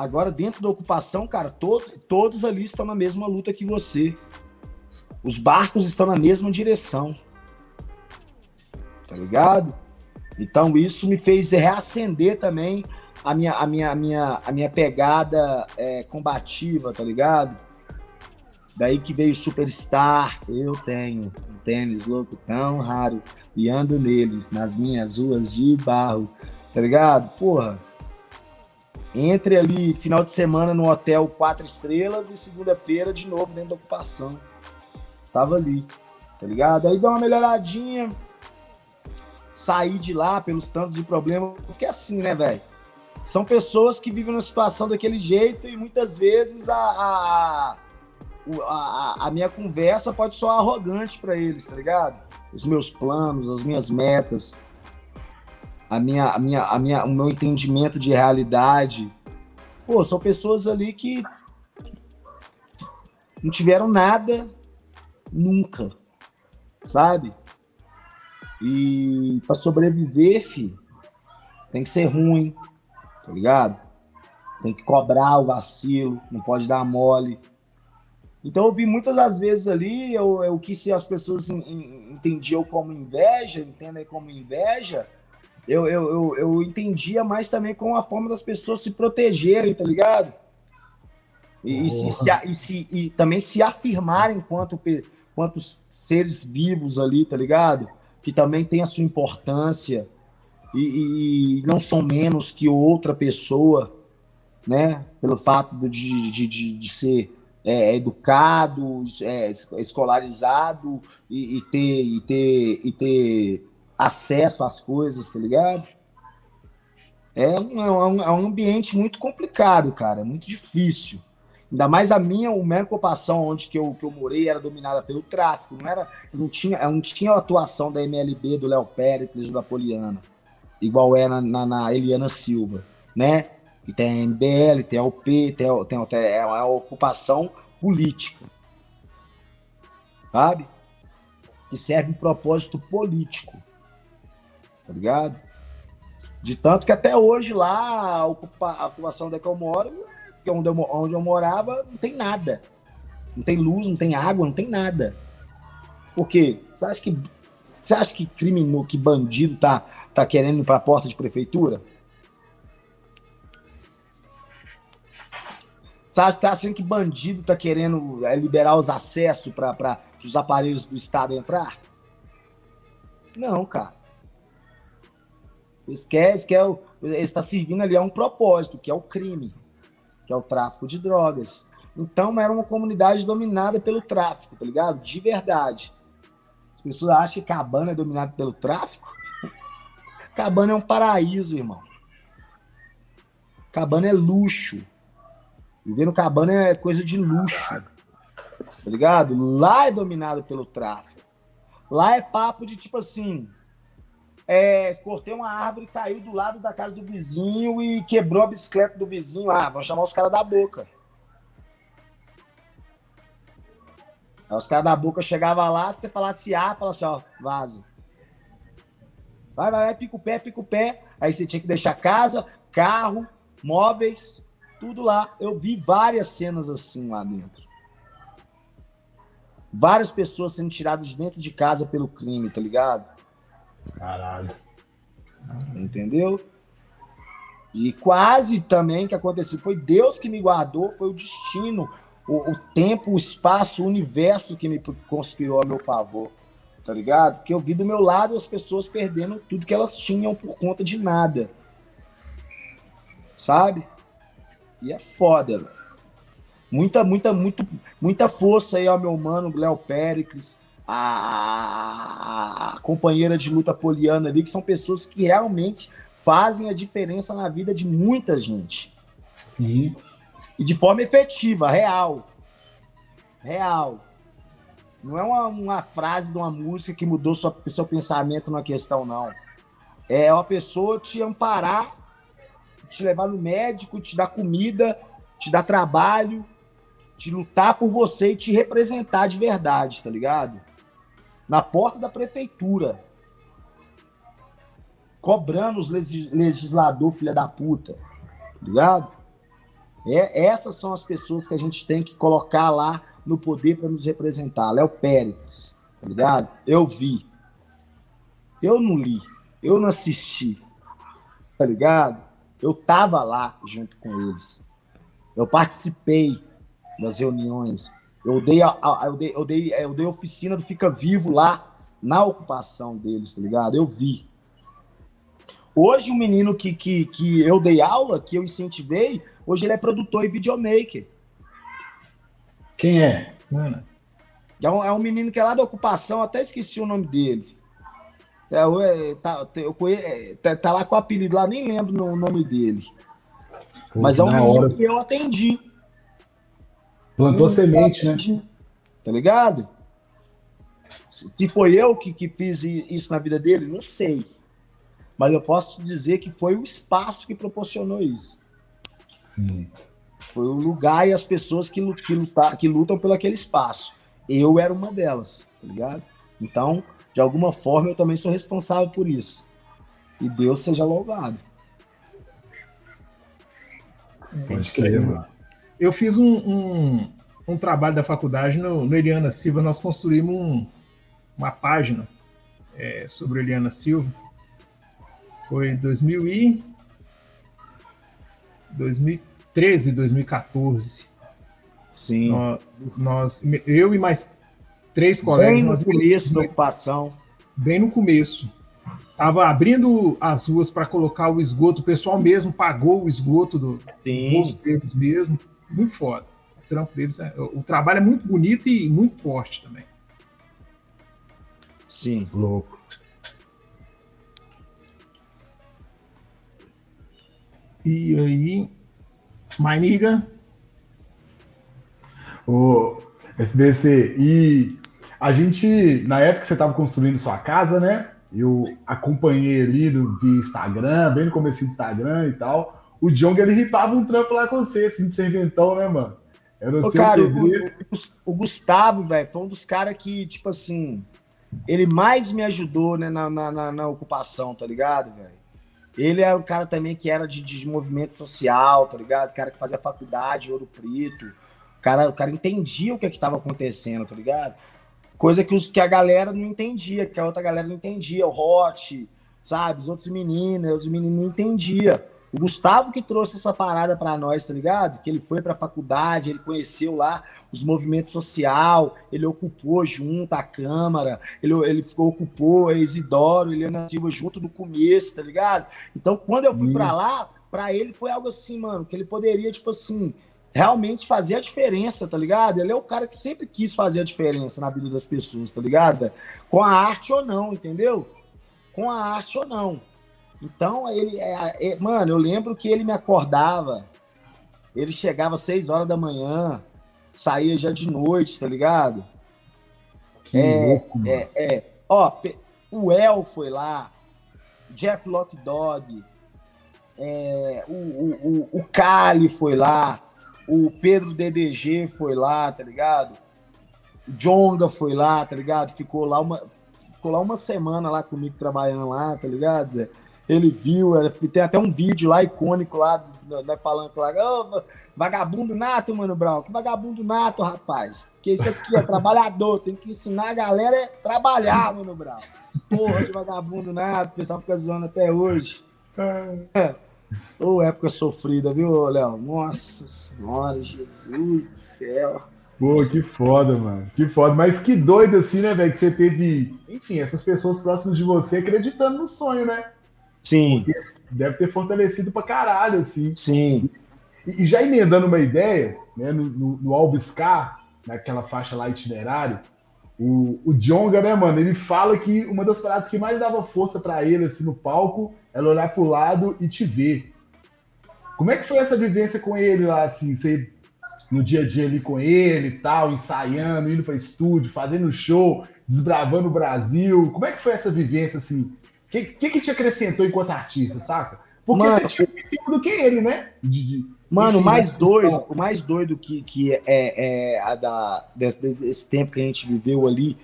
[SPEAKER 3] Agora, dentro da ocupação, cara, todo, todos ali estão na mesma luta que você. Os barcos estão na mesma direção. Tá ligado? Então, isso me fez reacender também a minha, a minha, a minha, a minha pegada é, combativa, tá ligado? Daí que veio o Superstar. Eu tenho um tênis louco tão raro e ando neles nas minhas ruas de barro. Tá ligado? Porra. Entre ali final de semana no hotel quatro estrelas e segunda-feira de novo dentro da ocupação. Tava ali. Tá ligado? Aí deu uma melhoradinha. Saí de lá pelos tantos de problemas. Porque é assim, né, velho? São pessoas que vivem uma situação daquele jeito e muitas vezes a, a a, a minha conversa pode soar arrogante para eles, tá ligado? Os meus planos, as minhas metas, a minha, a minha, a minha, o meu entendimento de realidade. Pô, são pessoas ali que não tiveram nada nunca, sabe? E para sobreviver, fi, tem que ser ruim, tá ligado? Tem que cobrar o vacilo, não pode dar mole. Então eu vi muitas das vezes ali eu, que se as pessoas entendiam como inveja, entendem como inveja, eu, eu, eu, eu, entendia mais também como a forma das pessoas se protegerem, tá ligado? E, e, se, se, e, se, e também se afirmarem enquanto, enquanto seres vivos ali, tá ligado? Que também tem a sua importância e, e não são menos que outra pessoa, né? Pelo fato de, de, de, de ser é, educado, é, escolarizado e, e, ter, e, ter, e ter acesso às coisas, tá ligado? É um, é um, é um ambiente muito complicado, cara, muito difícil. Ainda mais a minha, a minha ocupação onde que eu, que eu morei era dominada pelo tráfico, não era, não tinha, não tinha a atuação da MLB, do Léo Pérez, da Poliana, igual é na, na, na Eliana Silva, né? E tem a MBL, tem a UP, tem, tem, tem é uma ocupação política. Sabe? Que serve um propósito político. Tá ligado? De tanto que até hoje lá, a, ocupa, a ocupação da que eu moro, é onde eu, onde eu morava, não tem nada. Não tem luz, não tem água, não tem nada. Por quê? Você acha que, você acha que criminoso, que bandido tá, tá querendo ir pra porta de prefeitura? Você tá achando que bandido tá querendo é, liberar os acessos para os aparelhos do Estado entrar? Não, cara. Eles querem, eles querem, está servindo ali a um propósito, que é o crime, que é o tráfico de drogas. Então era uma comunidade dominada pelo tráfico, tá ligado? De verdade. As pessoas acham que Cabana é dominada pelo tráfico? Cabana é um paraíso, irmão. Cabana é luxo. Viver no cabana é coisa de luxo. Tá ligado? Lá é dominado pelo tráfico. Lá é papo de tipo assim. É, cortei uma árvore, caiu do lado da casa do vizinho e quebrou a bicicleta do vizinho. Ah, vamos chamar os caras da boca. Aí os caras da boca chegavam lá, se você falasse A, falasse, ó, vaza. Vai, vai, vai, pica o pé, pica o pé. Aí você tinha que deixar casa, carro, móveis, tudo lá. Eu vi várias cenas assim lá dentro. Várias pessoas sendo tiradas de dentro de casa pelo crime, tá ligado?
[SPEAKER 2] Caralho.
[SPEAKER 3] Entendeu? E quase também que aconteceu. Foi Deus que me guardou, foi o destino, o, o tempo, o espaço, o universo que me conspirou a meu favor. Tá ligado? Porque eu vi do meu lado as pessoas perdendo tudo que elas tinham por conta de nada. Sabe? E é foda, velho. Muita, muita, muito, muita força aí ao meu mano Léo Péricles, a, a, companheira de luta Poliana ali, que são pessoas que realmente fazem a diferença na vida de muita gente.
[SPEAKER 2] Sim.
[SPEAKER 3] E de forma efetiva, real. Real. Não é uma, uma frase de uma música que mudou sua, seu pensamento na questão, não. É uma pessoa te amparar te levar no médico, te dar comida, te dar trabalho, te lutar por você e te representar de verdade, tá ligado? Na porta da prefeitura. Cobrando os legislador, filha da puta. Tá ligado? É, essas são as pessoas que a gente tem que colocar lá no poder para nos representar. Léo Pérez, tá ligado? Eu vi. Eu não li. Eu não assisti. Tá ligado? Eu estava lá junto com eles. Eu participei das reuniões. Eu dei, a, a, eu dei, eu dei, eu dei oficina do Fica Vivo lá na ocupação deles, tá ligado? Eu vi. Hoje, o um menino que, que, que eu dei aula, que eu incentivei, hoje ele é produtor e videomaker.
[SPEAKER 2] Quem é?
[SPEAKER 3] É um, é um menino que é lá da ocupação, até esqueci o nome dele. É, tá, eu conheço, é, tá, tá, lá com o apelido lá, nem lembro o nome dele. Pô, Mas é um menino hora. que eu atendi.
[SPEAKER 2] Plantou semente, né? né?
[SPEAKER 3] Tá ligado? Se foi eu que, que fiz isso na vida dele, não sei. Mas eu posso dizer que foi o espaço que proporcionou isso.
[SPEAKER 2] Sim.
[SPEAKER 3] Foi o lugar e as pessoas que, que, lutar, que lutam pelo aquele espaço. Eu era uma delas, tá ligado? Então, de alguma forma eu também sou responsável por isso. E Deus seja louvado.
[SPEAKER 1] Pode crer, mano. Eu fiz um, um, um, trabalho da faculdade no, no Eliana Silva, nós construímos um, uma página é, sobre Eliana Silva. Foi 2000 e 2013, 2014.
[SPEAKER 3] Sim.
[SPEAKER 1] Nós, nós, eu e mais três colegas.
[SPEAKER 3] Bem no começo da ocupação.
[SPEAKER 1] Bem no começo. Tava abrindo as ruas para colocar o esgoto, o pessoal mesmo pagou o esgoto do, bolso deles mesmo. Muito foda. O trampo deles, é, o trabalho é muito bonito e muito forte também.
[SPEAKER 3] Sim.
[SPEAKER 2] Louco.
[SPEAKER 1] E aí, Mainiga?
[SPEAKER 2] O FBC, e a gente, na época que você estava construindo sua casa, né? Eu acompanhei ali no, via Instagram, bem no começo do Instagram e tal. O Jong, ele ripava um trampo lá com você, assim, de serventão, né, mano?
[SPEAKER 3] Era Ô, cara, o, o, Gustavo, velho, foi um dos caras que, tipo assim, ele mais me ajudou, né, na, na, na ocupação, tá ligado, velho? Ele era um cara também que era de, de movimento social, tá ligado? Cara que fazia faculdade, Ouro Preto. O cara, o cara entendia o que é estava acontecendo, tá ligado? Coisa que, os, que a galera não entendia, que a outra galera não entendia. O Hot, sabe? Os outros meninos, os meninos não entendiam. O Gustavo que trouxe essa parada para nós, tá ligado? Que ele foi pra faculdade, ele conheceu lá os movimentos social, ele ocupou junto a Câmara, ele, ele ocupou a Isidoro, ele Silva junto no começo, tá ligado? Então, quando eu fui para lá, para ele foi algo assim, mano, que ele poderia, tipo assim, realmente fazer a diferença, tá ligado? Ele é o cara que sempre quis fazer a diferença na vida das pessoas, tá ligado? Com a arte ou não, entendeu? Com a arte ou não. Então, ele, é, é, mano, eu lembro que ele me acordava, ele chegava às 6 horas da manhã, saía já de noite, tá ligado? Que é, louco, é, é, ó, o El foi lá, Jeff Lockdog, é, o, o, o, o Cali foi lá, o Pedro DDG foi lá, tá ligado? O Jonga foi lá, tá ligado? Ficou lá uma, ficou lá uma semana lá comigo trabalhando lá, tá ligado, Zé? Ele viu, tem até um vídeo lá icônico lá, né, falando lá, oh, vagabundo nato, mano, Brown, que vagabundo nato, rapaz. Que isso aqui é trabalhador, tem que ensinar a galera a trabalhar, mano, Brown. Porra de vagabundo nato, o pessoal fica zoando até hoje. É. Ô, oh, época sofrida, viu, Léo? Nossa senhora, Jesus do céu.
[SPEAKER 2] Pô, que foda, mano. Que foda. Mas que doido assim, né, velho? Que você teve, enfim, essas pessoas próximas de você acreditando no sonho, né?
[SPEAKER 3] Sim.
[SPEAKER 2] Porque deve ter fortalecido pra caralho, assim.
[SPEAKER 3] Sim.
[SPEAKER 2] E, e já emendando uma ideia, né, no, no, no Albiscar, naquela faixa lá itinerário, o, o Jonga, né, mano, ele fala que uma das paradas que mais dava força para ele, assim, no palco, era olhar pro lado e te ver. Como é que foi essa vivência com ele lá, assim, você no dia a dia ali com ele e tal, ensaiando, indo para estúdio, fazendo show, desbravando o Brasil. Como é que foi essa vivência, assim? O que, que, que te acrescentou enquanto artista, saca? Porque
[SPEAKER 3] Mano,
[SPEAKER 2] você tinha mais do que ele, né?
[SPEAKER 3] De, de, Mano, o mais doido, o mais doido que, que é, é a da, desse, desse tempo que a gente viveu ali,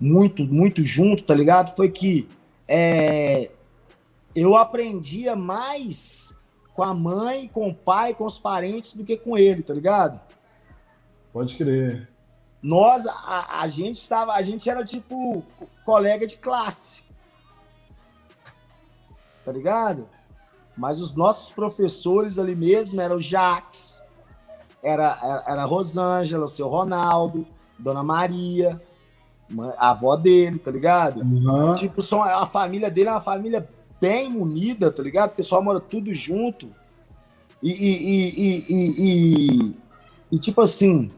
[SPEAKER 3] muito, muito junto, tá ligado? Foi que é, eu aprendia mais com a mãe, com o pai, com os parentes do que com ele, tá ligado?
[SPEAKER 2] Pode crer.
[SPEAKER 3] Nós, a, a gente estava, a gente era tipo colega de classe tá ligado? Mas os nossos professores ali mesmo eram o Jax, era, era, era a Rosângela, o seu Ronaldo, Dona Maria, a avó dele, tá ligado? Uhum. Tipo, são, a família dele é uma família bem unida, tá ligado? O pessoal mora tudo junto. E, e, e, e, tipo assim,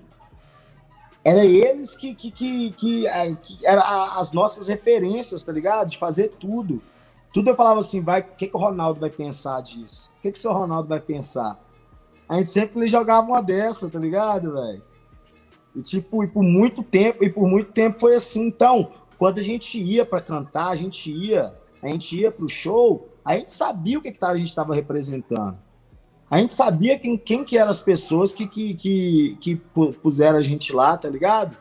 [SPEAKER 3] era eles que, que, que, que, é, que eram as nossas referências, tá ligado? De fazer tudo. Tudo eu falava assim, vai, o que, que o Ronaldo vai pensar disso? O que, que o seu Ronaldo vai pensar? A gente sempre jogava uma dessa, tá ligado, velho? E tipo, e por muito tempo, e por muito tempo foi assim. Então, quando a gente ia para cantar, a gente ia, a gente ia pro show, a gente sabia o que, que a gente estava representando. A gente sabia quem, quem que eram as pessoas que, que, que, que puseram a gente lá, tá ligado?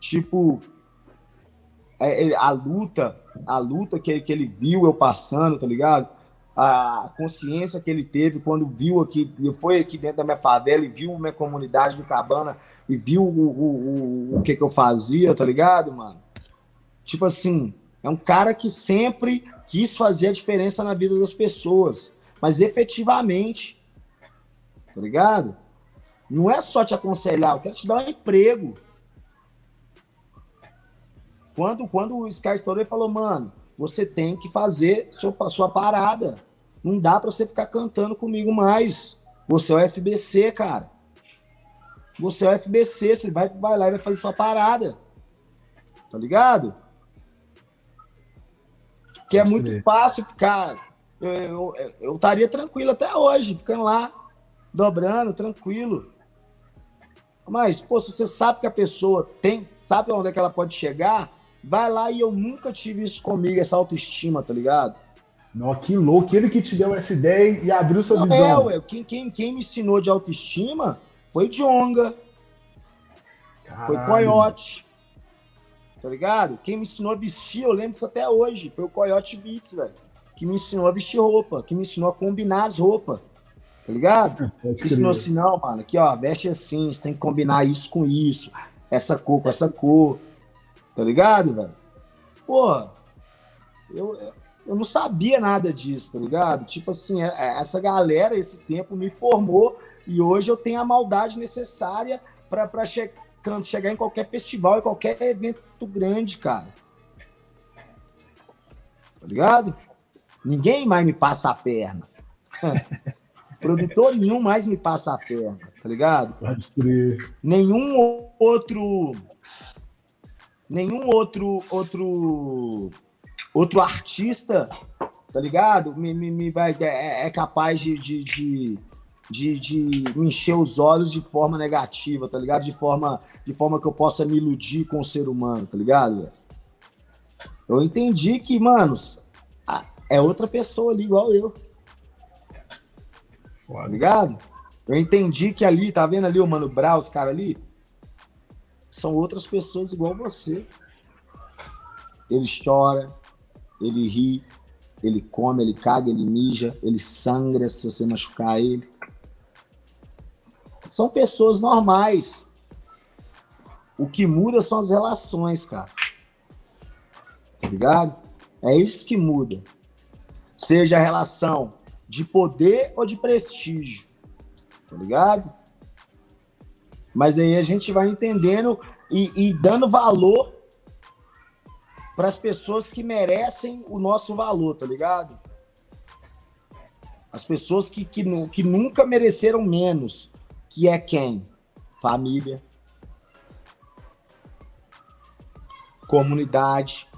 [SPEAKER 3] Tipo, a luta, a luta que, que ele viu eu passando, tá ligado? A consciência que ele teve quando viu aqui, foi aqui dentro da minha favela e viu minha comunidade do Cabana e viu o, o, o, o que, que eu fazia, tá ligado, mano? Tipo assim, é um cara que sempre quis fazer a diferença na vida das pessoas, mas efetivamente, tá ligado? Não é só te aconselhar, eu quero te dar um emprego. Quando, quando o Sky estourou, ele falou, mano, você tem que fazer sua, sua parada. Não dá para você ficar cantando comigo mais. Você é o FBC, cara. Você é o FBC, você vai, vai lá e vai fazer sua parada. Tá ligado? Que é muito fácil ficar. Eu, eu estaria tranquilo até hoje, ficando lá, dobrando, tranquilo. Mas, pô, se você sabe que a pessoa tem, sabe onde é que ela pode chegar, Vai lá e eu nunca tive isso comigo, essa autoestima, tá ligado?
[SPEAKER 2] Não, que louco. Ele que te deu essa ideia e abriu sua Não, visão. É,
[SPEAKER 3] ué. Quem, quem, quem me ensinou de autoestima foi Jonga. Caralho. Foi Coyote. Tá ligado? Quem me ensinou a vestir, eu lembro disso até hoje. Foi o Coyote Beats, velho. Que me ensinou a vestir roupa. Que me ensinou a combinar as roupas. Tá ligado? É, que ensinou assim, não, mano. Aqui, ó, veste assim. Você tem que combinar isso com isso. Essa cor com essa cor. Tá ligado, velho? Porra, eu, eu não sabia nada disso, tá ligado? Tipo assim, é, é, essa galera, esse tempo me formou e hoje eu tenho a maldade necessária para che chegar em qualquer festival, em qualquer evento grande, cara. Tá ligado? Ninguém mais me passa a perna. Produtor nenhum mais me passa a perna, tá ligado? Pode crer. Nenhum outro. Nenhum outro. Outro. Outro artista, tá ligado? Me, me, me vai, é, é capaz de, de, de, de, de me encher os olhos de forma negativa, tá ligado? De forma, de forma que eu possa me iludir com o ser humano, tá ligado? Eu entendi que, manos, é outra pessoa ali igual eu. Tá ligado? Eu entendi que ali, tá vendo ali o Mano Brown, os caras ali? São outras pessoas igual você. Ele chora, ele ri, ele come, ele caga, ele mija, ele sangra se você machucar ele. São pessoas normais. O que muda são as relações, cara. Tá ligado? É isso que muda. Seja a relação de poder ou de prestígio. Tá ligado? Mas aí a gente vai entendendo e, e dando valor para as pessoas que merecem o nosso valor, tá ligado? As pessoas que, que, que nunca mereceram menos, que é quem? Família, comunidade,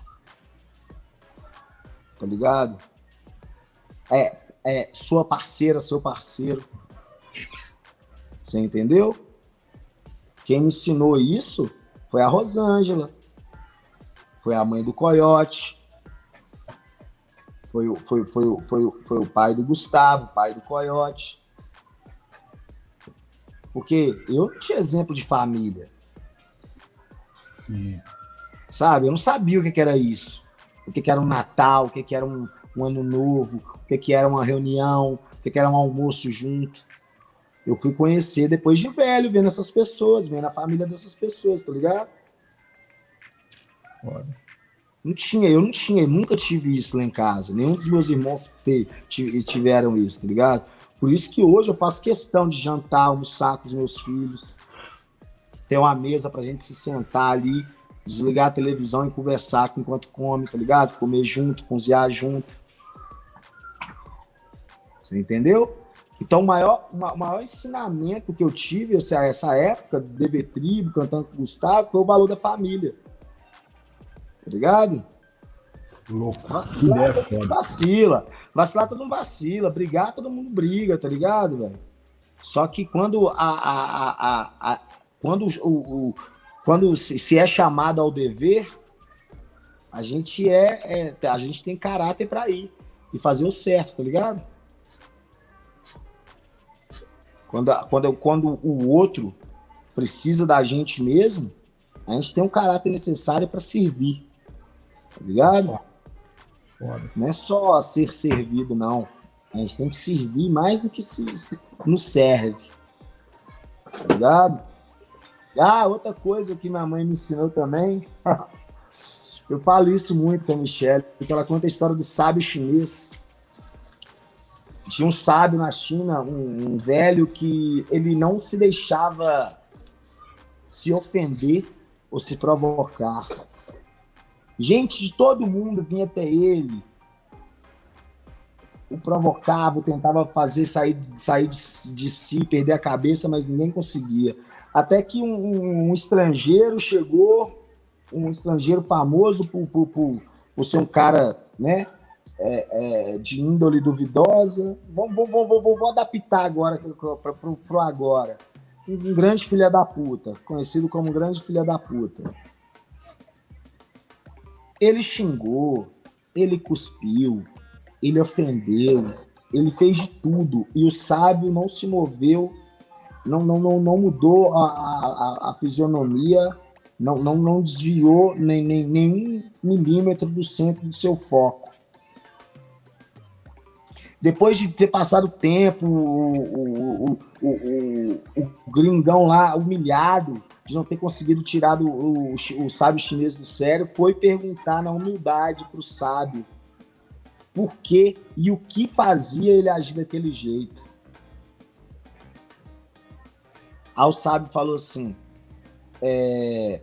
[SPEAKER 3] tá ligado? É, é sua parceira, seu parceiro. Você entendeu? Quem me ensinou isso foi a Rosângela. Foi a mãe do Coyote. Foi, foi, foi, foi, foi o pai do Gustavo, pai do Coyote. Porque eu não tinha exemplo de família. Sim. Sabe? Eu não sabia o que, que era isso. O que, que era um Natal, o que, que era um, um Ano Novo, que, que era uma reunião, o que, que era um almoço junto. Eu fui conhecer depois de velho, vendo essas pessoas, vendo a família dessas pessoas, tá ligado? Foda. Não tinha, eu não tinha, eu nunca tive isso lá em casa. Nenhum dos meus irmãos te, tiveram isso, tá ligado? Por isso que hoje eu faço questão de jantar, almoçar com os meus filhos, ter uma mesa pra gente se sentar ali, desligar a televisão e conversar enquanto come, tá ligado? Comer junto, cozinhar junto. Você entendeu? Então, o maior, o maior ensinamento que eu tive essa, essa época, DB Tribo, cantando com o Gustavo, foi o valor da família. Tá ligado?
[SPEAKER 2] Louco.
[SPEAKER 3] Vacilar, todo mundo vacila. Vacilar, todo mundo vacila. Brigar, todo mundo briga, tá ligado, velho? Só que quando a, a, a, a quando o, o, quando se é chamado ao dever, a gente é, é a gente tem caráter para ir e fazer o certo, tá ligado? Quando, quando, quando o outro precisa da gente mesmo, a gente tem um caráter necessário para servir. Tá ligado? Foda. Não é só ser servido, não. A gente tem que servir mais do que se, se nos serve. Tá ligado? Ah, outra coisa que minha mãe me ensinou também. Eu falo isso muito com a Michelle, porque ela conta a história do sábio chinês. Tinha um sábio na China, um, um velho que ele não se deixava se ofender ou se provocar. Gente de todo mundo vinha até ele, o provocava, tentava fazer sair, sair de, de, si, perder a cabeça, mas ninguém conseguia. Até que um, um, um estrangeiro chegou, um estrangeiro famoso por, por, por, por ser um cara né, é, é, de índole duvidosa. Vou, adaptar agora para o agora. Um grande filha da puta, conhecido como grande filha da puta. Ele xingou, ele cuspiu, ele ofendeu, ele fez de tudo e o sábio não se moveu, não, não, não, não mudou a, a, a fisionomia, não, não, não desviou nem, nem, milímetro do centro do seu foco depois de ter passado tempo, o, o, o, o, gringão lá humilhado de não ter conseguido tirar o, o, sábio chinês do sério, foi perguntar na humildade para o sábio por que e o que fazia ele agir daquele jeito. Aí o sábio falou assim: é,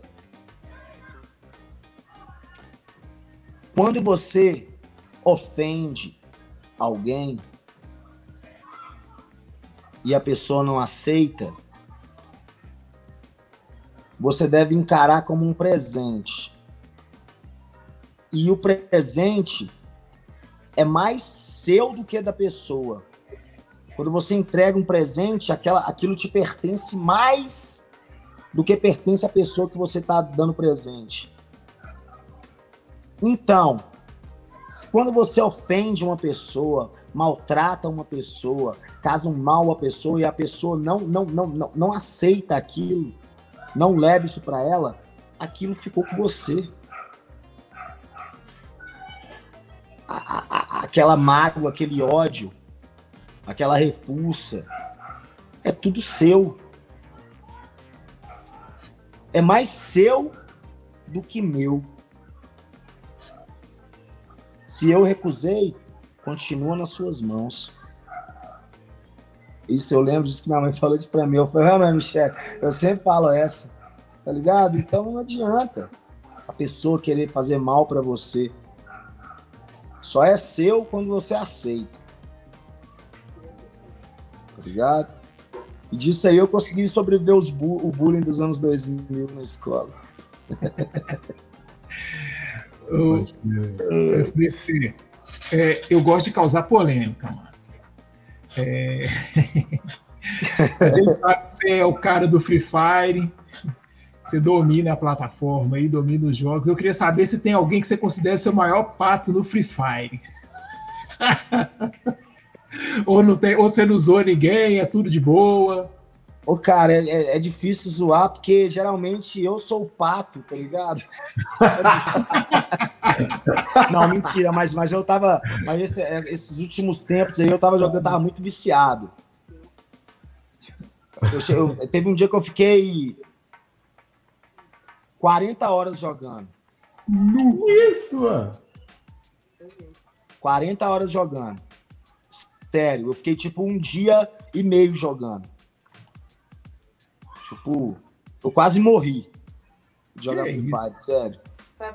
[SPEAKER 3] quando você ofende alguém e a pessoa não aceita, você deve encarar como um presente. E o presente é mais seu do que da pessoa. Quando você entrega um presente, aquela, aquilo te pertence mais do que pertence à pessoa que você está dando presente. Então, quando você ofende uma pessoa, maltrata uma pessoa, causa um mal à pessoa e a pessoa não, não, não, não, não aceita aquilo, não leva isso para ela, aquilo ficou com você. A, a, aquela mágoa, aquele ódio, aquela repulsa, é tudo seu. É mais seu do que meu. Se eu recusei, continua nas suas mãos. Isso eu lembro disso que minha mãe falou isso pra mim. Eu falei, ah, Michelle, eu sempre falo essa, tá ligado? Então não adianta a pessoa querer fazer mal para você. Só é seu quando você aceita tá ligado? E disso aí eu consegui sobreviver bu o bullying dos anos 2000 na escola.
[SPEAKER 1] eu, é, eu gosto de causar polêmica, mano. É... a gente sabe que você é o cara do Free Fire, você domina a plataforma aí, domina os jogos. Eu queria saber se tem alguém que você considera seu maior pato no Free Fire. ou, não tem, ou você não usou ninguém, é tudo de boa.
[SPEAKER 3] Ô, cara, é, é, é difícil zoar, porque geralmente eu sou o pato, tá ligado? não, mentira, mas, mas eu tava. Mas esse, é, esses últimos tempos aí eu tava jogando, tava muito viciado. Eu, eu, teve um dia que eu fiquei 40 horas jogando.
[SPEAKER 2] Isso, mano.
[SPEAKER 3] 40 horas jogando. Sério, eu fiquei tipo um dia e meio jogando. Tipo, eu quase morri de jogar Free Fire, sério.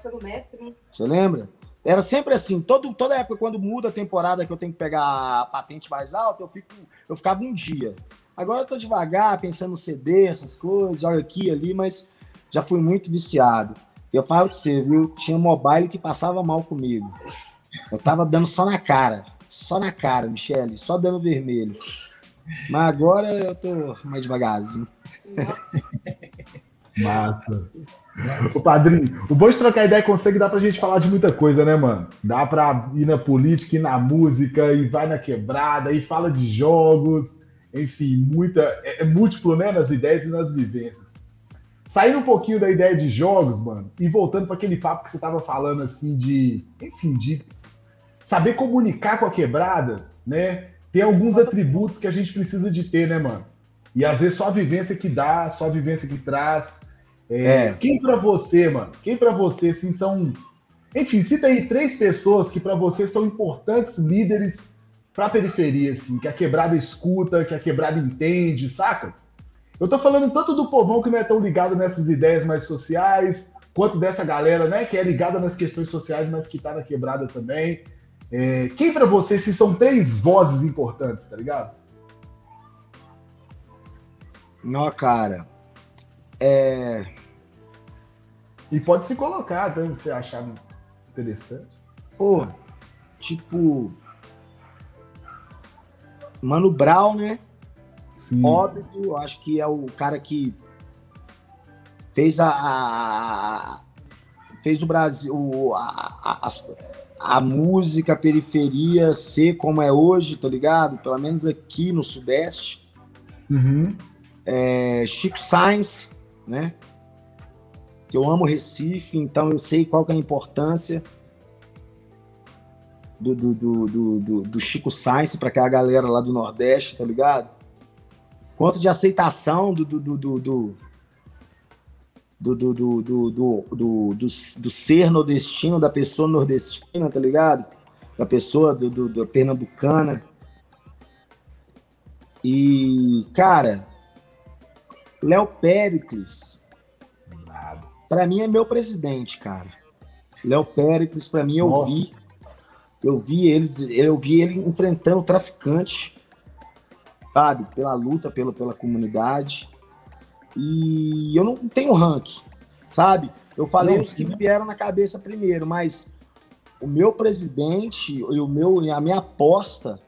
[SPEAKER 4] Foi do mestre,
[SPEAKER 3] Você lembra? Era sempre assim, todo, toda época, quando muda a temporada que eu tenho que pegar a patente mais alta, eu, fico, eu ficava um dia. Agora eu tô devagar, pensando no CD, essas coisas, joga aqui ali, mas já fui muito viciado. Eu falo que você, viu? Tinha um mobile que passava mal comigo. Eu tava dando só na cara só na cara, Michele, só dando vermelho. Mas agora eu tô mais devagarzinho.
[SPEAKER 2] Massa. O padrinho, o bom de trocar ideia que dá pra gente falar de muita coisa, né, mano? Dá pra ir na política, ir na música, e vai na quebrada, e fala de jogos, enfim, muita. É, é múltiplo, né, nas ideias e nas vivências. Saindo um pouquinho da ideia de jogos, mano, e voltando para aquele papo que você tava falando, assim, de, enfim, de saber comunicar com a quebrada, né? Tem alguns atributos que a gente precisa de ter, né, mano? E às vezes só a vivência que dá, só a vivência que traz. É, é. Quem para você, mano? Quem para você, assim, são. Enfim, cita aí três pessoas que para você são importantes líderes para a periferia, assim, que a quebrada escuta, que a quebrada entende, saca? Eu tô falando tanto do povão que não é tão ligado nessas ideias mais sociais, quanto dessa galera, né, que é ligada nas questões sociais, mas que tá na quebrada também. É, quem para você se são três vozes importantes, tá ligado?
[SPEAKER 3] Não, cara. É...
[SPEAKER 2] E pode se colocar, então, se você achar interessante.
[SPEAKER 3] Pô, tipo. Mano Brown, né? Sim. Óbvio, acho que é o cara que fez a, a fez o Brasil a, a, a, a música, a periferia ser como é hoje, tá ligado? Pelo menos aqui no Sudeste.
[SPEAKER 2] Uhum.
[SPEAKER 3] É, Chico Sainz, né? Que eu amo Recife, então eu sei qual que é a importância do, do, do, do, do Chico Sainz para aquela galera lá do Nordeste, tá ligado? Quanto de aceitação do, do, do, do do, do, do, do, do, do, do, ser nordestino, da pessoa nordestina, tá ligado? da pessoa do, do, do Pernambucana. E, cara, Léo Péricles, para mim é meu presidente, cara. Léo Péricles, para mim, eu Nossa. vi. Eu vi ele, eu vi ele enfrentando o traficante, sabe? Pela luta pela, pela comunidade. E eu não tenho ranking, sabe? Eu falei os que me vieram na cabeça primeiro, mas o meu presidente e o meu, a minha aposta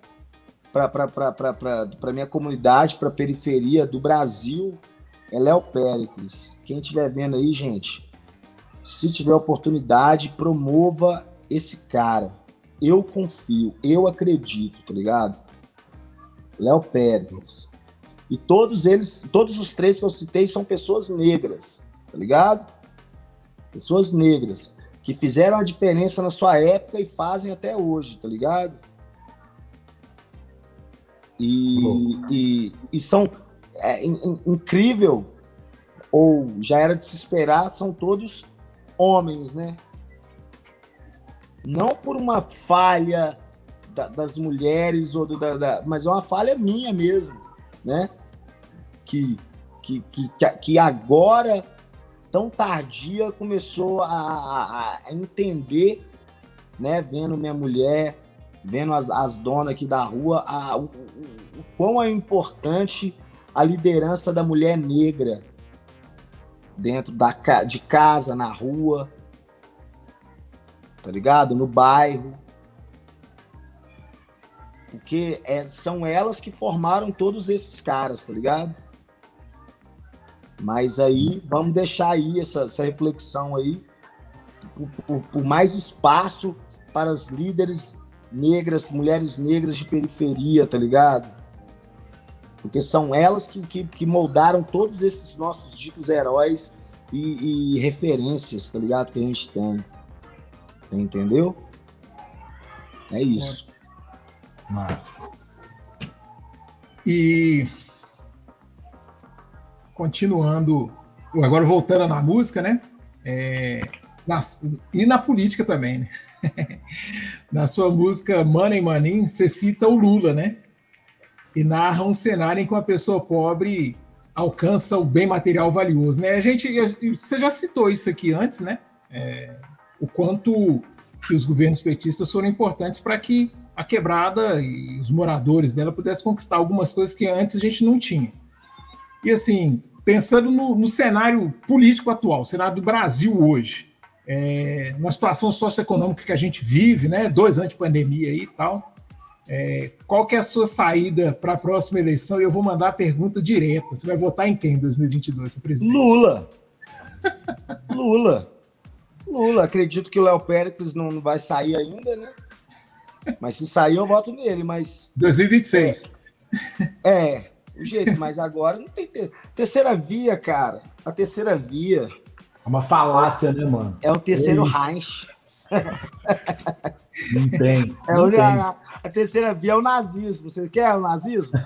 [SPEAKER 3] para minha comunidade, para a periferia do Brasil, é Léo Péricles. Quem estiver vendo aí, gente, se tiver oportunidade, promova esse cara. Eu confio, eu acredito, tá ligado? Léo Péricles. E todos eles, todos os três que eu citei são pessoas negras, tá ligado? Pessoas negras que fizeram a diferença na sua época e fazem até hoje, tá ligado? E, e, e, são é, in, incrível, ou já era de se esperar, são todos homens, né? Não por uma falha da, das mulheres, ou do, da, da, mas é uma falha minha mesmo, né? Que, que, que, que agora, tão tardia, começou a, a, a entender, né? Vendo minha mulher, vendo as, as donas aqui da rua, a, o, o, o quão é importante a liderança da mulher negra dentro da, de casa, na rua, tá ligado? No bairro. Porque é, são elas que formaram todos esses caras, tá ligado? Mas aí, vamos deixar aí essa, essa reflexão aí, por, por, por mais espaço para as líderes negras, mulheres negras de periferia, tá ligado? Porque são elas que, que, que moldaram todos esses nossos ditos heróis e, e, referências, tá ligado? Que a gente tem. Entendeu? É isso.
[SPEAKER 1] Massa. E continuando, agora voltando na música, né? É, na, e na política também, né? na sua música Money Money, você cita o Lula, né? E narra um cenário em que uma pessoa pobre alcança o bem material valioso, né? A gente, você já citou isso aqui antes, né? É, o quanto que os governos petistas foram importantes para que a quebrada e os moradores dela pudessem conquistar algumas coisas que antes a gente não tinha. E assim, pensando no, no cenário político atual, cenário do Brasil hoje, é, na situação socioeconômica que a gente vive, né? Dois anos de pandemia e tal. É, qual que é a sua saída para a próxima eleição? E eu vou mandar a pergunta direta. Você vai votar em quem em 2022, presidente?
[SPEAKER 3] Lula. Lula. Lula. Acredito que o Léo Pérez não, não vai sair ainda, né? Mas se sair, eu voto nele, mas...
[SPEAKER 1] 2026.
[SPEAKER 3] É, é o jeito, mas agora não tem... Ter... Terceira via, cara. A terceira via
[SPEAKER 2] é uma falácia, né, mano?
[SPEAKER 3] É o terceiro Ei. Reich.
[SPEAKER 2] Não tem.
[SPEAKER 3] É
[SPEAKER 2] não tem.
[SPEAKER 3] A, a, terceira via é o nazismo. Você quer o nazismo?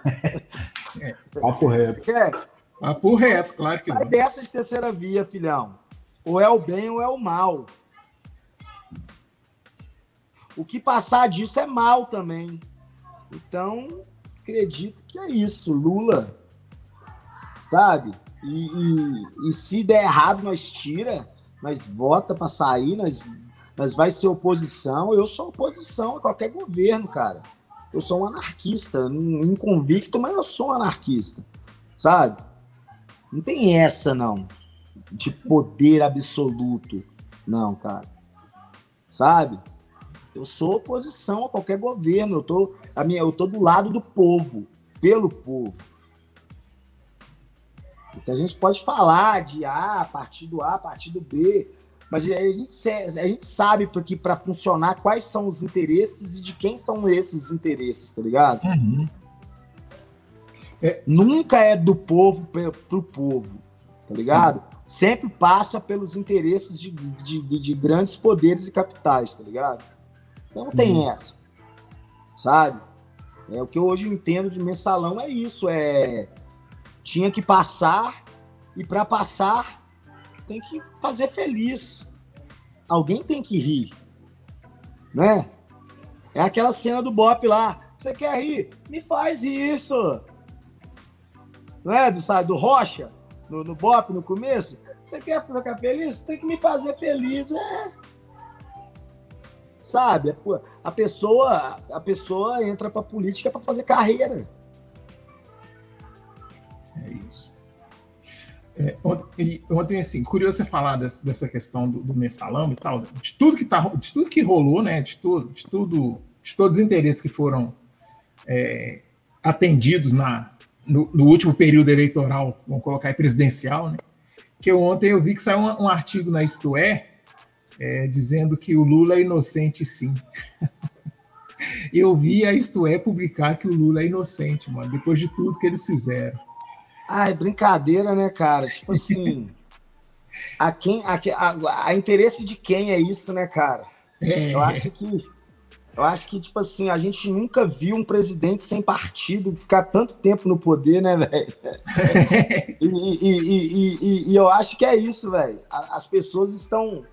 [SPEAKER 2] É. Papo reto.
[SPEAKER 1] Você quer? Papo reto, claro que
[SPEAKER 3] Sai não. dessa de terceira via, filhão. Ou é o bem ou é o mal. O que passar disso é mal também. Então, acredito que é isso. Lula, sabe? E, e, e, se der errado, nós tira, nós vota para sair, nós, nós vai ser oposição. Eu sou oposição a qualquer governo, cara. Eu sou um anarquista, inconvicto, mas eu sou um anarquista, sabe? Não tem essa, não, de poder absoluto, não, cara. Sabe? Eu sou oposição a qualquer governo, eu tô, a minha, eu tô do lado do povo, pelo povo. Porque a gente pode falar de A, partido A, partido B, mas a gente, a gente sabe porque para funcionar quais são os interesses e de quem são esses interesses, tá ligado? Uhum. É, nunca é do povo para o povo, tá ligado? Sim. Sempre passa pelos interesses de, de, de, grandes poderes e capitais, tá ligado? Então não Sim. tem essa, sabe? É, o que eu hoje entendo de mensalão é isso, é tinha que passar e para passar tem que fazer feliz. Alguém tem que rir, né? É aquela cena do Bop lá. Você quer rir? Me faz isso. Não é? Do, sabe, do Rocha, no, no Bop no começo. Você quer ficar feliz? Tem que me fazer feliz, é. Sabe? A pessoa, a pessoa entra pra política para fazer carreira.
[SPEAKER 1] É isso. É, ontem, ontem, assim, curioso você falar dessa, dessa questão do, do, mensalão e tal, de tudo que tá, de tudo que rolou, né? De tudo, de tudo, de todos os interesses que foram é, atendidos na, no, no, último período eleitoral, vamos colocar aí, presidencial, né? Que ontem eu vi que saiu um, um artigo na Isto é, é, dizendo que o Lula é inocente, sim. eu vi a Isto é publicar que o Lula é inocente, mano, depois de tudo que eles fizeram.
[SPEAKER 3] É brincadeira, né, cara? Tipo assim. a, quem, a, a, a, interesse de quem é isso, né, cara? É. Eu acho que. Eu acho que, tipo assim, a gente nunca viu um presidente sem partido ficar tanto tempo no poder, né, velho? e, e, e, e, eu acho que é isso, velho. As pessoas estão,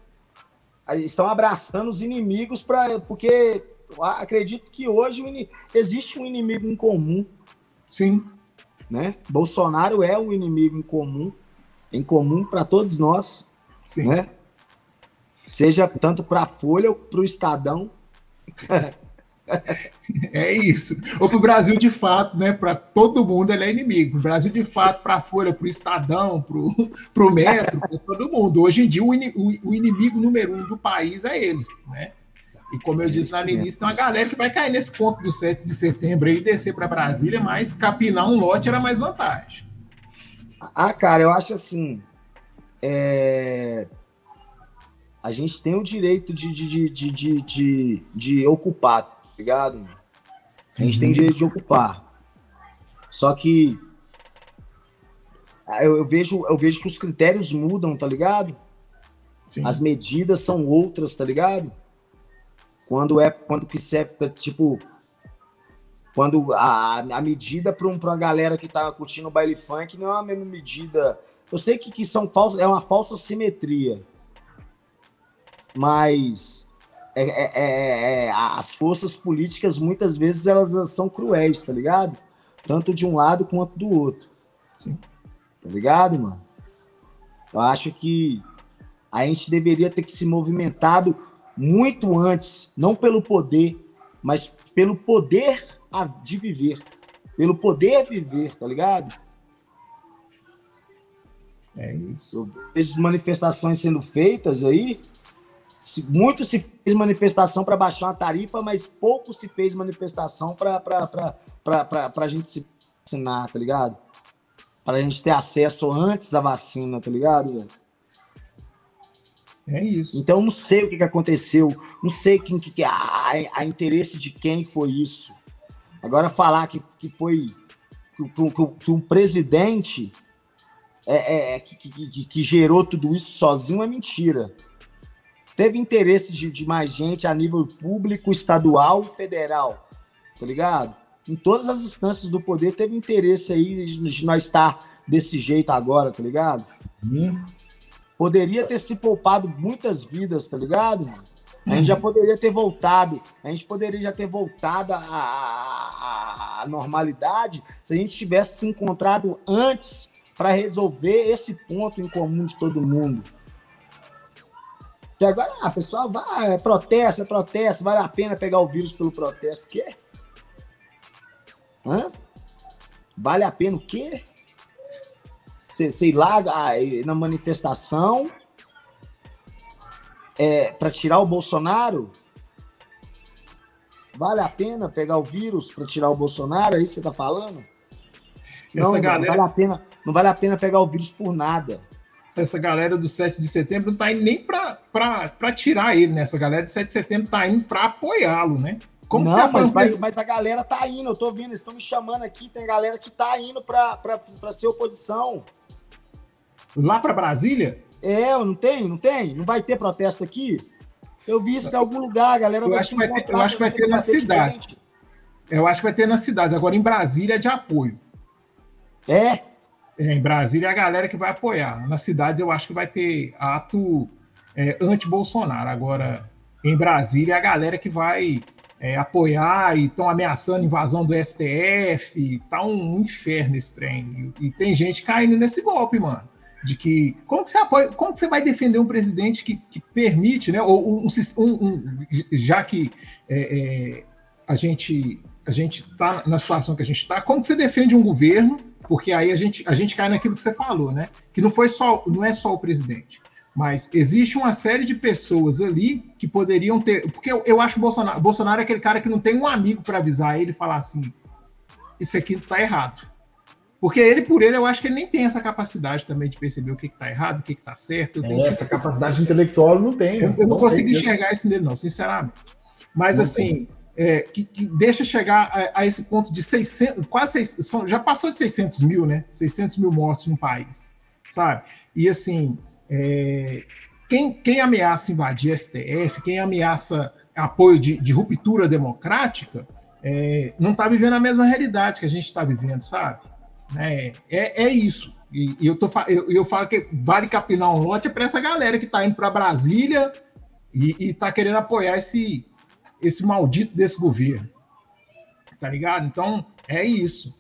[SPEAKER 3] estão abraçando os inimigos para porque acredito que hoje existe um inimigo em comum.
[SPEAKER 1] Sim
[SPEAKER 3] né? Bolsonaro é um inimigo em comum, em comum para todos nós, Sim. né? Seja tanto para a Folha ou para o Estadão.
[SPEAKER 1] É isso. Ou para o Brasil de fato, né? Para todo mundo ele é inimigo. O Brasil de fato, para a Folha, para o Estadão, para o Metro, para todo mundo. Hoje em dia, o, o, inimigo número um do país é ele, né? E como eu disse lá no início, tem uma galera que vai cair nesse ponto do 7 de setembro e descer para Brasília, mas capinar um lote era mais vantagem.
[SPEAKER 3] Ah, cara, eu acho assim. É... A gente tem o direito de, de, de, de, de, de ocupar, tá ligado? A gente uhum. tem direito de ocupar. Só que eu, eu, vejo, eu vejo que os critérios mudam, tá ligado? Sim. As medidas são outras, tá ligado? Quando é quando que serve, tipo, quando a, a medida para um, uma galera que tá curtindo o baile funk não é a mesma medida. Eu sei que, que são falsos, é uma falsa simetria. Mas é, é, é, é as forças políticas muitas vezes elas são cruéis, tá ligado? Tanto de um lado quanto do outro. Sim. Tá ligado, mano? Eu acho que a gente deveria ter que se movimentado muito antes, não pelo poder, mas pelo poder de viver, pelo poder viver, tá ligado?
[SPEAKER 1] É isso.
[SPEAKER 3] Vejo manifestações sendo feitas aí. Muito se fez manifestação para baixar uma tarifa, mas pouco se fez manifestação para a gente se vacinar, tá ligado? Para a gente ter acesso antes da vacina, tá ligado, velho?
[SPEAKER 1] É isso.
[SPEAKER 3] Então, não sei o que, que aconteceu, não sei quem que a, a interesse de quem foi isso. Agora, falar que, que foi que, que, que um presidente é, é, é que, que, que, gerou tudo isso sozinho é mentira. Teve interesse de, de mais gente a nível público, estadual e federal, tá ligado? Em todas as instâncias do poder teve interesse aí de, de nós estar desse jeito agora, tá ligado? Hum. Poderia ter se poupado muitas vidas, tá ligado? A gente já poderia ter voltado, a gente poderia já ter voltado à, à normalidade se a gente tivesse se encontrado antes para resolver esse ponto em comum de todo mundo. E agora a pessoa vai, é protesta, é protesta, vale a pena pegar o vírus pelo protesto, quê? Hã? Vale a pena o quê? Sei lá, na manifestação é, para tirar o Bolsonaro? Vale a pena pegar o vírus para tirar o Bolsonaro? É isso que você tá falando? Não, galera... não, vale a pena, não vale a pena pegar o vírus por nada.
[SPEAKER 1] Essa galera do 7 de setembro não tá indo nem para tirar ele, né? Essa galera do 7 de setembro tá indo para apoiá-lo, né?
[SPEAKER 3] Como não, você mas, mas, mas, a galera tá indo, eu tô vendo, eles estão me chamando aqui, tem galera que tá indo para ser oposição.
[SPEAKER 1] Lá para Brasília?
[SPEAKER 3] É, não tem, não tem? Não vai ter protesto aqui? Eu vi isso em algum lugar, a galera
[SPEAKER 1] eu
[SPEAKER 3] vai
[SPEAKER 1] acho que vai ter, Eu acho que vai ter nas cidades. Eu acho que vai ter nas cidades. Agora, em Brasília é de apoio.
[SPEAKER 3] É?
[SPEAKER 1] é em Brasília é a galera que vai apoiar. Nas cidades eu acho que vai ter ato é, anti-Bolsonaro. Agora, em Brasília é a galera que vai é, apoiar e estão ameaçando invasão do STF. Tá um inferno esse trem. E, e, tem gente caindo nesse golpe, mano. De que como que você apoia, como que você vai defender um presidente que, que permite, né? Ou um, um, um já que é, é, a gente a gente está na situação que a gente está, como que você defende um governo? Porque aí a gente, a gente cai naquilo que você falou, né? Que não foi só, não é só o presidente. Mas existe uma série de pessoas ali que poderiam ter. Porque eu, eu acho que Bolsonaro, Bolsonaro é aquele cara que não tem um amigo para avisar ele e falar assim: isso aqui está errado. Porque ele, por ele, eu acho que ele nem tem essa capacidade também de perceber o que está errado, o que está certo.
[SPEAKER 2] É, essa tipo... capacidade intelectual não tem.
[SPEAKER 1] Eu, eu não, não consigo enxergar isso nele, não, sinceramente. Mas, não assim, é, que, que, deixa chegar a, a, esse ponto de 600, quase 600, são, já passou de 600 mil, né? 600 mil mortos no país, sabe? E, assim, é, quem, quem, ameaça invadir STF, quem ameaça apoio de, de ruptura democrática, é, não está vivendo a mesma realidade que a gente está vivendo, sabe? É, é, é isso. E, e eu, tô, eu, eu, falo que vale capinar um lote é para essa galera que está indo para Brasília e está querendo apoiar esse, esse maldito desse governo. Tá ligado? Então, é isso.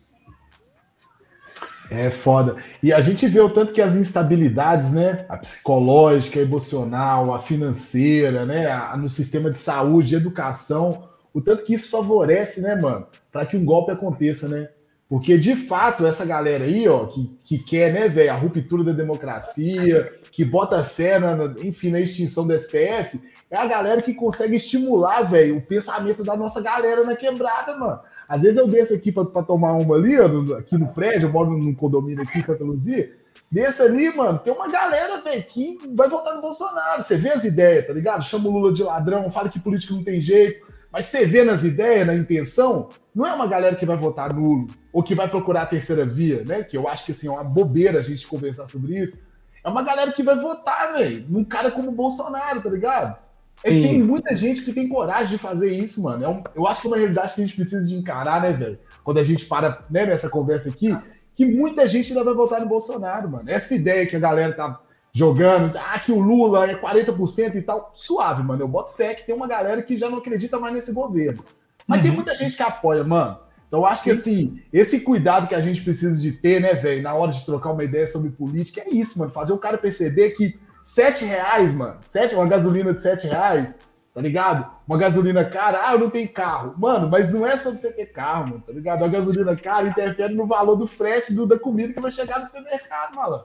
[SPEAKER 2] É foda. E a gente vê o tanto que as instabilidades, né? A psicológica, a emocional, a financeira, né? A, no sistema de saúde, de educação, o tanto que isso favorece, né, mano? Para que um golpe aconteça, né? Porque, de fato, essa galera aí, ó, que, que quer, né, velho, a ruptura da democracia, que bota fé, na, enfim, na extinção do STF, é a galera que consegue estimular, velho, o pensamento da nossa galera na quebrada, mano. Às vezes eu desço aqui para tomar uma ali, ó, aqui no prédio, eu moro num condomínio aqui em Santa Luzia. Desço ali, mano, tem uma galera, velho, que vai votar no Bolsonaro. Você vê as ideias, tá ligado? Chama o Lula de ladrão, fala que político não tem jeito. Mas você vê nas ideias, na intenção, não é uma galera que vai votar nulo ou que vai procurar a terceira via, né? Que eu acho que assim, é uma bobeira a gente conversar sobre isso. É uma galera que vai votar, velho, num cara como o Bolsonaro, tá ligado? É que tem muita gente que tem coragem de fazer isso, mano. É um, eu acho que é uma realidade que a gente precisa de encarar, né, velho? Quando a gente para né, nessa conversa aqui, que muita gente ainda vai votar no Bolsonaro, mano. Essa ideia que a galera tá jogando, ah, que o Lula é 40% e tal, suave, mano. Eu boto fé que tem uma galera que já não acredita mais nesse governo. Mas uhum. tem muita gente que apoia, mano. Então eu acho que assim, esse cuidado que a gente precisa de ter, né, velho, na hora de trocar uma ideia sobre política, é isso, mano. Fazer o cara perceber que Sete reais, mano. Sete, uma gasolina de sete reais, tá ligado? Uma gasolina cara, ah, eu não tenho carro. Mano, mas não é sobre você ter carro, mano, tá ligado? A gasolina cara interfere no valor do frete do, da comida que vai chegar no supermercado, mano.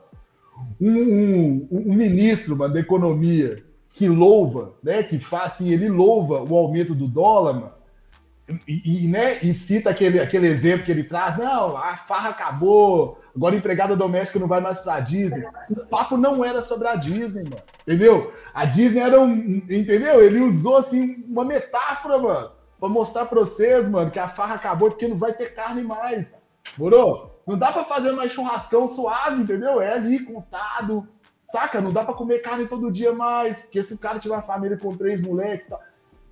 [SPEAKER 2] Um, um, um, ministro, mano, da economia que louva, né, que faz assim, ele louva o aumento do dólar, mano, e, e, né, e cita aquele, aquele exemplo que ele traz, não, a farra acabou, agora empregada doméstica não vai mais para a Disney. O papo não era sobre a Disney, mano. Entendeu? A Disney era um. Entendeu? Ele usou assim uma metáfora, mano, para mostrar para vocês, mano, que a farra acabou porque não vai ter carne mais. Morou? Não dá para fazer mais churrascão suave, entendeu? É ali contado. Saca? Não dá para comer carne todo dia mais, porque se o cara tiver uma família com três moleques e tal.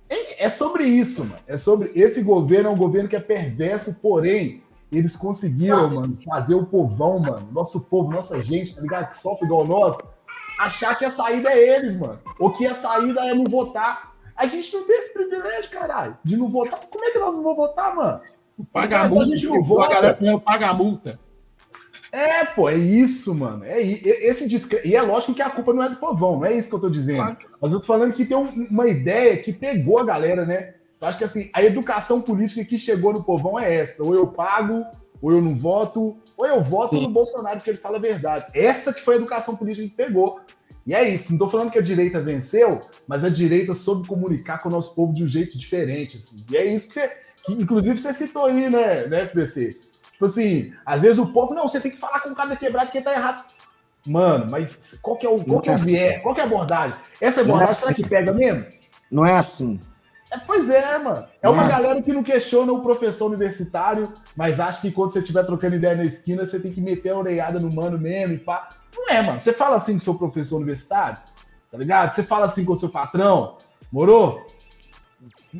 [SPEAKER 2] É, é sobre isso, mano. É sobre. Esse governo é um governo que é perverso, porém, eles conseguiram, mano, fazer o povão, mano, nosso povo, nossa gente, tá ligado? Que sofre igual nós, achar que a saída é eles, mano. Ou que a saída é não votar. A gente não tem esse privilégio, caralho, de não votar. Como é que nós não vamos votar, mano?
[SPEAKER 1] Paga a multa. A gente não vota. A galera paga a multa.
[SPEAKER 2] É, pô, é isso, mano. É esse. E é lógico que a culpa não é do povão, não é isso que eu tô dizendo. Claro. Mas eu tô falando que tem um, uma ideia que pegou a galera, né? Eu acho que assim, a educação política que chegou no povão é essa. Ou eu pago, ou eu não voto, ou eu voto Sim. no Bolsonaro porque ele fala a verdade. Essa que foi a educação política que pegou. E é isso. Não tô falando que a direita venceu, mas a direita soube comunicar com o nosso povo de um jeito diferente. Assim. E é isso que você. Que, inclusive, você citou aí, né, né, FBC? Tipo assim, às vezes o povo, não, você tem que falar com o cara quebrado que tá errado. Mano, mas qual que é o, qual que é o é viés? Assim. Qual que é a abordagem? Essa abordagem, é será assim. que pega mesmo?
[SPEAKER 3] Não é assim.
[SPEAKER 2] É, pois é, mano. É uma galera que não questiona o professor universitário, mas acha que quando você estiver trocando ideia na esquina, você tem que meter a orelhada no mano mesmo e pá. Não é, mano. Você fala assim com o seu professor universitário, tá ligado? Você fala assim com o seu patrão, morou?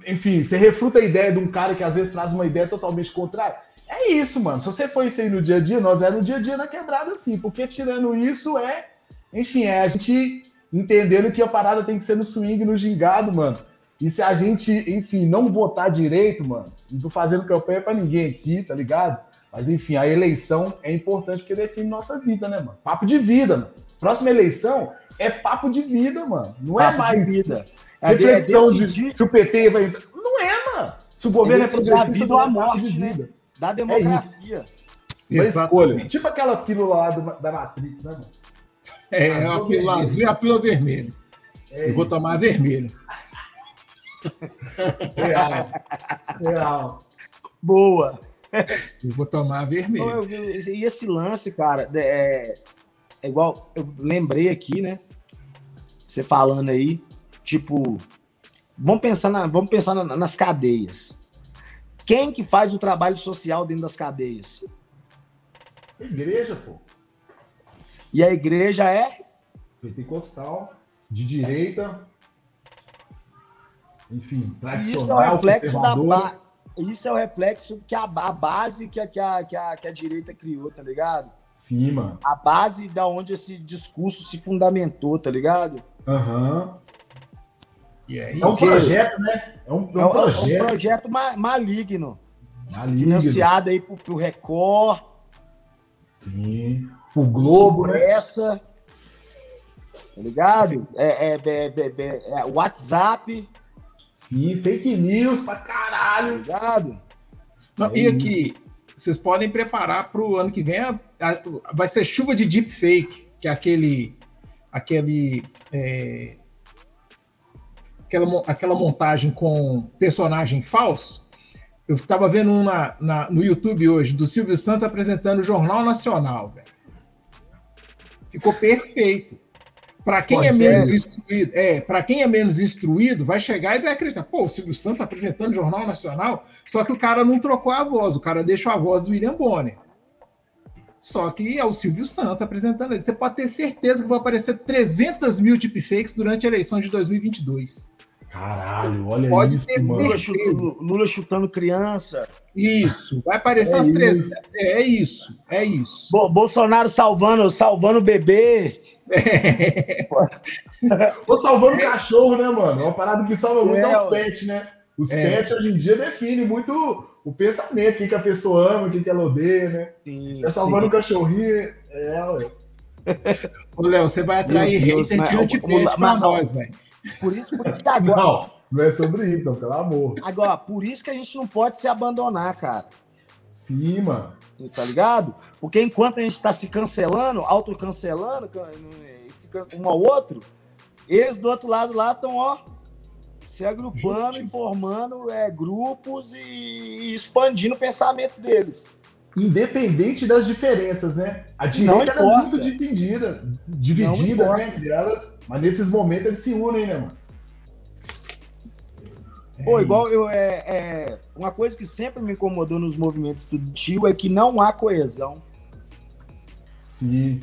[SPEAKER 2] Enfim, você refuta a ideia de um cara que às vezes traz uma ideia totalmente contrária. É isso, mano. Se você for isso aí no dia a dia, nós é no dia a dia na quebrada, sim. Porque tirando isso é, enfim, é a gente entendendo que a parada tem que ser no swing, no gingado, mano. E se a gente, enfim, não votar direito, mano, não tô fazendo campanha para ninguém aqui, tá ligado? Mas enfim, a eleição é importante porque define nossa vida, né, mano? Papo de vida, mano. Próxima eleição é papo de vida, mano. Não é papo é mais vida. É reflexão de, de se o PT vai. Não é, mano. Se o governo é, é progressista,
[SPEAKER 3] do amor de né? vida. Da democracia.
[SPEAKER 2] É Uma escolha. Tipo aquela pílula lá do, da Matrix, né, mano?
[SPEAKER 1] É, a, a pílula azul e a pílula vermelha. É Eu vou tomar a vermelha.
[SPEAKER 2] Real. Real.
[SPEAKER 3] Boa.
[SPEAKER 1] Eu vou tomar a vermelha.
[SPEAKER 3] E esse lance, cara, é, é igual. Eu lembrei aqui, né? Você falando aí, tipo, vamos pensar, na, vamos pensar na, nas cadeias. Quem que faz o trabalho social dentro das cadeias?
[SPEAKER 2] A igreja, pô.
[SPEAKER 3] E a igreja é?
[SPEAKER 2] Pentecostal, de direita, enfim, tradicional, isso é o reflexo da ba...
[SPEAKER 3] Isso é o reflexo que a, a base que a, que, a, que, a, que a direita criou, tá ligado?
[SPEAKER 2] Sim, mano.
[SPEAKER 3] A base da onde esse discurso se fundamentou, tá ligado?
[SPEAKER 2] Aham. Uhum. É, é, um projeto, né? É um, é um projeto. É um
[SPEAKER 3] projeto ma maligno. Maligno. Financiado aí pro, pro Record.
[SPEAKER 2] Sim. Pro Globo,
[SPEAKER 3] né? Essa. Tá ligado? É, é, é, é, é WhatsApp.
[SPEAKER 2] Sim, fake news pra caralho.
[SPEAKER 3] Ligado?
[SPEAKER 1] Não, e aqui, vocês podem preparar para o ano que vem. A, a, vai ser chuva de deepfake, que é aquele. aquele é, aquela, aquela montagem com personagem falso. Eu estava vendo um na, na, no YouTube hoje, do Silvio Santos apresentando o Jornal Nacional, velho. Ficou perfeito. Para quem Pô, é menos instruído, é, para quem é menos instruído, vai chegar e vai acreditar. Pô, o Silvio Santos apresentando o Jornal Nacional, só que o cara não trocou a voz, o cara deixou a voz do William Bonner. Só que é o Silvio Santos apresentando ele. Você pode ter certeza que vai aparecer 300 mil deepfakes durante a eleição de 2022.
[SPEAKER 2] Caralho, olha Pode isso, ter
[SPEAKER 3] Lula chutando, Lula chutando criança.
[SPEAKER 1] Isso, vai aparecer é as 300. É, é isso, é isso.
[SPEAKER 3] Bo Bolsonaro salvando, salvando o bebê.
[SPEAKER 2] É. Tô salvando é. cachorro, né, mano? É uma parada que salva muito é, os pets, né? Os é. pets hoje em dia definem muito o pensamento, o que, a pessoa ama, o que, ela odeia, né? Sim, é salvando o cachorrinho. É, ué.
[SPEAKER 1] Ô, Léo, você vai atrair hater de anti-pet pra nós, velho.
[SPEAKER 3] Por isso, por isso que agora.
[SPEAKER 2] Não, não é sobre isso, pelo amor.
[SPEAKER 3] Agora, por isso que a gente não pode se abandonar, cara.
[SPEAKER 2] Sim, mano.
[SPEAKER 3] Tá ligado? Porque enquanto a gente está se cancelando, autocancelando, um ao outro, eles do outro lado lá estão, ó, se agrupando e formando é, grupos e expandindo o pensamento deles.
[SPEAKER 2] Independente das diferenças, né? A direita era muito dividida, dividida né, entre elas, mas nesses momentos eles se unem, né, mano?
[SPEAKER 3] Pô, é igual eu. É, é, uma coisa que sempre me incomodou nos movimentos estudantil é que não há coesão.
[SPEAKER 2] Sim.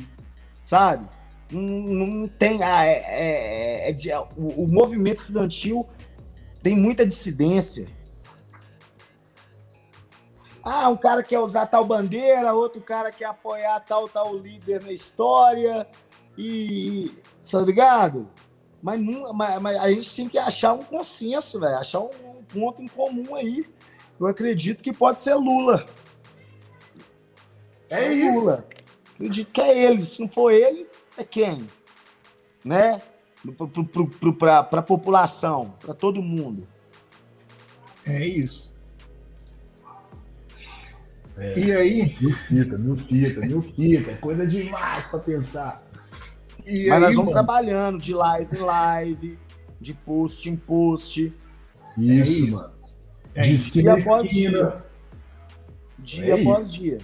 [SPEAKER 3] Sabe? Não, não tem. Ah, é, é, é o, o, movimento estudantil tem muita dissidência. Ah, um cara quer usar tal bandeira, outro cara quer apoiar tal, tal líder na história. E. Tá ligado? Mas, mas, mas, a gente tem que achar um consenso, velho. Achar um, um, ponto em comum aí. Eu acredito que pode ser Lula.
[SPEAKER 2] É, é isso. Lula.
[SPEAKER 3] Acredito que é ele. Se não for ele, é quem? Né? Para a população, para todo mundo.
[SPEAKER 1] É isso. É. E aí?
[SPEAKER 2] Mil fita, mil fita, mil fita. É coisa demais para pensar.
[SPEAKER 3] E Mas aí, nós vamos mano? trabalhando de live em live, de post em post.
[SPEAKER 2] Isso, é isso. mano.
[SPEAKER 3] É de isso. dia após dia. Dia é após isso. dia.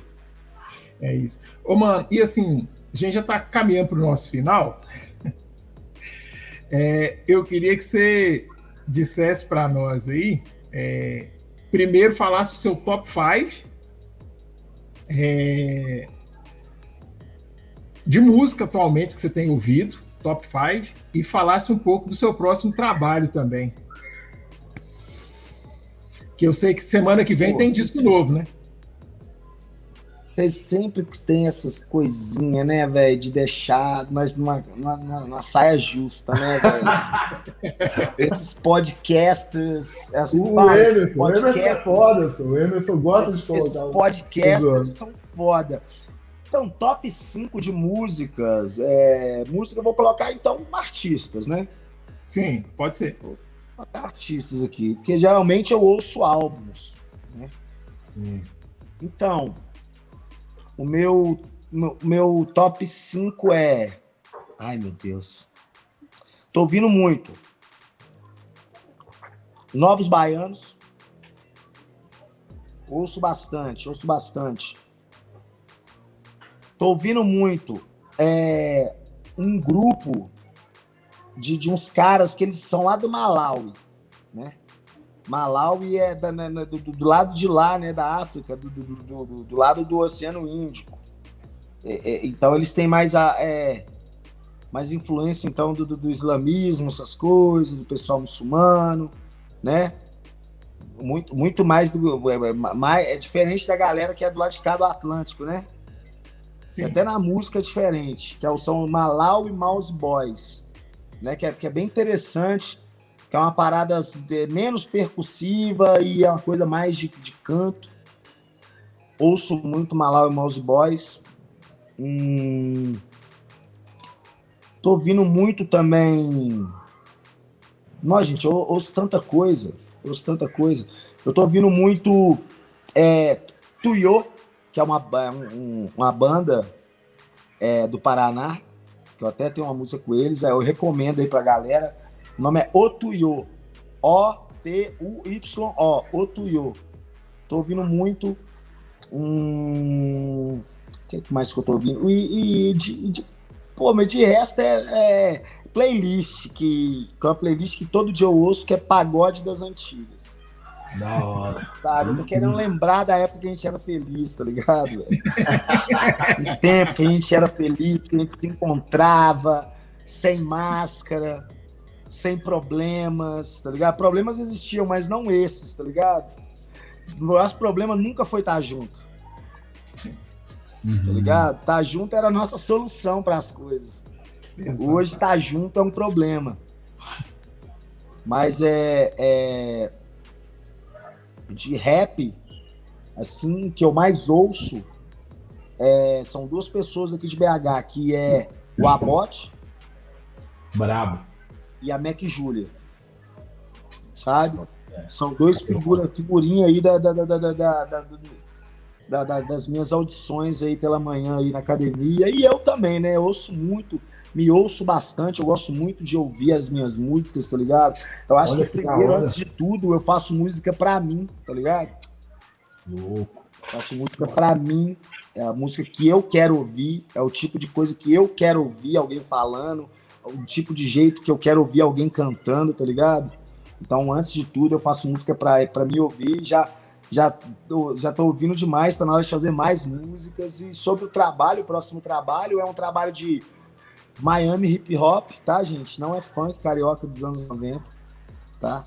[SPEAKER 1] É isso. Ô, mano, e assim, a gente já está caminhando para o nosso final. É, eu queria que você dissesse para nós aí, é, primeiro falasse o seu top 5 é, de música atualmente que você tem ouvido, top 5, e falasse um pouco do seu próximo trabalho também. Que eu sei que semana que vem Pô, tem disco novo, né?
[SPEAKER 3] Vocês sempre tem essas coisinhas, né, velho, de deixar nós numa, numa, numa, saia justa, né, velho? Esses podcasters.
[SPEAKER 2] Essas, o fala, Emerson, o Emerson é foda, o Emerson gosta
[SPEAKER 3] esses,
[SPEAKER 2] de colocar.
[SPEAKER 3] Esses podcasters são foda. Então, top 5 de músicas. É, música, eu vou colocar então artistas, né?
[SPEAKER 1] Sim, pode ser.
[SPEAKER 3] Artistas aqui, porque geralmente eu ouço álbuns, né?
[SPEAKER 2] Sim.
[SPEAKER 3] Então, o meu, meu, meu top 5 é. Ai, meu Deus. Tô ouvindo muito. Novos Baianos. Ouço bastante, ouço bastante. Tô ouvindo muito é, um grupo de, de uns caras que eles são lá do Malawi, né? Malawi é da, né, né, do, do, lado de lá, né, da África, do, do, do lado do Oceano Índico. É, é, então eles têm mais a é, mais influência então do, do, islamismo, essas coisas, do pessoal muçulmano, né? Muito, muito mais do é, é, mais, é diferente da galera que é do lado de cá do Atlântico, né? Sim. Até na música é diferente, que são Malau e Mouse Boys, né? Que é, que é bem interessante que é uma parada é, menos percussiva e é uma coisa mais de, de canto. Ouço muito Malau e Mouse Boys. Hum... Tô ouvindo muito também. Nossa, gente, eu ouço tanta coisa. Ouço tanta coisa. Eu tô ouvindo muito é, Tuyo, que é uma, um, uma banda é, do Paraná, que eu até tenho uma música com eles, eu recomendo aí pra galera. O nome é Otuyo. O-T-U-Y-O. Otuyo. Tô ouvindo muito. Hum... O que mais que eu tô ouvindo? E, e de, de, pô, mas de resto é, é playlist, que, que é uma playlist que todo dia eu ouço, que é pagode das antigas.
[SPEAKER 2] Da hora.
[SPEAKER 3] Sabe? Eu tô querendo lembrar da época que a gente era feliz, tá ligado? o tempo que a gente era feliz, que a gente se encontrava sem máscara, sem problemas, tá ligado? Problemas existiam, mas não esses, tá ligado? O nosso problema nunca foi estar junto. Uhum. Tá ligado? Estar junto era a nossa solução para as coisas. Exato. Hoje estar junto é um problema. Mas é, é, de rap, assim, que eu mais ouço é, são duas pessoas aqui de BH, que é o Abote.
[SPEAKER 2] Brabo
[SPEAKER 3] e a Mac Júlia. Sabe? São dois figura, figurinhas aí da, da, da, da, das minhas audições aí pela manhã aí na academia. E eu também, né? Eu ouço muito, me ouço bastante, eu gosto muito de ouvir as minhas músicas, tá ligado? Eu acho Olha que, que primeiro, antes de tudo, eu faço música pra mim, tá ligado?
[SPEAKER 2] Louco.
[SPEAKER 3] Faço música pra mim, é a música que eu quero ouvir, é o tipo de coisa que eu quero ouvir alguém falando, o tipo de jeito que eu quero ouvir alguém cantando, tá ligado? Então, antes de tudo, eu faço música para me ouvir. Já já tô, já tô ouvindo demais, tá na hora de fazer mais músicas. E sobre o trabalho, o próximo trabalho é um trabalho de Miami hip hop, tá, gente? Não é funk carioca dos anos 90, tá?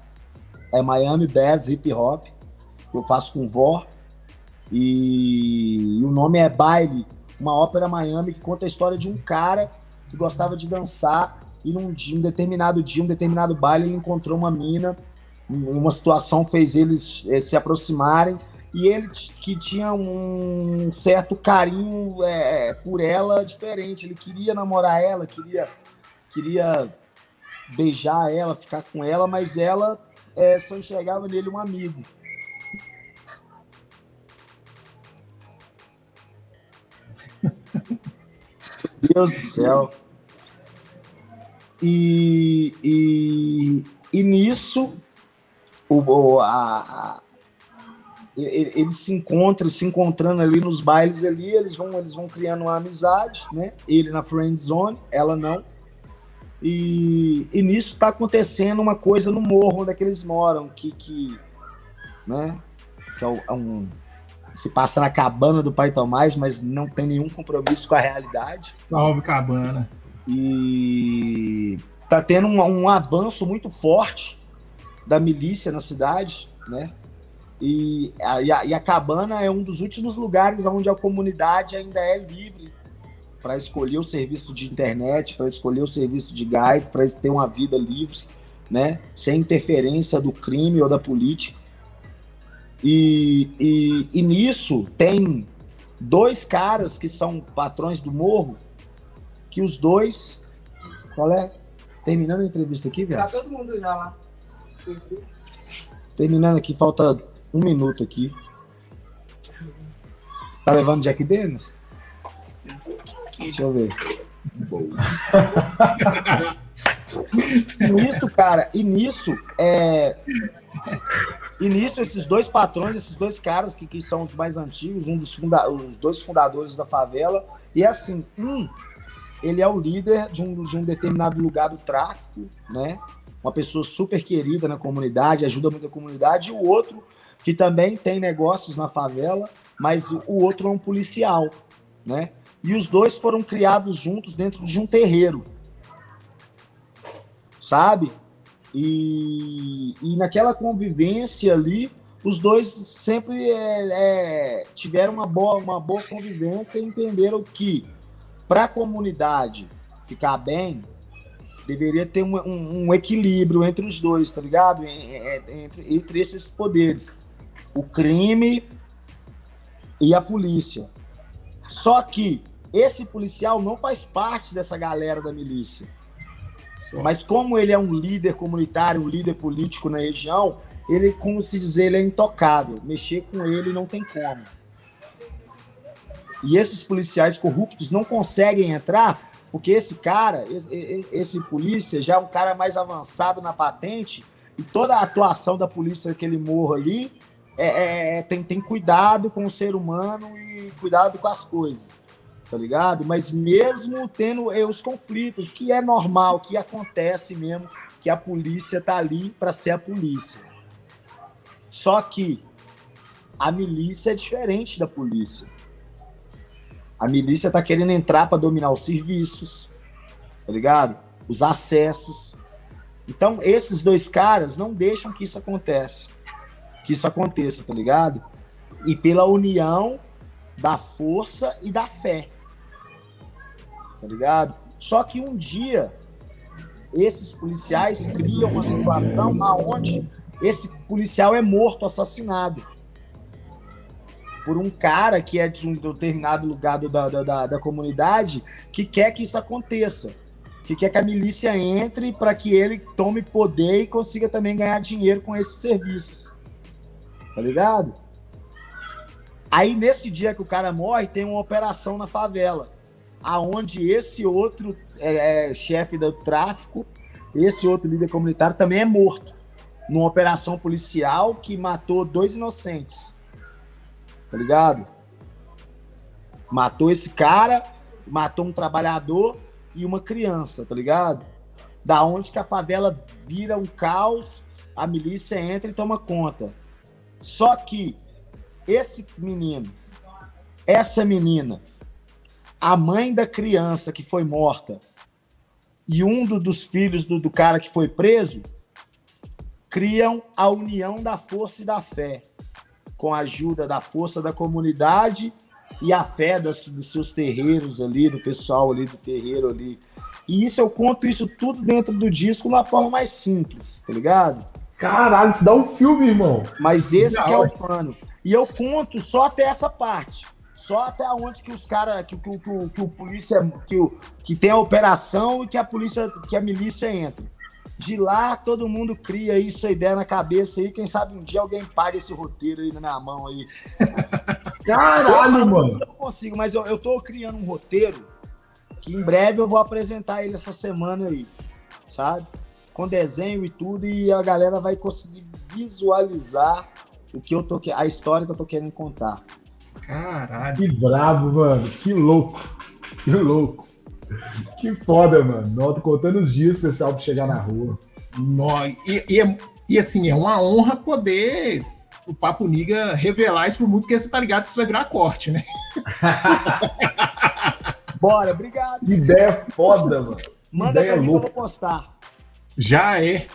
[SPEAKER 3] É Miami Bass hip hop, que eu faço com vó. E, e o nome é Baile, uma ópera Miami que conta a história de um cara que gostava de dançar e num dia, um determinado dia, um determinado baile, ele encontrou uma mina, uma situação fez eles eh, se aproximarem e ele que tinha um certo carinho é, por ela diferente, ele queria namorar ela, queria queria beijar ela, ficar com ela, mas ela é, só enxergava nele um amigo. Deus do céu. E, e, e nisso, o, a, eles se encontram, se encontrando ali nos bailes ali, eles vão, eles vão criando uma amizade, né? Ele na friend zone, ela não. E, e nisso está acontecendo uma coisa no morro onde é eles moram, que, que né? Que é, é um, se passa na cabana do Pai Tomás, mas não tem nenhum compromisso com a realidade.
[SPEAKER 1] Salve cabana.
[SPEAKER 3] E tá tendo um, um avanço muito forte da milícia na cidade, né? E a, e a, e a cabana é um dos últimos lugares onde a comunidade ainda é livre para escolher o serviço de internet, para escolher o serviço de gás, para ter uma vida livre, né? Sem interferência do crime ou da política. E, e, e nisso tem dois caras que são patrões do morro, que os dois. Qual é? Terminando a entrevista aqui,
[SPEAKER 4] velho? Tá todo mundo já lá.
[SPEAKER 3] Terminando aqui, falta um minuto aqui. Tá levando Jack Dennis? Deixa eu ver. e nisso, cara, e nisso, é... E nisso, esses dois patrões, esses dois caras que, que são os mais antigos, um dos funda... os dois fundadores da favela, e assim, um, ele é o líder de um, de um determinado lugar do tráfico, né? Uma pessoa super querida na comunidade, ajuda muito a comunidade, e o outro, que também tem negócios na favela, mas o outro é um policial, né? E os dois foram criados juntos dentro de um terreiro. Sabe? E, e naquela convivência ali, os dois sempre é, é, tiveram uma boa, uma boa convivência e entenderam que para a comunidade ficar bem, deveria ter um, um, um, equilíbrio entre os dois, tá ligado? Entre, entre esses poderes. O crime e a polícia. Só que esse policial não faz parte dessa galera da milícia. Mas como ele é um líder comunitário, um líder político na região, ele, como se dizer, ele é intocável. Mexer com ele não tem como. E esses policiais corruptos não conseguem entrar porque esse cara, esse, esse polícia, já é um cara mais avançado na patente e toda a atuação da polícia aquele morro ali é, é, é, tem, tem cuidado com o ser humano e cuidado com as coisas, tá ligado? Mas mesmo tendo é, os conflitos, que é normal, que acontece mesmo, que a polícia tá ali para ser a polícia. Só que a milícia é diferente da polícia. A milícia tá querendo entrar para dominar os serviços, tá ligado? Os acessos. Então, esses dois caras não deixam que isso aconteça que isso aconteça, tá ligado? E pela união da força e da fé. Tá ligado? Só que um dia esses policiais criam uma situação aonde esse policial é morto, assassinado por um cara que é de um determinado lugar da, da, da comunidade que quer que isso aconteça, que quer que a milícia entre para que ele tome poder e consiga também ganhar dinheiro com esses serviços tá ligado? Aí nesse dia que o cara morre, tem uma operação na favela, aonde esse outro é, é, chefe do tráfico, esse outro líder comunitário também é morto numa operação policial que matou dois inocentes, tá ligado? Matou esse cara, matou um trabalhador e uma criança, tá ligado? Da onde que a favela vira um caos, a milícia entra e toma conta. Só que esse menino, essa menina, a mãe da criança que foi morta e um do, dos filhos do, do cara que foi preso criam a união da força e da fé, com a ajuda da força da comunidade e a fé das, dos seus terreiros ali, do pessoal ali do terreiro ali. E isso eu conto isso tudo dentro do disco na forma mais simples, tá ligado?
[SPEAKER 2] Caralho, isso dá um filme, irmão.
[SPEAKER 3] Mas esse é o plano. E eu conto só até essa parte. Só até onde que os caras, que, que, que, que, o polícia, que, que tem a operação e que a polícia, que a milícia entra. De lá, todo mundo cria isso, a ideia na cabeça aí. Quem sabe um dia alguém paga esse roteiro aí na minha mão aí.
[SPEAKER 2] Caralho, eu, mano.
[SPEAKER 3] Eu não consigo, mas eu, eu tô criando um roteiro que em breve eu vou apresentar ele essa semana aí, sabe? com desenho e tudo, e a galera vai conseguir visualizar o que eu tô a história que eu tô querendo contar.
[SPEAKER 2] Caralho. Que bravo, mano. Que louco. Que louco. Que foda, mano. Noto contando os dias especial pra chegar na rua.
[SPEAKER 1] No, e, e, é, e, assim, é uma honra poder o Papo Niga revelar isso pro mundo, porque você tá ligado que isso vai virar corte, né?
[SPEAKER 3] Bora, obrigado.
[SPEAKER 2] Ideia foda, mano.
[SPEAKER 3] Manda Ideia pra mim que eu vou postar.
[SPEAKER 1] Já é.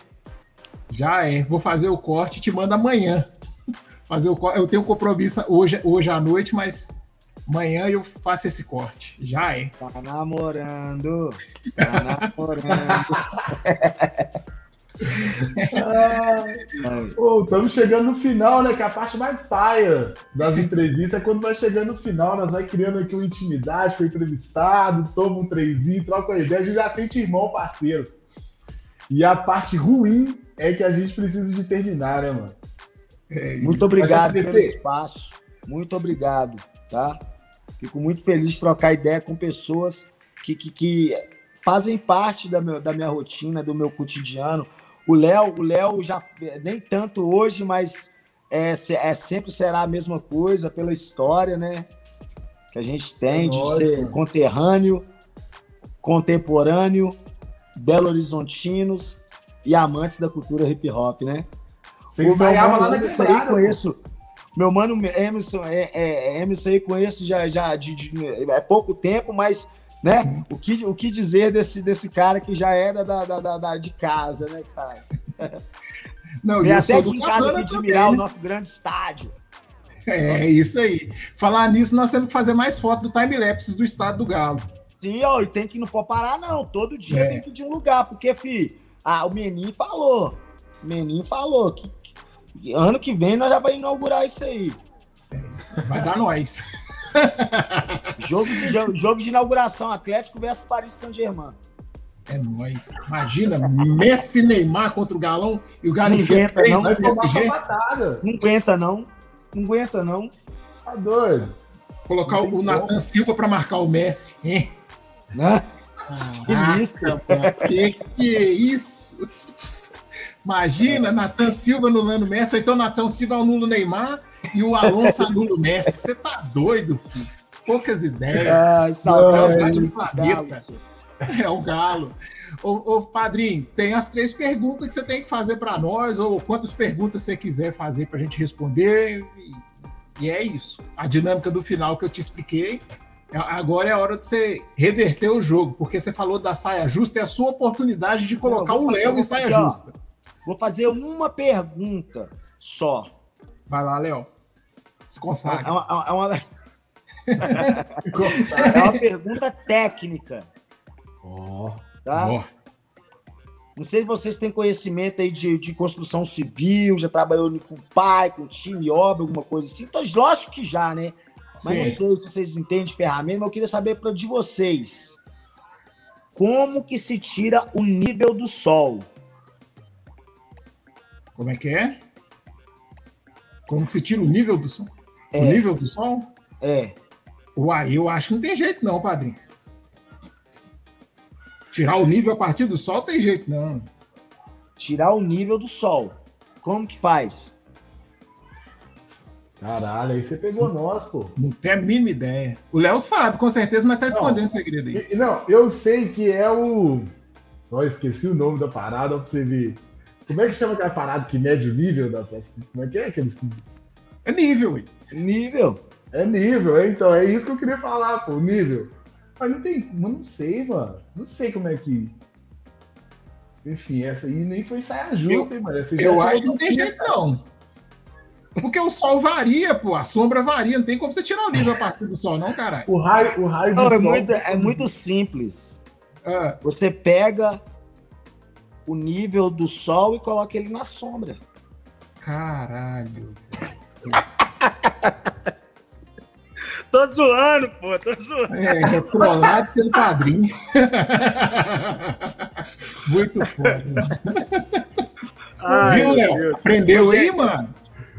[SPEAKER 1] Já é. Vou fazer o corte e te mando amanhã. Fazer o Eu tenho compromisso hoje, hoje à noite, mas amanhã eu faço esse corte. Já é.
[SPEAKER 3] Tá namorando. Tá namorando.
[SPEAKER 2] estamos chegando no final, né? Que a parte mais paia das entrevistas é quando vai chegando no final. Nós vai criando aqui uma intimidade com o entrevistado, toma um trenzinho, troca uma ideia, a gente já sente irmão, parceiro. E a parte ruim é que a gente precisa de terminar, né, mano?
[SPEAKER 3] É muito obrigado pelo espaço. Muito obrigado, tá? Fico muito feliz de trocar ideia com pessoas que, que, que fazem parte da, meu, da minha rotina, do meu cotidiano. O Léo, o Léo já nem tanto hoje, mas é, é sempre será a mesma coisa pela história, né? Que a gente tem é de ser conterrâneo, contemporâneo, Belo Horizontinos e amantes da cultura hip hop, né? Você mano Emerson aí conheço. Meu mano Emerson, é, é, Emerson aí conheço já, já de, de, é pouco tempo, mas né? O que, o que dizer desse, desse cara que já era da, da, da de casa, né, cara? Não, Vem até de casa de admirar o nosso grande estádio.
[SPEAKER 1] É, isso aí. Falar nisso, nós temos que fazer mais foto do time-lapse do estado do Galo.
[SPEAKER 3] Sim, ó, e tem que não pode parar, não. Todo dia é. tem que ir de um lugar, porque, fi, ah, o Menin falou. O Menin falou que, ano que vem nós já vamos inaugurar isso aí.
[SPEAKER 1] Vai dar nós.
[SPEAKER 3] jogo, de, jogo de inauguração, Atlético versus Paris Saint-Germain.
[SPEAKER 1] É nóis. Imagina, Messi Neymar contra o Galão e o Galo
[SPEAKER 3] não aguenta, não. Vai PSG. Não aguenta, não. Não aguenta, não.
[SPEAKER 2] Tá doido.
[SPEAKER 1] Colocar o Nathan Silva para marcar o Messi, hein? Né? que isso? Que que é isso? Imagina, Natan Silva anulando Messi, ou então Natan Silva anula o Neymar e o Alonso anula o Messi. Você tá doido, filho? Poucas ideias. Ah, saudade do planeta. É o galo. Ô, ô, padrinho, tem as três perguntas que você tem que fazer para nós, ou quantas perguntas você quiser fazer para a gente responder. E, e é isso. A dinâmica do final que eu te expliquei. É, agora é a hora de você reverter o jogo, porque você falou da saia justa, é a sua oportunidade de colocar o Léo em saia justa.
[SPEAKER 3] Vou fazer uma pergunta só.
[SPEAKER 1] Vai lá, Léo. Se consagra.
[SPEAKER 3] É uma, é uma, é uma pergunta técnica.
[SPEAKER 2] Oh,
[SPEAKER 3] tá? Oh. Não sei se vocês têm conhecimento aí de, de construção civil, já trabalhou com o pai, com o time, obra, alguma coisa assim. Então, lógico que já, né? Mas Sim. não sei se vocês entendem de ferramenta, mas eu queria saber pra, de vocês. Como que se tira o nível do sol?
[SPEAKER 1] Como é que é? Como que se tira o nível do sol? É. O nível do sol?
[SPEAKER 3] É.
[SPEAKER 1] Uai, eu acho que não tem jeito não, padrinho. Tirar o nível a partir do sol tem jeito não.
[SPEAKER 3] Tirar o nível do sol. Como que faz?
[SPEAKER 2] Caralho, aí você pegou nós, pô.
[SPEAKER 1] Não tem a mínima ideia. O Léo sabe, com certeza, mas tá escondendo o segredo aí.
[SPEAKER 2] Não, eu sei que é o. Ó, esqueci o nome da parada, pra você ver. Como é que chama aquela parada que mede o nível da peça? Como é que é aqueles.
[SPEAKER 1] É nível, ué.
[SPEAKER 3] Nível.
[SPEAKER 2] É nível, é, então, é isso que eu queria falar, pô, nível. Mas não tem. Mas não sei, mano. Não sei como é que. Enfim, essa aí nem foi saia justa,
[SPEAKER 1] eu,
[SPEAKER 2] hein, mano?
[SPEAKER 1] Essa eu acho que não tem jeito, não. Porque o sol varia, pô. A sombra varia. Não tem como você tirar o nível a partir do sol, não, caralho.
[SPEAKER 2] O raio, o raio não,
[SPEAKER 3] do é sol. Muito, é muito simples. Ah. Você pega o nível do sol e coloca ele na sombra.
[SPEAKER 1] Caralho.
[SPEAKER 3] tô zoando, pô, tô zoando.
[SPEAKER 1] É, é trollado pelo padrinho. Muito foda. Ai, Viu, Léo? Aprendeu aí, mano?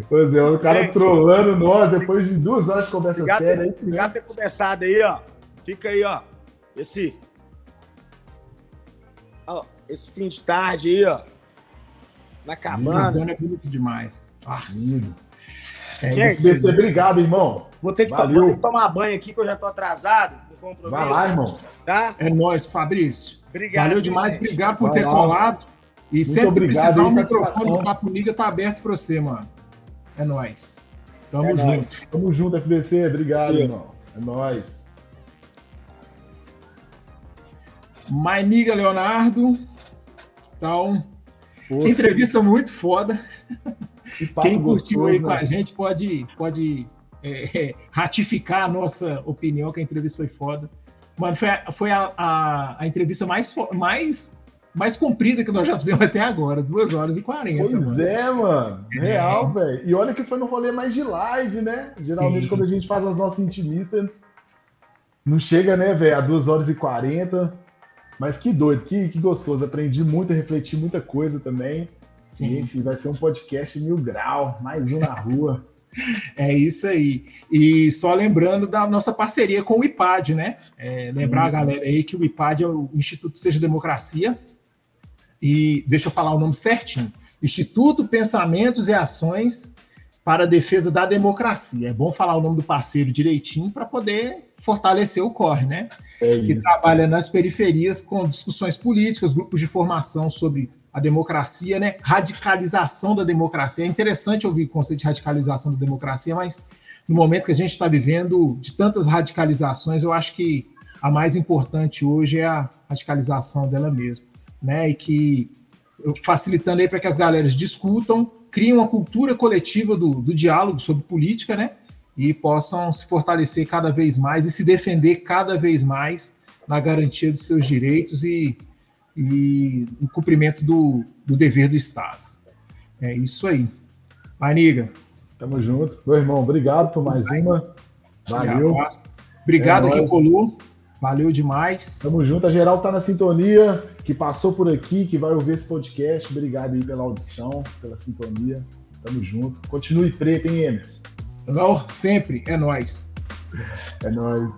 [SPEAKER 2] Pois é, o cara trolando nós depois de duas horas de conversa obrigado séria.
[SPEAKER 3] É obrigado por ter começado aí, ó. Fica aí, ó. Esse. Ó, esse fim de tarde aí, ó. Na cabana.
[SPEAKER 1] É bonito demais. Nossa.
[SPEAKER 2] É, Gente, obrigado, irmão.
[SPEAKER 3] Vou ter, que, vou ter que tomar banho aqui, que eu já tô atrasado.
[SPEAKER 2] Vai lá, irmão.
[SPEAKER 1] Tá? É nóis, Fabrício. Obrigado. Valeu demais, obrigado por Vai ter lá. colado. E Muito sempre obrigado, precisar, o microfone do Papo Niga tá aberto para você, mano. É nóis.
[SPEAKER 2] Tamo é junto. Nóis. Tamo junto, FBC. Obrigado, Isso. irmão. É nóis.
[SPEAKER 1] Mainiga Leonardo. Então, Poxa. entrevista muito foda. Quem curtiu gostoso, aí com né? a gente pode, pode é, ratificar a nossa opinião que a entrevista foi foda. Mano, foi, a, foi a, a, a, entrevista mais, mais, mais comprida que nós já fizemos até agora, 2 horas e 40.
[SPEAKER 2] Pois mano. é, mano. Real, é. velho. E olha que foi no rolê mais de live, né? Geralmente, Sim. quando a gente faz as nossas intimistas, não chega, né, velho, a 2 horas e 40. Mas que doido, que, que gostoso. Aprendi muito, refleti muita coisa também. Sim. E vai ser um podcast mil grau, mais um na rua.
[SPEAKER 1] É isso aí. E só lembrando da nossa parceria com o IPAD, né? É, lembrar a galera aí que o IPAD é o Instituto Seja Democracia. E deixa eu falar o nome certinho: Instituto Pensamentos e Ações para a Defesa da Democracia. É bom falar o nome do parceiro direitinho para poder fortalecer o CORE, né? É que trabalha nas periferias com discussões políticas, grupos de formação sobre a democracia, né? Radicalização da democracia. É interessante ouvir o conceito de radicalização da democracia, mas no momento que a gente está vivendo de tantas radicalizações, eu acho que a mais importante hoje é a radicalização dela mesma, né? E que facilitando aí para que as galeras discutam, criem uma cultura coletiva do, do diálogo sobre política, né? E possam se fortalecer cada vez mais e se defender cada vez mais na garantia dos seus direitos e e o cumprimento do, do dever do Estado. É isso aí. Maniga.
[SPEAKER 2] Tamo junto. Meu irmão, obrigado por mais uma. Valeu.
[SPEAKER 1] Obrigado, é Colu. Valeu demais.
[SPEAKER 2] Tamo junto. A geral tá na sintonia, que passou por aqui, que vai ouvir esse podcast. Obrigado aí pela audição, pela sintonia. Tamo junto. Continue preto, hein, Emerson?
[SPEAKER 1] Não, sempre. É nós.
[SPEAKER 2] É nós.